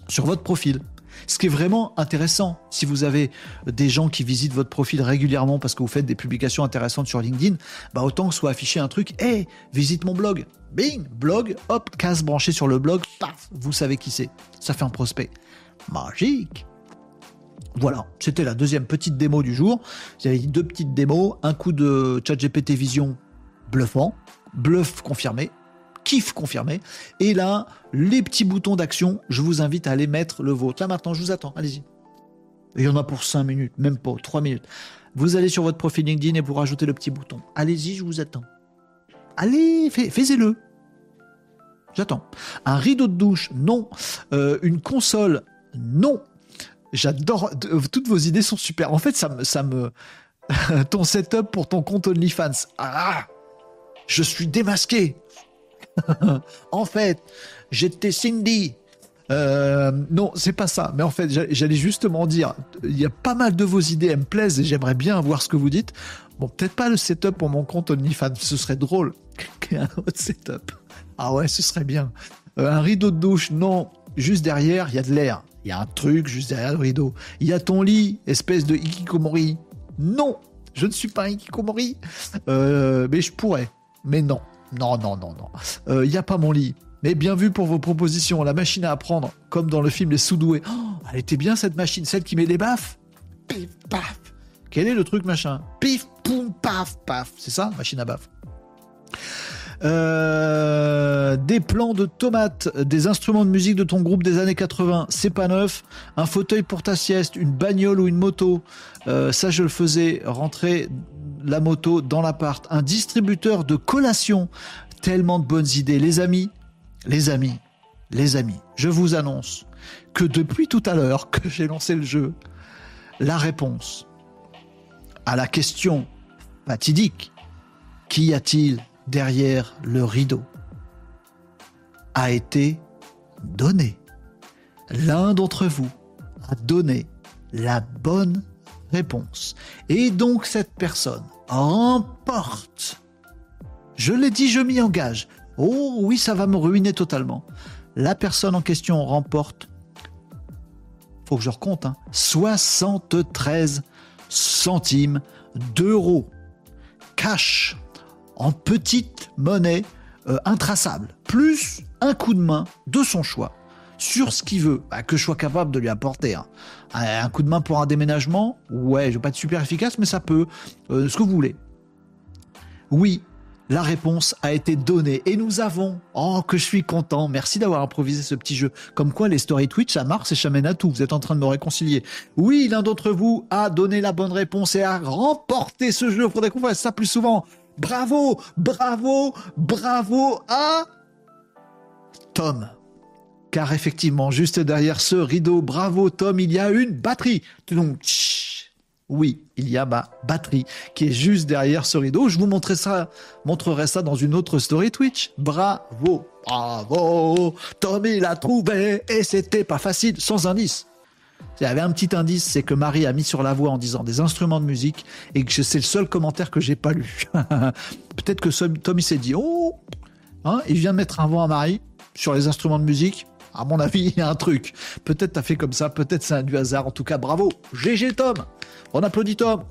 sur votre profil. Ce qui est vraiment intéressant, si vous avez des gens qui visitent votre profil régulièrement parce que vous faites des publications intéressantes sur LinkedIn, bah autant que soit affiché un truc, hé, visite mon blog, bing, blog, hop, case branché sur le blog, paf, vous savez qui c'est. Ça fait un prospect. Magique voilà, c'était la deuxième petite démo du jour. J'avais dit deux petites démos, un coup de ChatGPT Vision bluffant, bluff confirmé, kiff confirmé. Et là, les petits boutons d'action, je vous invite à aller mettre le vôtre. Là maintenant, je vous attends, allez-y. Il y en a pour 5 minutes, même pas, 3 minutes. Vous allez sur votre profil LinkedIn et vous rajoutez le petit bouton. Allez-y, je vous attends. Allez, faites-le. J'attends. Un rideau de douche, non. Euh, une console, non. J'adore. Toutes vos idées sont super. En fait, ça me, me, ton setup pour ton compte OnlyFans. Ah, je suis démasqué. en fait, j'étais Cindy. Euh, non, c'est pas ça. Mais en fait, j'allais justement dire, il y a pas mal de vos idées, elles me plaisent et j'aimerais bien voir ce que vous dites. Bon, peut-être pas le setup pour mon compte OnlyFans, ce serait drôle. un autre setup. Ah ouais, ce serait bien. Euh, un rideau de douche, non. Juste derrière, il y a de l'air. Il y a un truc juste derrière le rideau. Il y a ton lit, espèce de hikikomori. Non, je ne suis pas un hikikomori. Euh, mais je pourrais. Mais non. Non, non, non, non. Euh, il n'y a pas mon lit. Mais bien vu pour vos propositions. La machine à apprendre, comme dans le film Les Soudoués. Oh, elle était bien cette machine, celle qui met des baffes. Pif, paf. Quel est le truc machin? Pif, poum, paf, paf. C'est ça, machine à baffes. Euh, des plans de tomates, des instruments de musique de ton groupe des années 80, c'est pas neuf. Un fauteuil pour ta sieste, une bagnole ou une moto, euh, ça je le faisais rentrer la moto dans l'appart. Un distributeur de collation, tellement de bonnes idées. Les amis, les amis, les amis, je vous annonce que depuis tout à l'heure que j'ai lancé le jeu, la réponse à la question fatidique qu'y a-t-il derrière le rideau a été donné. L'un d'entre vous a donné la bonne réponse. Et donc cette personne remporte. Je l'ai dit, je m'y engage. Oh oui, ça va me ruiner totalement. La personne en question remporte, faut que je recompte, 73 hein, centimes d'euros. Cash en petite monnaie euh, intraçable, plus un coup de main de son choix sur ce qu'il veut, bah, que je sois capable de lui apporter. hein. Un coup de main pour un déménagement, ouais, je vais pas être super efficace, mais ça peut. Euh, ce que vous voulez. Oui, la réponse a été donnée et nous avons. Oh, que je suis content. Merci d'avoir improvisé ce petit jeu. Comme quoi, les stories Twitch, ça marche et ça mène à tout. Vous êtes en train de me réconcilier. Oui, l'un d'entre vous a donné la bonne réponse et a remporté ce jeu. Faudrait qu'on fasse ça plus souvent. Bravo, bravo, bravo à Tom. Car effectivement, juste derrière ce rideau, bravo Tom, il y a une batterie. Donc, oui, il y a ma batterie qui est juste derrière ce rideau. Je vous montrerai ça, montrerai ça dans une autre story Twitch. Bravo, bravo, Tom il a trouvé et c'était pas facile, sans indice. Il y avait un petit indice, c'est que Marie a mis sur la voix en disant des instruments de musique et que c'est le seul commentaire que j'ai pas lu. Peut-être que ce- Tom il s'est dit oh, hein, il vient de mettre un vent à Marie sur les instruments de musique. À mon avis, il y a un truc. Peut-être t'as fait comme ça, peut-être c'est un du hasard. En tout cas, bravo. GG Tom. On applaudit Tom.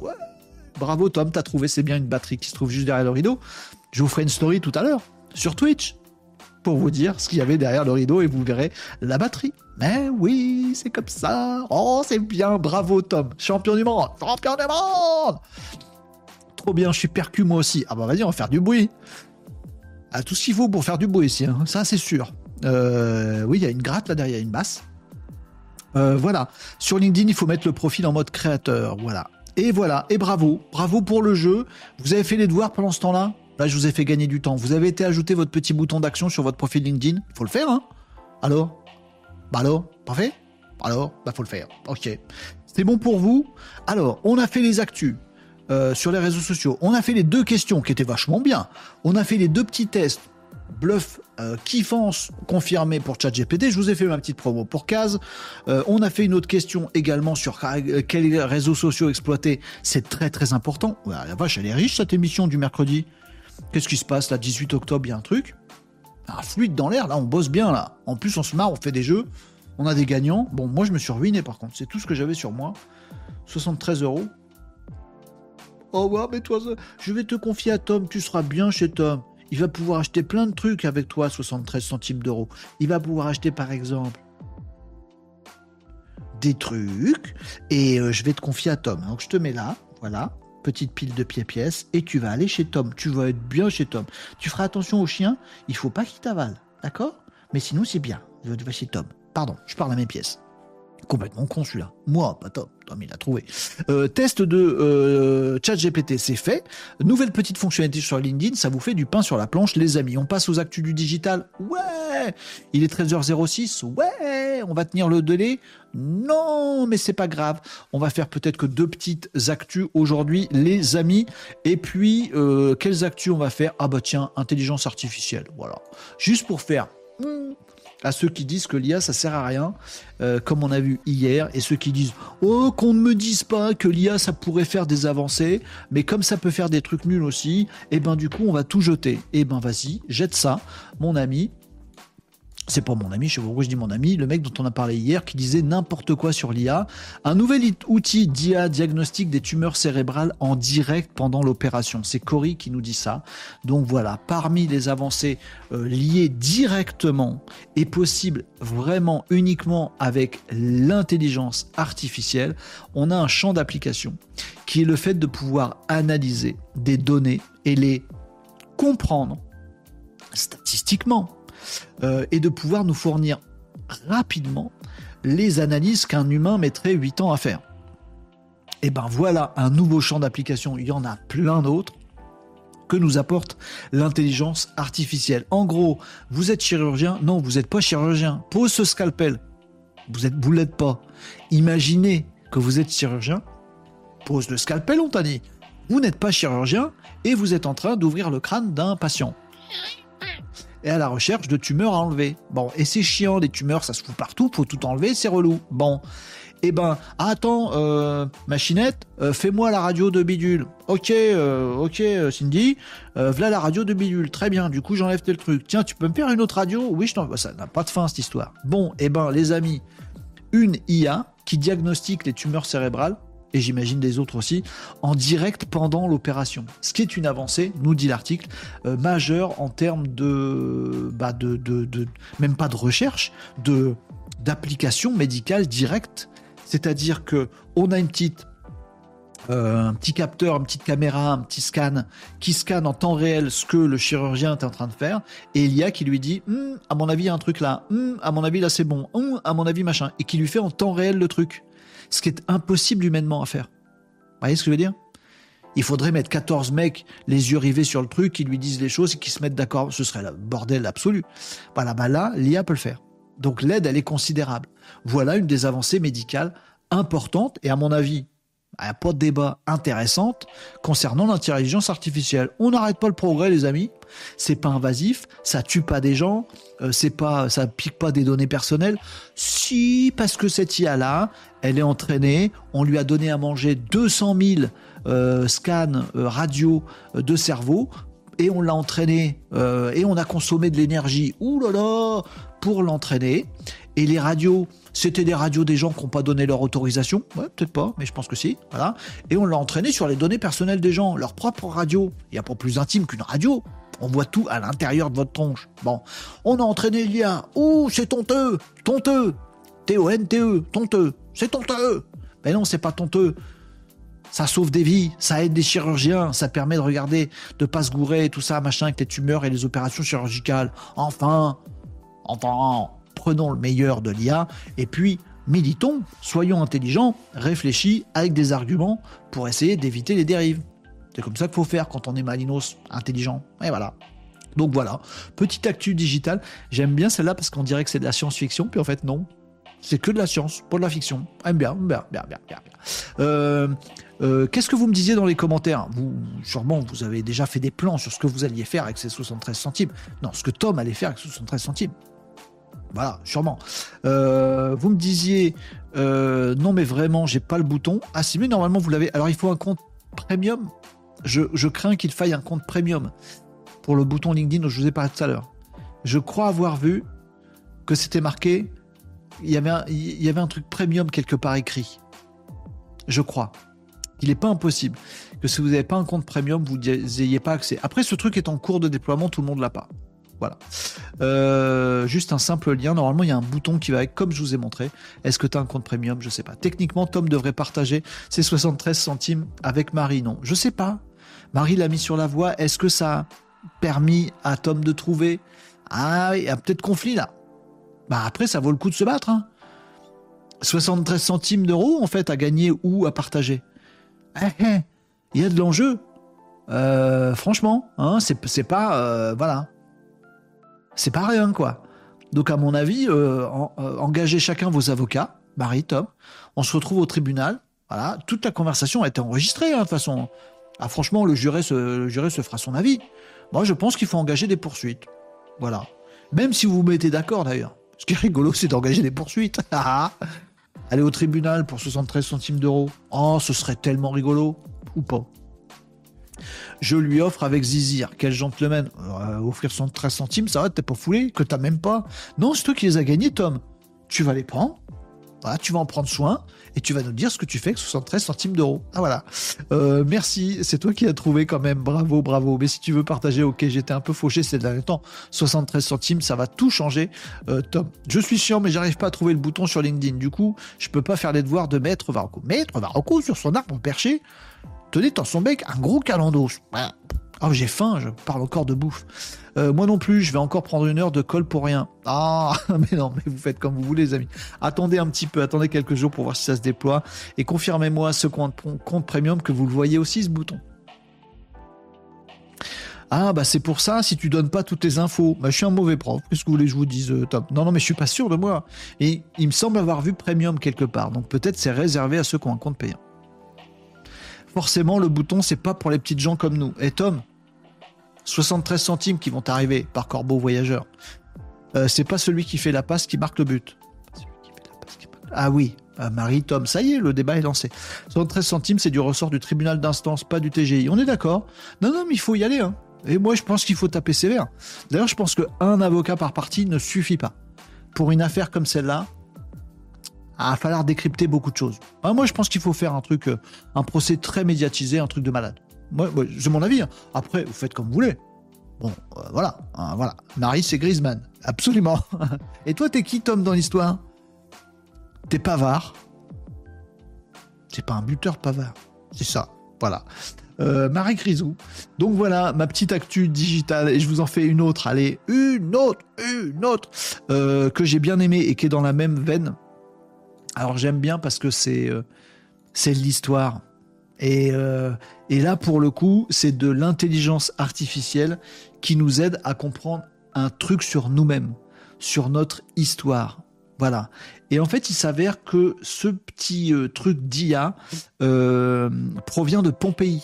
Bravo Tom, t'as trouvé, c'est bien une batterie qui se trouve juste derrière le rideau. Je vous ferai une story tout à l'heure sur Twitch pour vous dire ce qu'il y avait derrière le rideau et vous verrez la batterie. Mais oui, c'est comme ça. Oh, c'est bien. Bravo Tom. Champion du monde. Champion du monde. Trop bien, je suis percu moi aussi. Ah bah vas-y, on va faire du bruit. Ah, tout ce qu'il faut pour faire du bruit ici, hein. ça c'est sûr. Euh, oui, il y a une gratte là derrière, une basse. Euh, voilà. Sur LinkedIn, il faut mettre le profil en mode créateur. Voilà. Et voilà. Et bravo. Bravo pour le jeu. Vous avez fait les devoirs pendant ce temps-là? Là, je vous ai fait gagner du temps. Vous avez été ajouter votre petit bouton d'action sur votre profil LinkedIn. Faut le faire, hein Alors Bah alors Pas fait Alors Bah faut le faire. Ok. C'est bon pour vous? Alors, on a fait les actus. euh, sur les réseaux sociaux. On a fait les deux questions qui étaient vachement bien. On a fait les deux petits tests bluff euh, kiffance confirmé pour ChatGPT. Je vous ai fait ma petite promo pour Case. Euh, on a fait une autre question également sur euh, quels réseaux sociaux exploiter. C'est très très important. Ouais, la vache, elle est riche cette émission du mercredi. Qu'est-ce qui se passe là 18 octobre, il y a un truc? Un fluide dans l'air, là, on bosse bien là. En plus, on se marre, on fait des jeux. On a des gagnants. Bon, moi, je me suis ruiné par contre. C'est tout ce que j'avais sur moi. 73 euros. Oh ouais, mais toi, je vais te confier à Tom. Tu seras bien chez Tom. Il va pouvoir acheter plein de trucs avec toi, 73 centimes d'euros. Il va pouvoir acheter par exemple des trucs et euh, je vais te confier à Tom. Donc je te mets là, voilà, petite pile de pieds pièces et tu vas aller chez Tom. Tu vas être bien chez Tom. Tu feras attention au chien, il faut pas qu'il t'avale, d'accord? Mais sinon c'est bien. Tu vas chez Tom. Pardon, je parle à mes pièces. Complètement con celui-là. Moi, pas Tom. Tom, il a trouvé. Euh, test de euh, ChatGPT, c'est fait. Nouvelle petite fonctionnalité sur LinkedIn, ça vous fait du pain sur la planche, les amis. On passe aux actus du digital. Ouais Il est 13h06. Ouais On va tenir le délai? Non, mais c'est pas grave. On va faire peut-être que deux petites actus aujourd'hui, les amis. Et puis, euh, quelles actus on va faire? Ah bah tiens, intelligence artificielle. Voilà. Juste pour faire... à ceux qui disent que l'IA ça sert à rien, euh, comme on a vu hier, et ceux qui disent oh qu'on ne me dise pas que l'IA ça pourrait faire des avancées, mais comme ça peut faire des trucs nuls aussi, et ben du coup on va tout jeter. Et ben vas-y, jette ça, mon ami. C'est pas mon ami, je je dis mon ami, le mec dont on a parlé hier qui disait n'importe quoi sur l'IA. Un nouvel outil d'IA diagnostic des tumeurs cérébrales en direct pendant l'opération. C'est Cory qui nous dit ça. Donc voilà, parmi les avancées euh, liées directement et possibles vraiment uniquement avec l'intelligence artificielle, on a un champ d'application qui est le fait de pouvoir analyser des données et les comprendre statistiquement euh, et de pouvoir nous fournir rapidement les analyses qu'un humain mettrait 8 ans à faire. Et ben voilà un nouveau champ d'application, il y en a plein d'autres que nous apporte l'intelligence artificielle. En gros, vous êtes chirurgien? Non, vous n'êtes pas chirurgien. Pose ce scalpel. Vous êtes, vous l'êtes pas. Imaginez que vous êtes chirurgien. Pose le scalpel, on t'a dit. Vous n'êtes pas chirurgien et vous êtes en train d'ouvrir le crâne d'un patient. Et à la recherche de tumeurs à enlever. Bon, et c'est chiant, les tumeurs, ça se fout partout, faut tout enlever, c'est relou. Bon, eh ben, attends, euh, machinette, euh, fais-moi la radio de bidule. Ok, euh, ok, Cindy, voilà la radio de bidule. Très bien, du coup, j'enlève tel truc. Tiens, tu peux me faire une autre radio? Oui, je t'en... Ça n'a pas de fin, cette histoire. Bon, eh ben, les amis, une IA qui diagnostique les tumeurs cérébrales et j'imagine des autres aussi, en direct pendant l'opération. Ce qui est une avancée, nous dit l'article, euh, majeure en termes de, bah de, de, même pas de recherche, de d'application médicale directe. C'est-à-dire que on a une petite euh, un petit capteur, une petite caméra, un petit scan qui scanne en temps réel ce que le chirurgien est en train de faire, et il y a qui lui dit hum, à mon avis il y a un truc là, hum, à mon avis là c'est bon, hum, à mon avis machin, et qui lui fait en temps réel le truc, ce qui est impossible humainement à faire. Vous voyez ce que je veux dire? Il faudrait mettre 14 mecs les yeux rivés sur le truc, qui lui disent les choses et qui se mettent d'accord. Ce serait le bordel absolu. Voilà, bah là, l'IA peut le faire. Donc l'aide, elle est considérable. Voilà une des avancées médicales importantes et à mon avis, a pas de débat intéressante concernant l'intelligence artificielle. On n'arrête pas le progrès, les amis. C'est pas invasif, ça tue pas des gens, euh, c'est pas, ça pique pas des données personnelles. Si, parce que cette IA là, elle est entraînée, on lui a donné à manger 200 000 euh, scans euh, radio de cerveau et on l'a entraîné et on a consommé de l'énergie. Ouh pour l'entraîner. Et les radios, c'était des radios des gens qui n'ont pas donné leur autorisation. Ouais, peut-être pas, mais je pense que si. Voilà. Et on l'a entraîné sur les données personnelles des gens, leur propre radio. Il n'y a pas plus intime qu'une radio. On voit tout à l'intérieur de votre tronche. Bon. On a entraîné l'IA. Ouh, c'est tonteux. Tonteux. T-O-N-T-E. Tonteux. C'est tonteux. Mais non, c'est pas tonteux. Ça sauve des vies, ça aide des chirurgiens, ça permet de regarder, de pas se gourer, tout ça, machin, avec les tumeurs et les opérations chirurgicales. Enfin, enfin, prenons le meilleur de l'IA et puis militons, soyons intelligents, réfléchis avec des arguments pour essayer d'éviter les dérives. C'est comme ça qu'il faut faire quand on est malinos, intelligent. Et voilà. Donc voilà, petite actu digitale. J'aime bien celle-là parce qu'on dirait que c'est de la science-fiction, puis en fait non. C'est que de la science, pas de la fiction. Aime bien, bien, bien, bien, bien. Euh, euh, Qu'est-ce que vous me disiez dans les commentaires? Vous, sûrement, vous avez déjà fait des plans sur ce que vous alliez faire avec ces 73 centimes. Non, ce que Tom allait faire avec 73 centimes. Voilà, sûrement. Euh, vous me disiez, euh, non mais vraiment, j'ai pas le bouton. Ah si, mais normalement vous l'avez. Alors il faut un compte premium. Je, crains qu'il faille un compte premium pour le bouton LinkedIn dont je vous ai parlé tout à l'heure. Je crois avoir vu que c'était marqué, il y, avait un, truc premium quelque part écrit. Je crois. Il n'est pas impossible que si vous n'avez pas un compte premium, vous n'ayez pas accès. Après, ce truc est en cours de déploiement, tout le monde l'a pas. Voilà. Euh, juste un simple lien. Normalement, il y a un bouton qui va avec, comme je vous ai montré. Est-ce que tu as un compte premium? Je sais pas. Techniquement, Tom devrait partager ses 73 centimes avec Marie. Non, je sais pas. Marie l'a mis sur la voie. Est-ce que ça a permis à Tom de trouver? Ah, il y a peut-être conflit là. Bah après, ça vaut le coup de se battre. 73 hein. centimes d'euros, en fait, à gagner ou à partager. Eh, eh, il y a de l'enjeu. Euh, franchement, hein, c'est pas. Euh, voilà. C'est pas rien, quoi. Donc, à mon avis, euh, euh, engagez chacun vos avocats, Marie, Tom. On se retrouve au tribunal. Voilà, toute la conversation a été enregistrée, hein, de toute façon. Ah, franchement, le juré, se, le juré se fera son avis. Moi, je pense qu'il faut engager des poursuites. Voilà. Même si vous vous mettez d'accord, d'ailleurs. Ce qui est rigolo, c'est d'engager des poursuites. Aller au tribunal pour 73 centimes d'euros. Oh, ce serait tellement rigolo. Ou pas je lui offre avec Zizir. Quel gentleman. Euh, offrir 13 centimes, ça va, t'es pas foulé, que t'as même pas. Non, c'est toi qui les as gagnés, Tom. Tu vas les prendre. Tu vas en prendre soin et tu vas nous dire ce que tu fais avec 73 centimes d'euros. Ah voilà. Euh, merci, c'est toi qui as trouvé quand même. Bravo, bravo. Mais si tu veux partager, ok, j'étais un peu fauché ces derniers temps. 73 centimes, ça va tout changer. Euh, Tom, je suis sûr, mais j'arrive pas à trouver le bouton sur LinkedIn. Du coup, je peux pas faire les devoirs de Maître Varocco. Maître Varocco sur son arbre perché tenait dans son bec un gros calendos. Oh, j'ai faim, je parle encore de bouffe. Euh, moi non plus, je vais encore prendre une heure de colle pour rien. Ah, mais non, mais vous faites comme vous voulez, les amis. Attendez un petit peu, attendez quelques jours pour voir si ça se déploie. Et confirmez-moi ce compte, compte premium que vous le voyez aussi, ce bouton. Ah, bah c'est pour ça, si tu donnes pas toutes les infos. Bah, je suis un mauvais prof. Qu'est-ce que vous voulez que je vous dise, euh, Tom? Non, non, mais je suis pas sûr de moi. Et il me semble avoir vu premium quelque part. Donc peut-être c'est réservé à ceux qui ont un compte payant forcément le bouton c'est pas pour les petites gens comme nous. Et Tom, 73 centimes qui vont arriver par Corbeau Voyageur. Euh, c'est pas celui qui fait la passe qui marque le but. Ah oui, euh, Marie, Tom, ça y est, le débat est lancé. 73 centimes, c'est du ressort du tribunal d'instance, pas du TGI. On est d'accord? Non, non, mais il faut y aller. Hein. Et moi, je pense qu'il faut taper sévère. D'ailleurs, je pense qu'un avocat par partie ne suffit pas. Pour une affaire comme celle-là, il va falloir décrypter beaucoup de choses. moi, je pense qu'il faut faire un truc, euh, un procès très médiatisé, un truc de malade. Moi, c'est mon avis. Hein. Après, vous faites comme vous voulez. Bon, euh, voilà, hein, voilà. Marie, c'est Griezmann, absolument. Et toi, t'es qui, Tom, dans l'histoire? T'es Pavard. C'est pas un buteur Pavard, c'est ça. Voilà. Euh, Marie Grisou. Donc voilà ma petite actu digitale et je vous en fais une autre. Allez, une autre, une autre que j'ai bien aimée et qui est dans la même veine. Alors j'aime bien parce que c'est euh, l'histoire. Et, et là pour le coup c'est de l'intelligence artificielle qui nous aide à comprendre un truc sur nous-mêmes, sur notre histoire. Voilà. Et en fait, il s'avère que ce petit truc d'IA provient de Pompéi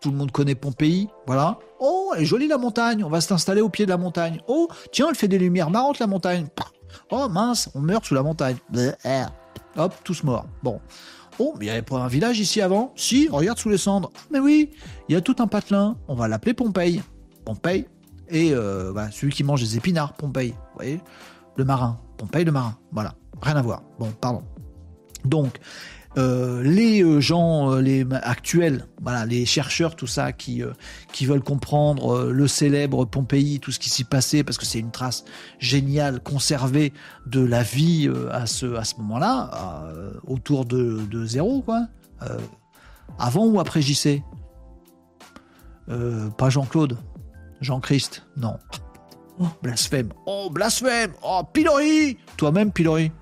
tout le monde connaît Pompéi, voilà. Oh, elle est jolie la montagne, on va s'installer au pied de la montagne. Oh, tiens, elle fait des lumières marrantes la montagne. Oh mince, on meurt sous la montagne. Hop, tous morts. Bon. Oh, il n'y avait pas un village ici avant? Si, regarde sous les cendres. Mais oui, il y a tout un patelin. On va l'appeler Pompéi. Pompéi. Et euh, celui qui mange des épinards, Pompéi. Vous voyez? Le marin. Pompéi le marin. Voilà. Rien à voir. Bon, pardon. Donc, euh, les euh, gens euh, les actuels, voilà, les chercheurs, tout ça, qui, qui veulent comprendre le célèbre Pompéi, tout ce qui s'y passait, parce que c'est une trace géniale, conservée de la vie à ce, à ce moment-là, autour de, de, zéro, quoi. avant ou après JC Pas Jean-Claude, Jean-Christ, non. Oh, blasphème, oh, blasphème, oh, pilori. Toi-même, pilori.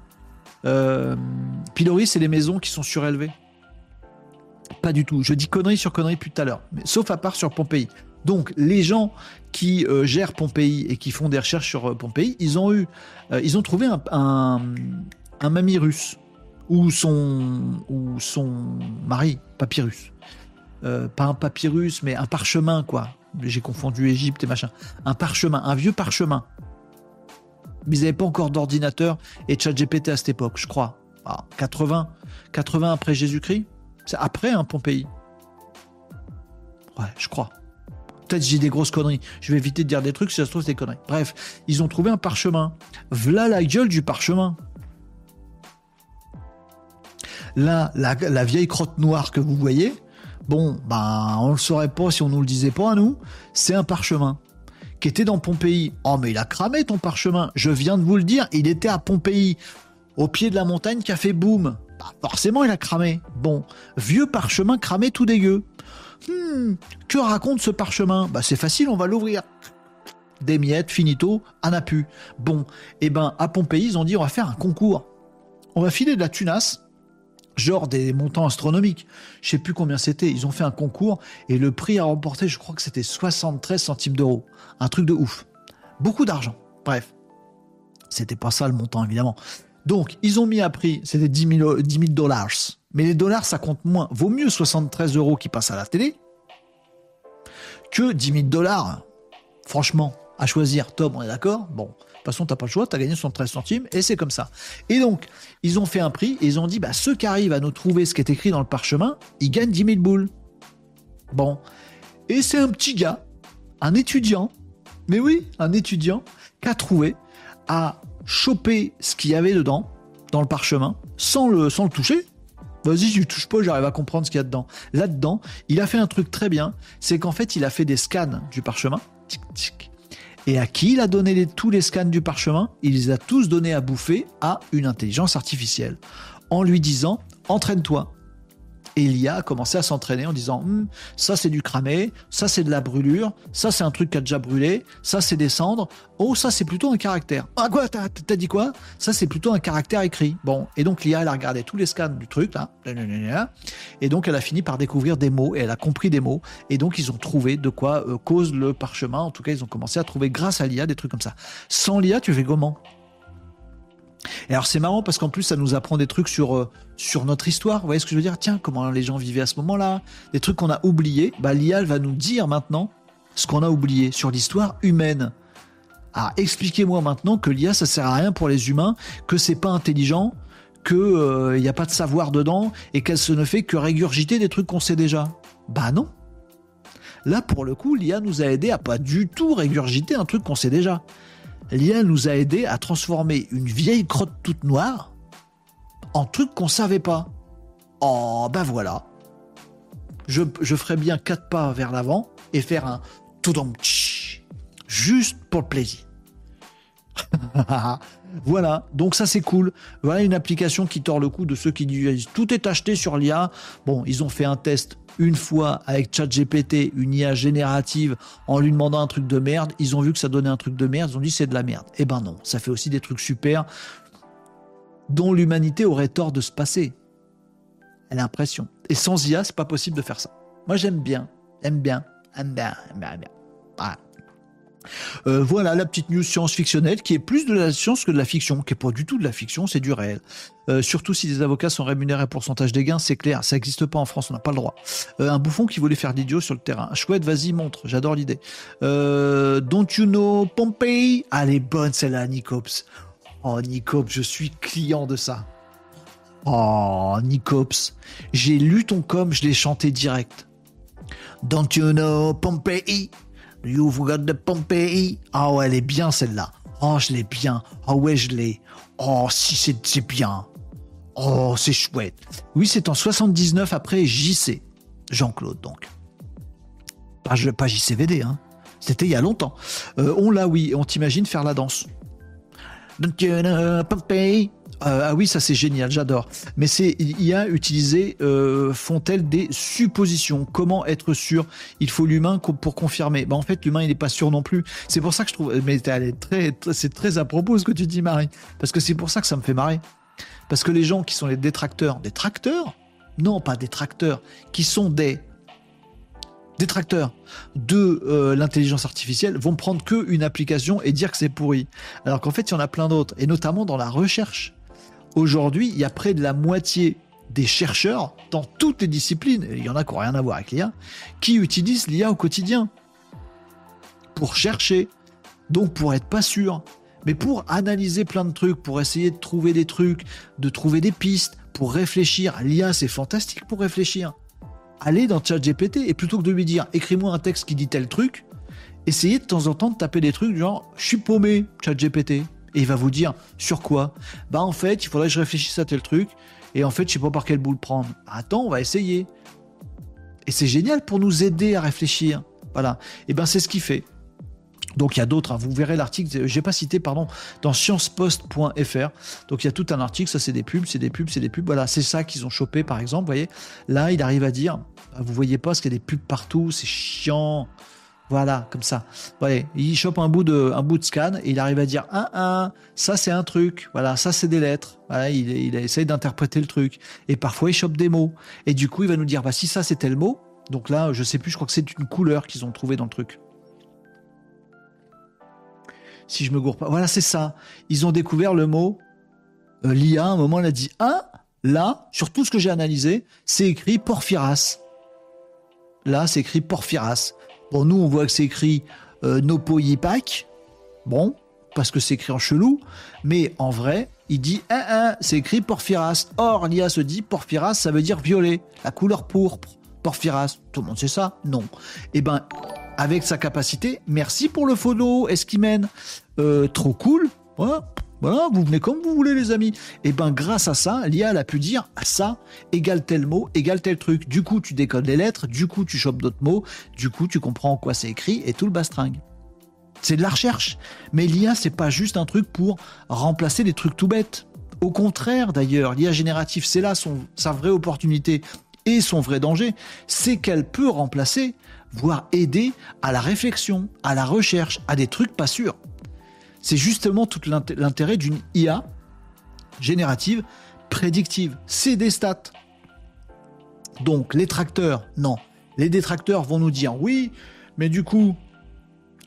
Euh, Pilori, c'est les maisons qui sont surélevées. Pas du tout. Je dis conneries sur conneries plus tout à l'heure. Sauf à part sur Pompéi. Donc, les gens qui euh, gèrent Pompéi et qui font des recherches sur euh, Pompéi, ils ont eu, ils ont trouvé un, un, mamie russe ou son, ou son mari, papyrus. pas un papyrus, mais un parchemin, quoi. J'ai confondu Égypte et machin. Un parchemin, un vieux parchemin mais ils n'avaient pas encore d'ordinateur et de chat GPT à cette époque, je crois. 80, ah, 80 après Jésus-Christ C'est après un hein, Pompéi. Ouais, je crois. Peut-être j'ai des grosses conneries. Je vais éviter de dire des trucs si ça se trouve des conneries. Bref, ils ont trouvé un parchemin. V'là la gueule du parchemin. Là, la, la vieille crotte noire que vous voyez, bon, ben, on le saurait pas si on nous le disait pas à nous. C'est un parchemin qui était dans Pompéi. Oh, mais il a cramé ton parchemin. Je viens de vous le dire, il était à Pompéi, au pied de la montagne qui a fait boum. Bah, forcément, il a cramé. Bon, vieux parchemin cramé tout dégueu. Hmm, que raconte ce parchemin? Bah, c'est facile, on va l'ouvrir. Des miettes, finito, un. Bon, eh ben, à Pompéi, ils ont dit on va faire un concours. On va filer de la tunasse genre des montants astronomiques. Je sais plus combien c'était. Ils ont fait un concours et le prix à remporter, je crois que c'était 73 centimes d'euros. Un truc de ouf. Beaucoup d'argent. Bref. C'était pas ça le montant, évidemment. Donc, ils ont mis à prix, c'était 10 000, dollars. Mais les dollars, ça compte moins. Vaut mieux 73 euros qui passent à la télé que 10 000 dollars. Franchement, à choisir. Tom, on est d'accord? Bon toute façon, t'as pas le choix, t'as gagné 73 centimes, et c'est comme ça. Et donc, ils ont fait un prix, et ils ont dit, bah, ceux qui arrivent à nous trouver ce qui est écrit dans le parchemin, ils gagnent 10 000 boules. Bon. Et c'est un petit gars, un étudiant, mais oui, un étudiant, qui a trouvé, à choper ce qu'il y avait dedans, dans le parchemin, sans le, sans le toucher, Vas-y, je touche pas, j'arrive à comprendre ce qu'il y a dedans. Là-dedans, il a fait un truc très bien, c'est qu'en fait, il a fait des scans du parchemin. Tic, tic, et à qui il a donné tous les scans du parchemin? Il les a tous donnés à bouffer à une intelligence artificielle, en lui disant entraîne-toi, et l'IA a commencé à s'entraîner en disant hum, ça c'est du cramé, ça c'est de la brûlure, ça c'est un truc qui a déjà brûlé, ça c'est des cendres, oh ça c'est plutôt un caractère. Ah quoi, t'as, dit quoi? Ça c'est plutôt un caractère écrit. Bon, et donc l'IA elle a regardé tous les scans du truc et donc elle a fini par découvrir des mots et elle a compris des mots, et donc ils ont trouvé de quoi euh, cause le parchemin. En tout cas, ils ont commencé à trouver grâce à l'IA des trucs comme ça. Sans l'IA, tu fais comment? Et alors c'est marrant parce qu'en plus ça nous apprend des trucs sur euh, notre histoire. Vous voyez ce que je veux dire? Tiens, comment les gens vivaient à ce moment-là, des trucs qu'on a oubliés. Bah l'IA va nous dire maintenant ce qu'on a oublié sur l'histoire humaine. Ah, expliquez-moi maintenant que l'IA ça sert à rien pour les humains, que c'est pas intelligent, que il euh, n'y a pas de savoir dedans et qu'elle se ne fait que régurgiter des trucs qu'on sait déjà. Bah non. Là pour le coup, l'IA nous a aidé à pas du tout régurgiter un truc qu'on sait déjà l'IA nous a aidé à transformer une vieille crotte toute noire, en trucs qu'on savait pas. Oh, ben voilà. Je, je ferais bien quatre pas vers l'avant et faire un tout juste pour le plaisir. voilà, donc ça c'est cool. Voilà une application qui tord le cou de ceux qui disent tout est acheté sur l'IA. Bon, ils ont fait un test une fois avec ChatGPT, une IA générative, en lui demandant un truc de merde. Ils ont vu que ça donnait un truc de merde. Ils ont dit c'est de la merde. Eh ben non, ça fait aussi des trucs super dont l'humanité aurait tort de se passer. Elle a l'impression. Et sans IA, c'est pas possible de faire ça. Moi j'aime bien, aime bien, aime bien, aime bien, aime bien. Euh, voilà la petite news science-fictionnelle qui est plus de la science que de la fiction, qui est pas du tout de la fiction, c'est du réel. Euh, surtout si des avocats sont rémunérés à pourcentage des gains, c'est clair, ça n'existe pas en France, on n'a pas le droit. Euh, un bouffon qui voulait faire l'idiot sur le terrain. Chouette, vas-y, montre, j'adore l'idée. don't you know Pompey? Elle est bonne celle-là, Nicops. Oh, Nicops, je suis client de ça. Oh, Nicops, j'ai lu ton com, je l'ai chanté direct. Don't you know Pompey? You've got the Pompey. Ah ouais, elle est bien celle-là. Oh, je l'ai bien. Ah ouais, je l'ai. Oh, si c'est bien. Oh, c'est chouette. Oui, c'est en 79 après JC. Jean-Claude, donc. Pas, pas JCVD, hein. C'était il y a longtemps. Euh, on l'a, oui. On t'imagine faire la danse. Don't you know euh, ah oui, ça c'est génial, j'adore. Mais c'est IA utilisé euh, font-elles des suppositions? Comment être sûr? Il faut l'humain pour confirmer. Bah en fait, l'humain il n'est pas sûr non plus. C'est pour ça que je trouve. Mais c'est très à propos ce que tu dis, Marie, parce que c'est pour ça que ça me fait marrer. Parce que les gens qui sont les détracteurs, détracteurs Non, pas détracteurs, qui sont des détracteurs de euh, l'intelligence artificielle vont prendre que une application et dire que c'est pourri. Alors qu'en fait, il y en a plein d'autres, et notamment dans la recherche. Aujourd'hui, il y a près de la moitié des chercheurs dans toutes les disciplines, il y en a qui n'ont rien à voir avec l'IA, qui utilisent l'IA au quotidien pour chercher, donc pour être pas sûr, mais pour analyser plein de trucs, pour essayer de trouver des trucs, de trouver des pistes, pour réfléchir. L'IA, c'est fantastique pour réfléchir. Allez dans ChatGPT et plutôt que de lui dire écris-moi un texte qui dit tel truc, essayez de temps en temps de taper des trucs genre je suis paumé, ChatGPT et il va vous dire sur quoi? Bah en fait, il faudrait que je réfléchisse à tel truc et en fait, je sais pas par quel bout le prendre. Bah, attends, on va essayer. Et c'est génial pour nous aider à réfléchir. Voilà. Et ben c'est ce qu'il fait. Donc il y a d'autres, hein. vous verrez l'article, j'ai pas cité, pardon, dans sciencepost.fr. Donc il y a tout un article, ça c'est des pubs, c'est des pubs, c'est des pubs. Voilà, c'est ça qu'ils ont chopé par exemple. Vous voyez, là il arrive à dire, bah, vous voyez pas parce qu'il y a des pubs partout, c'est chiant. Voilà, comme ça. Ouais, il chope un bout de, un bout de scan et il arrive à dire un, un, ça c'est un truc. Voilà, ça c'est des lettres. Voilà, il, essaye d'interpréter le truc. Et parfois il chope des mots. Et du coup, il va nous dire, bah si ça c'est tel mot. Donc là, je sais plus, je crois que c'est une couleur qu'ils ont trouvé dans le truc. Si je me gourre pas. Voilà, c'est ça. Ils ont découvert le mot. Euh, L'IA, à un moment, elle a dit, un, là, sur tout ce que j'ai analysé, c'est écrit Porphyras. Là, c'est écrit Porphyras. Bon, nous, on voit que c'est écrit euh, Nopo Yipak. Bon, parce que c'est écrit en chelou. Mais en vrai, il dit hein, hein, c'est écrit Porphyras. Or, l'IA se dit Porphyras, ça veut dire violet, la couleur pourpre. Porphyras, tout le monde sait ça? Non. Eh ben, avec sa capacité, merci pour le photo, Esquimen. Euh, trop cool. Voilà. Voilà, vous venez comme vous voulez, les amis. Et eh ben, grâce à ça, l'IA, a pu dire ça égale tel mot, égale tel truc. Du coup, tu décodes les lettres, du coup, tu chopes d'autres mots, du coup, tu comprends en quoi c'est écrit et tout le bastringue. C'est de la recherche. Mais l'IA, c'est pas juste un truc pour remplacer des trucs tout bêtes. Au contraire, d'ailleurs, l'IA générative, c'est là sa vraie opportunité et son vrai danger. C'est qu'elle peut remplacer, voire aider à la réflexion, à la recherche, à des trucs pas sûrs. C'est justement tout l'intérêt d'une IA générative prédictive. C'est des stats. Donc les tracteurs, non. Les détracteurs vont nous dire oui, mais du coup,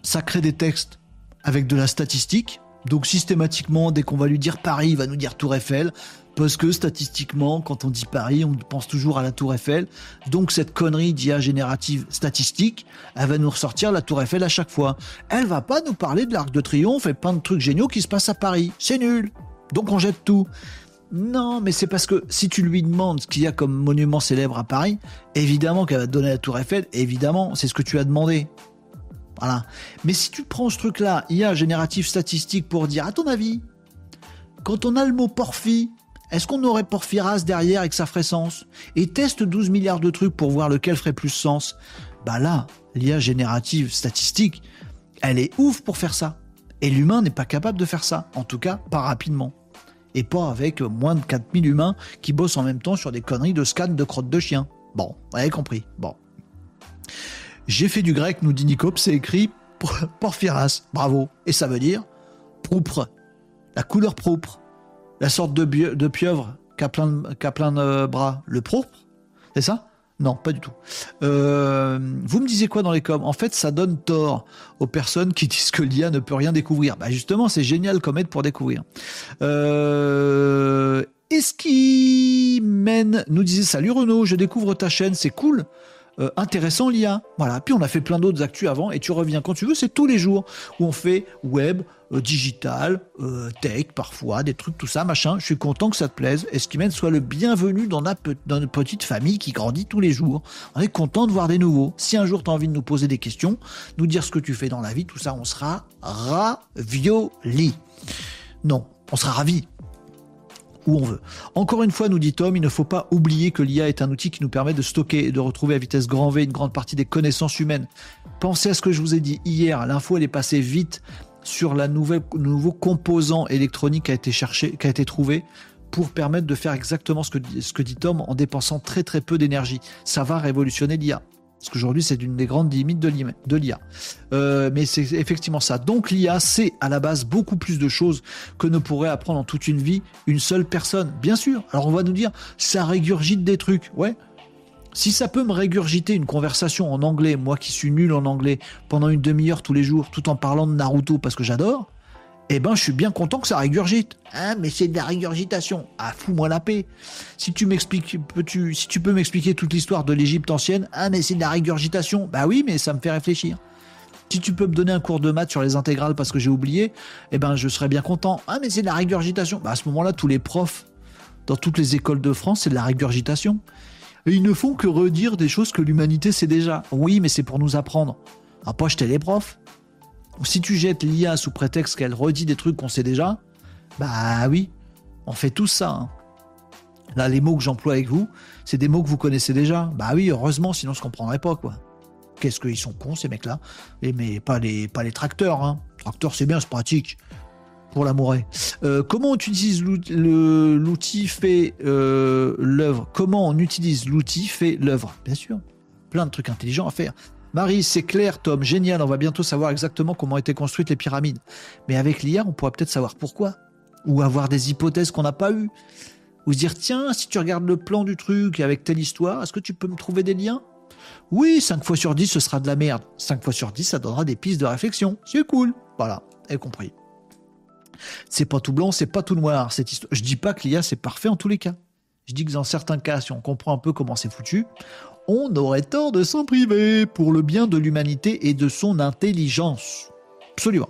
ça crée des textes avec de la statistique. Donc systématiquement, dès qu'on va lui dire Paris, il va nous dire Tour Eiffel parce que statistiquement, quand on dit Paris, on pense toujours à la Tour Eiffel. Donc cette connerie d'IA générative statistique, elle va nous ressortir la Tour Eiffel à chaque fois. Elle va pas nous parler de l'Arc de Triomphe et plein de trucs géniaux qui se passent à Paris. C'est nul. Donc on jette tout. Non, mais c'est parce que si tu lui demandes ce qu'il y a comme monument célèbre à Paris, évidemment qu'elle va te donner la Tour Eiffel, évidemment, c'est ce que tu as demandé. Voilà. Mais si tu prends ce truc-là, IA générative statistique pour dire, à ton avis, quand on a le mot porphyre, Est-ce qu'on aurait Porphyras derrière avec sa ferait sens Et teste 12 milliards de trucs pour voir lequel ferait plus sens. Bah là, l'IA générative statistique, elle est ouf pour faire ça. Et l'humain n'est pas capable de faire ça. En tout cas, pas rapidement. Et pas avec moins de 4000 humains qui bossent en même temps sur des conneries de scan de crottes de chien. Bon, vous avez compris. Bon. J'ai fait du grec, nous dit Nicop, c'est écrit Porphyras. Bravo. Et ça veut dire propre. La couleur propre la sorte de, pieuvre qui a plein de, bras, le propre, c'est ça? Non, pas du tout. Euh, vous me disiez quoi dans les coms? En fait, ça donne tort aux personnes qui disent que l'IA ne peut rien découvrir. Bah justement, c'est génial comme aide pour découvrir. Euh, Est-ce qui mène nous disait salut Renaud, je découvre ta chaîne, c'est cool. Euh, intéressant l'IA. Voilà. Puis on a fait plein d'autres actus avant et tu reviens quand tu veux. C'est tous les jours où on fait web, euh, digital, euh, tech parfois, des trucs, tout ça, machin. Je suis content que ça te plaise et ce qui mène soit le bienvenu dans, dans notre petite famille qui grandit tous les jours. On est content de voir des nouveaux. Si un jour tu as envie de nous poser des questions, nous dire ce que tu fais dans la vie, tout ça, on sera ravioli. Non, on sera ravis où on veut. Encore une fois, nous dit Tom, il ne faut pas oublier que l'IA est un outil qui nous permet de stocker et de retrouver à vitesse grand V une grande partie des connaissances humaines. Pensez à ce que je vous ai dit hier, l'info elle est passée vite sur la le nouveau composant électronique qui a été cherché, qui a été trouvé pour permettre de faire exactement ce que dit Tom en dépensant très très peu d'énergie. Ça va révolutionner l'IA. Parce qu'aujourd'hui, c'est une des grandes limites de l'IA. Euh, mais c'est effectivement ça. Donc l'IA, c'est à la base beaucoup plus de choses que ne pourrait apprendre en toute une vie une seule personne. Bien sûr. Alors on va nous dire, ça régurgite des trucs. Ouais. Si ça peut me régurgiter une conversation en anglais, moi qui suis nul en anglais, pendant une demi-heure tous les jours, tout en parlant de Naruto parce que j'adore, eh ben je suis bien content que ça régurgite. Hein, mais c'est de la régurgitation. Ah, fous-moi la paix. Si tu m'expliques, peux-tu, si tu peux m'expliquer toute l'histoire de l'Égypte ancienne, ah mais c'est de la régurgitation. Bah oui, mais ça me fait réfléchir. Si tu peux me donner un cours de maths sur les intégrales parce que j'ai oublié, eh ben je serais bien content. Ah mais c'est de la régurgitation. Bah à ce moment-là, tous les profs dans toutes les écoles de France, c'est de la régurgitation. Et ils ne font que redire des choses que l'humanité sait déjà. Oui, mais c'est pour nous apprendre. Ah, pas jeter les profs si tu jettes l'IA sous prétexte qu'elle redit des trucs qu'on sait déjà, bah oui, on fait tout ça. Hein. Là, les mots que j'emploie avec vous, c'est des mots que vous connaissez déjà. Bah oui, heureusement, sinon je comprendrais pas, quoi. Qu'est-ce qu'ils sont cons, ces mecs-là? Mais pas les, tracteurs, hein. Tracteur, c'est bien, c'est pratique. Pour l'amour. Euh, comment on utilise l'outil fait euh, l'œuvre? Comment on utilise l'outil fait l'œuvre? Bien sûr. Plein de trucs intelligents à faire. Marie, c'est clair, Tom, génial, on va bientôt savoir exactement comment étaient construites les pyramides. Mais avec l'IA, on pourra peut-être savoir pourquoi. Ou avoir des hypothèses qu'on n'a pas eues. Ou se dire, tiens, si tu regardes le plan du truc avec telle histoire, est-ce que tu peux me trouver des liens? Oui, 5 fois sur 10, ce sera de la merde. 5 fois sur 10, ça donnera des pistes de réflexion. C'est cool. Voilà, avez compris. C'est pas tout blanc, c'est pas tout noir, cette histoire. Je dis pas que l'IA, c'est parfait en tous les cas. Je dis que dans certains cas, si on comprend un peu comment c'est foutu, on aurait tort de s'en priver pour le bien de l'humanité et de son intelligence. Absolument.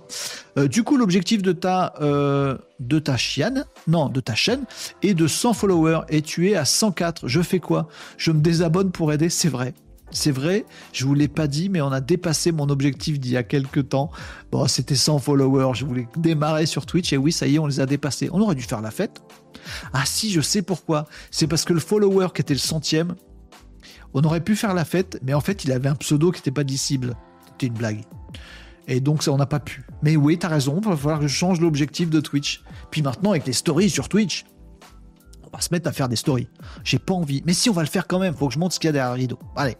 Euh, du coup, l'objectif de ta euh, de ta chienne, non, de ta chaîne, est de 100 followers et tu es à 104. Je fais quoi? Je me désabonne pour aider, c'est vrai. C'est vrai, je vous l'ai pas dit, mais on a dépassé mon objectif d'il y a quelques temps. Bon, c'était 100 followers. Je voulais démarrer sur Twitch et oui, ça y est, on les a dépassés. On aurait dû faire la fête. Ah si, je sais pourquoi. C'est parce que le follower qui était le centième, on aurait pu faire la fête, mais en fait, il avait un pseudo qui n'était pas dissible. C'était une blague. Et donc, ça, on n'a pas pu. Mais oui, t'as raison, il va falloir que je change l'objectif de Twitch. Puis maintenant, avec les stories sur Twitch, on va se mettre à faire des stories. J'ai pas envie. Mais si, on va le faire quand même. Faut que je montre ce qu'il y a derrière le rideau. Allez.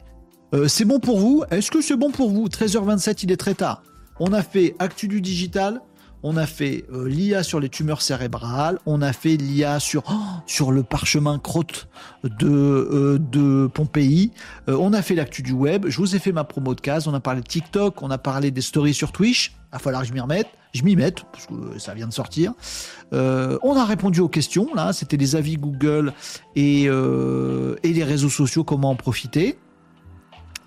Euh, c'est bon pour vous? Est-ce que c'est bon pour vous? 13h27, il est très tard. On a fait Actu du Digital, on a fait euh, l'IA sur les tumeurs cérébrales, on a fait l'IA sur, oh, sur le parchemin crotte de, euh, Pompéi, euh, on a fait l'actu du web, je vous ai fait ma promo de case, on a parlé de TikTok, on a parlé des stories sur Twitch, il va falloir que je m'y remette, je m'y mette, parce que ça vient de sortir. on a répondu aux questions, là, c'était les avis Google et, et les réseaux sociaux, comment en profiter.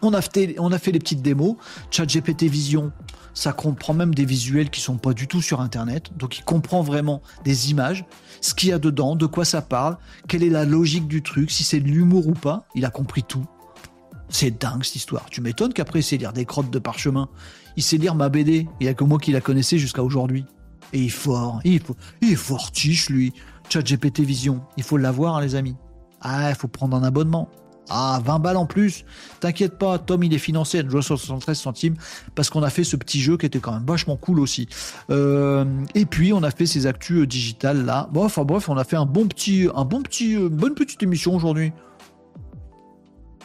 On a, fait, on a fait les petites démos, ChatGPT Vision, ça comprend même des visuels qui sont pas du tout sur Internet. Donc il comprend vraiment des images, ce qu'il y a dedans, de quoi ça parle, quelle est la logique du truc, si c'est de l'humour ou pas. Il a compris tout. C'est dingue cette histoire. Tu m'étonnes qu'après il sait lire des crottes de parchemin. Il sait lire ma BD. Il y a que moi qui la connaissais jusqu'à aujourd'hui. Et il est fort. Il est, il fortiche lui. ChatGPT Vision, il faut l'avoir, les amis. Ah, il faut prendre un abonnement. Ah, 20 balles en plus. T'inquiète pas, Tom, il est financé à 73 centimes parce qu'on a fait ce petit jeu qui était quand même vachement cool aussi. Euh, et puis, on a fait ces actus euh, digitales là. Bon, enfin bref, on a fait un bon petit, un bon petit, euh, bonne petite émission aujourd'hui.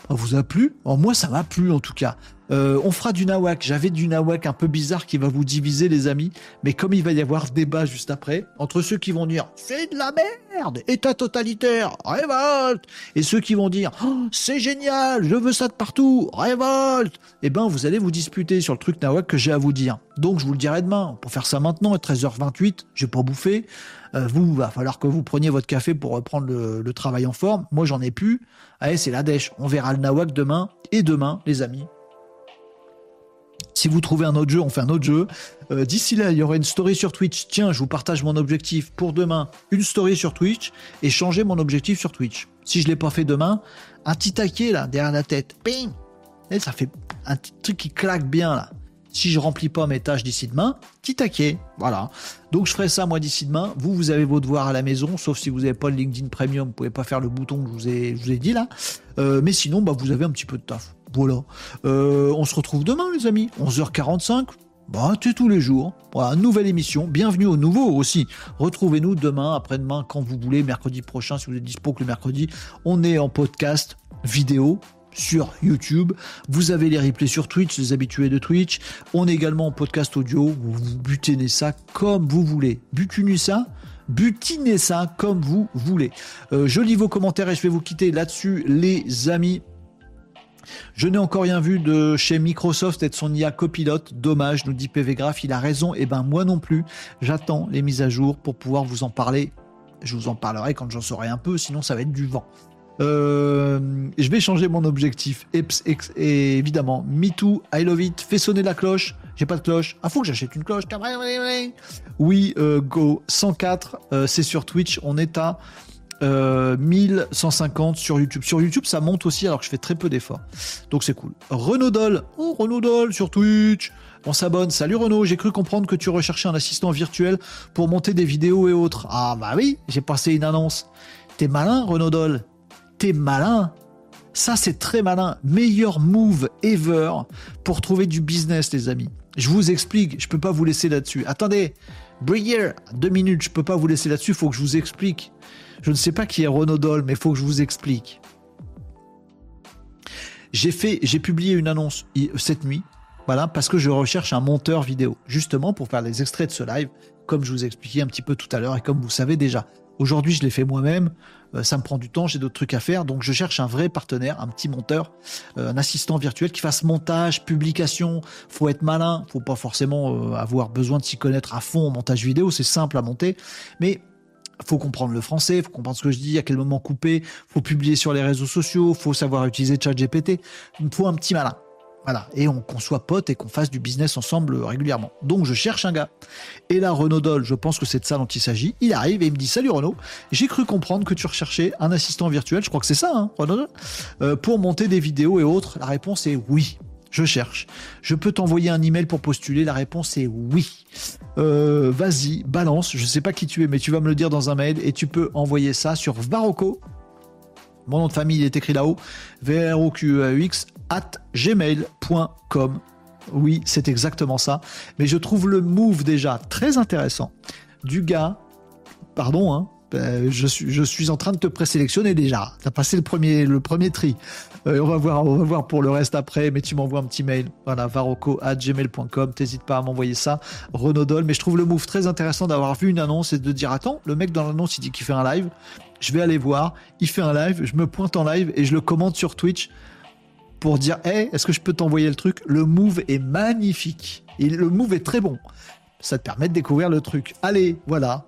Ça vous a plu? Moi, ça m'a plu en tout cas. Euh, on fera du nawak. J'avais du nawak un peu bizarre qui va vous diviser, les amis. Mais comme il va y avoir débat juste après, entre ceux qui vont dire c'est de la merde, État totalitaire, révolte, et ceux qui vont dire oh, c'est génial, je veux ça de partout, révolte, eh ben vous allez vous disputer sur le truc nawak que j'ai à vous dire. Donc je vous le dirai demain. Pour faire ça maintenant, à 13h28, j'ai pas bouffé. Euh, vous, va falloir que vous preniez votre café pour reprendre le, travail en forme. Moi, j'en ai plus. Allez, c'est la dèche. On verra le nawak demain. Et demain, les amis, si vous trouvez un autre jeu, on fait un autre jeu. Euh, d'ici là, il y aura une story sur Twitch. Tiens, je vous partage mon objectif pour demain. Une story sur Twitch et changer mon objectif sur Twitch. Si je l'ai pas fait demain, un petit taquet là derrière la tête. Ping et ça fait un petit truc qui claque bien là. Si je remplis pas mes tâches d'ici demain, petit taquet. Voilà. Donc je ferai ça moi d'ici demain. Vous, vous avez vos devoirs à la maison, sauf si vous n'avez pas le LinkedIn Premium, vous pouvez pas faire le bouton que je vous ai, je vous ai dit là. Euh, mais sinon, bah, vous avez un petit peu de taf. Voilà. Euh, on se retrouve demain, les amis. 11h45. Bah, c'est tous les jours. Voilà, nouvelle émission. Bienvenue au nouveau aussi. Retrouvez-nous demain, après-demain, quand vous voulez, mercredi prochain, si vous êtes dispo que le mercredi. On est en podcast vidéo sur YouTube. Vous avez les replays sur Twitch, les habitués de Twitch. On est également en podcast audio. Vous butinez ça comme vous voulez. Butinez ça butinez ça comme vous voulez. Euh, je lis vos commentaires et je vais vous quitter là-dessus, les amis. Je n'ai encore rien vu de chez Microsoft et de son IA copilote. Dommage, nous dit PV Graph. Il a raison. Et eh ben moi non plus. J'attends les mises à jour pour pouvoir vous en parler. Je vous en parlerai quand j'en saurai un peu. Sinon, ça va être du vent. Euh, je vais changer mon objectif. Et, évidemment, Me Too, I Love It, fais sonner la cloche. J'ai pas de cloche. Ah, faut que j'achète une cloche. Oui, euh, Go 104, euh, c'est sur Twitch. On est à 1150 sur YouTube. Sur YouTube, ça monte aussi alors que je fais très peu d'efforts. Donc c'est cool. Renaud Doll. Oh, Renaud Doll sur Twitch. On s'abonne. Salut Renaud, j'ai cru comprendre que tu recherchais un assistant virtuel pour monter des vidéos et autres. Ah bah oui, j'ai passé une annonce. T'es malin, Renaud Doll t'es malin. Ça, c'est très malin. Meilleur move ever pour trouver du business, les amis. Je vous explique. Je peux pas vous laisser là-dessus. Attendez. Brière, deux minutes. Je peux pas vous laisser là-dessus. Faut que je vous explique. Je ne sais pas qui est Renaudol, mais faut que je vous explique. J'ai fait, j'ai publié une annonce cette nuit. Voilà, parce que je recherche un monteur vidéo, justement pour faire les extraits de ce live, comme je vous expliquais un petit peu tout à l'heure et comme vous savez déjà. Aujourd'hui, je l'ai fait moi-même. Euh, ça me prend du temps, j'ai d'autres trucs à faire. Donc, je cherche un vrai partenaire, un petit monteur, euh, un assistant virtuel qui fasse montage, publication. Faut être malin. Faut pas forcément euh, avoir besoin de s'y connaître à fond en montage vidéo. C'est simple à monter. Mais faut comprendre le français, faut comprendre ce que je dis, à quel moment couper, faut publier sur les réseaux sociaux, faut savoir utiliser ChatGPT. Il faut un petit malin. Voilà, et on, qu'on soit potes et qu'on fasse du business ensemble régulièrement. Donc je cherche un gars. Et là, Renaud Doll, je pense que c'est de ça dont il s'agit. Il arrive et il me dit Salut Renaud, j'ai cru comprendre que tu recherchais un assistant virtuel, je crois que c'est ça, hein, Renaud euh, pour monter des vidéos et autres. La réponse est oui. Je cherche. Je peux t'envoyer un email pour postuler. La réponse est oui. Euh, vas-y, balance. Je sais pas qui tu es, mais tu vas me le dire dans un mail et tu peux envoyer ça sur Varocco. Mon nom de famille est écrit là-haut. v r o q e x at gmail.com. Oui, c'est exactement ça. Mais je trouve le move déjà très intéressant du gars. Pardon, hein, ben, je, suis, je suis en train de te présélectionner déjà. Tu as passé le premier, le premier tri. Euh, on, va voir, on va voir pour le reste après, mais tu m'envoies un petit mail. Voilà, varocco.gmail.com. T'hésites pas à m'envoyer ça. Renaudol. Mais je trouve le move très intéressant d'avoir vu une annonce et de dire Attends, le mec dans l'annonce, il dit qu'il fait un live. Je vais aller voir. Il fait un live. Je me pointe en live et je le commente sur Twitch pour dire Hey, est-ce que je peux t'envoyer le truc? Le move est magnifique. Et le move est très bon. Ça te permet de découvrir le truc. Allez, voilà.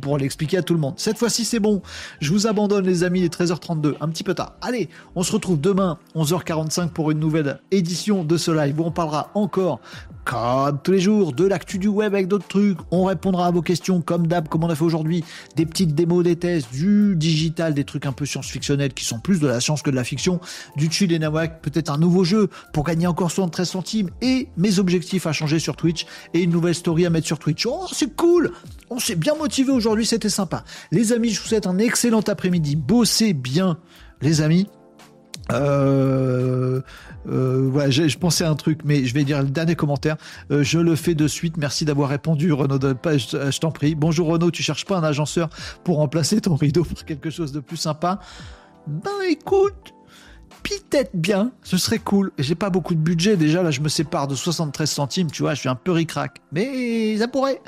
Pour l'expliquer à tout le monde. Cette fois-ci, c'est bon. Je vous abandonne, les amis, les 13h32. Un petit peu tard. Allez, on se retrouve demain, 11h45, pour une nouvelle édition de ce live où on parlera encore comme tous les jours, de l'actu du web avec d'autres trucs. On répondra à vos questions comme d'hab, comme on a fait aujourd'hui. Des petites démos, des tests, du digital, des trucs un peu science-fictionnels qui sont plus de la science que de la fiction. Du chill et nawak, peut-être un nouveau jeu pour gagner encore 73 centimes. Et mes objectifs à changer sur Twitch et une nouvelle story à mettre sur Twitch. Oh, c'est cool! On s'est bien motivé aujourd'hui, c'était sympa. Les amis, je vous souhaite un excellent après-midi. Bossez bien, les amis. Euh, euh, voilà, je, pensais à un truc, mais je vais dire le dernier commentaire. Euh, je le fais de suite. Merci d'avoir répondu, Renaud. De, je, je t'en prie. Bonjour Renaud, tu cherches pas un agenceur pour remplacer ton rideau pour quelque chose de plus sympa? Ben écoute, peut-être bien, ce serait cool. J'ai pas beaucoup de budget déjà, là je me sépare de 73 centimes, tu vois, je suis un peu ricrac. Mais ça pourrait.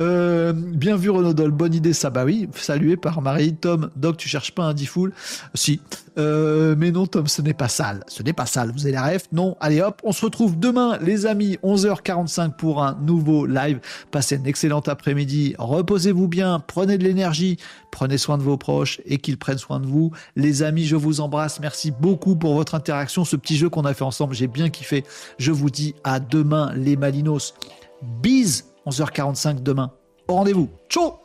Euh, bien vu Renaudol, bonne idée ça, bah oui, salué par Marie. Tom, Doc, tu cherches pas un D-Full Si. Euh, mais non Tom, ce n'est pas sale. Ce n'est pas sale, vous avez la ref Non, allez hop, on se retrouve demain les amis, 11h45 pour un nouveau live. Passez une excellente après-midi, reposez-vous bien, prenez de l'énergie, prenez soin de vos proches et qu'ils prennent soin de vous. Les amis, je vous embrasse, merci beaucoup pour votre interaction, ce petit jeu qu'on a fait ensemble, j'ai bien kiffé. Je vous dis à demain les Malinos. Bise, 11h45 demain. Au rendez-vous. Ciao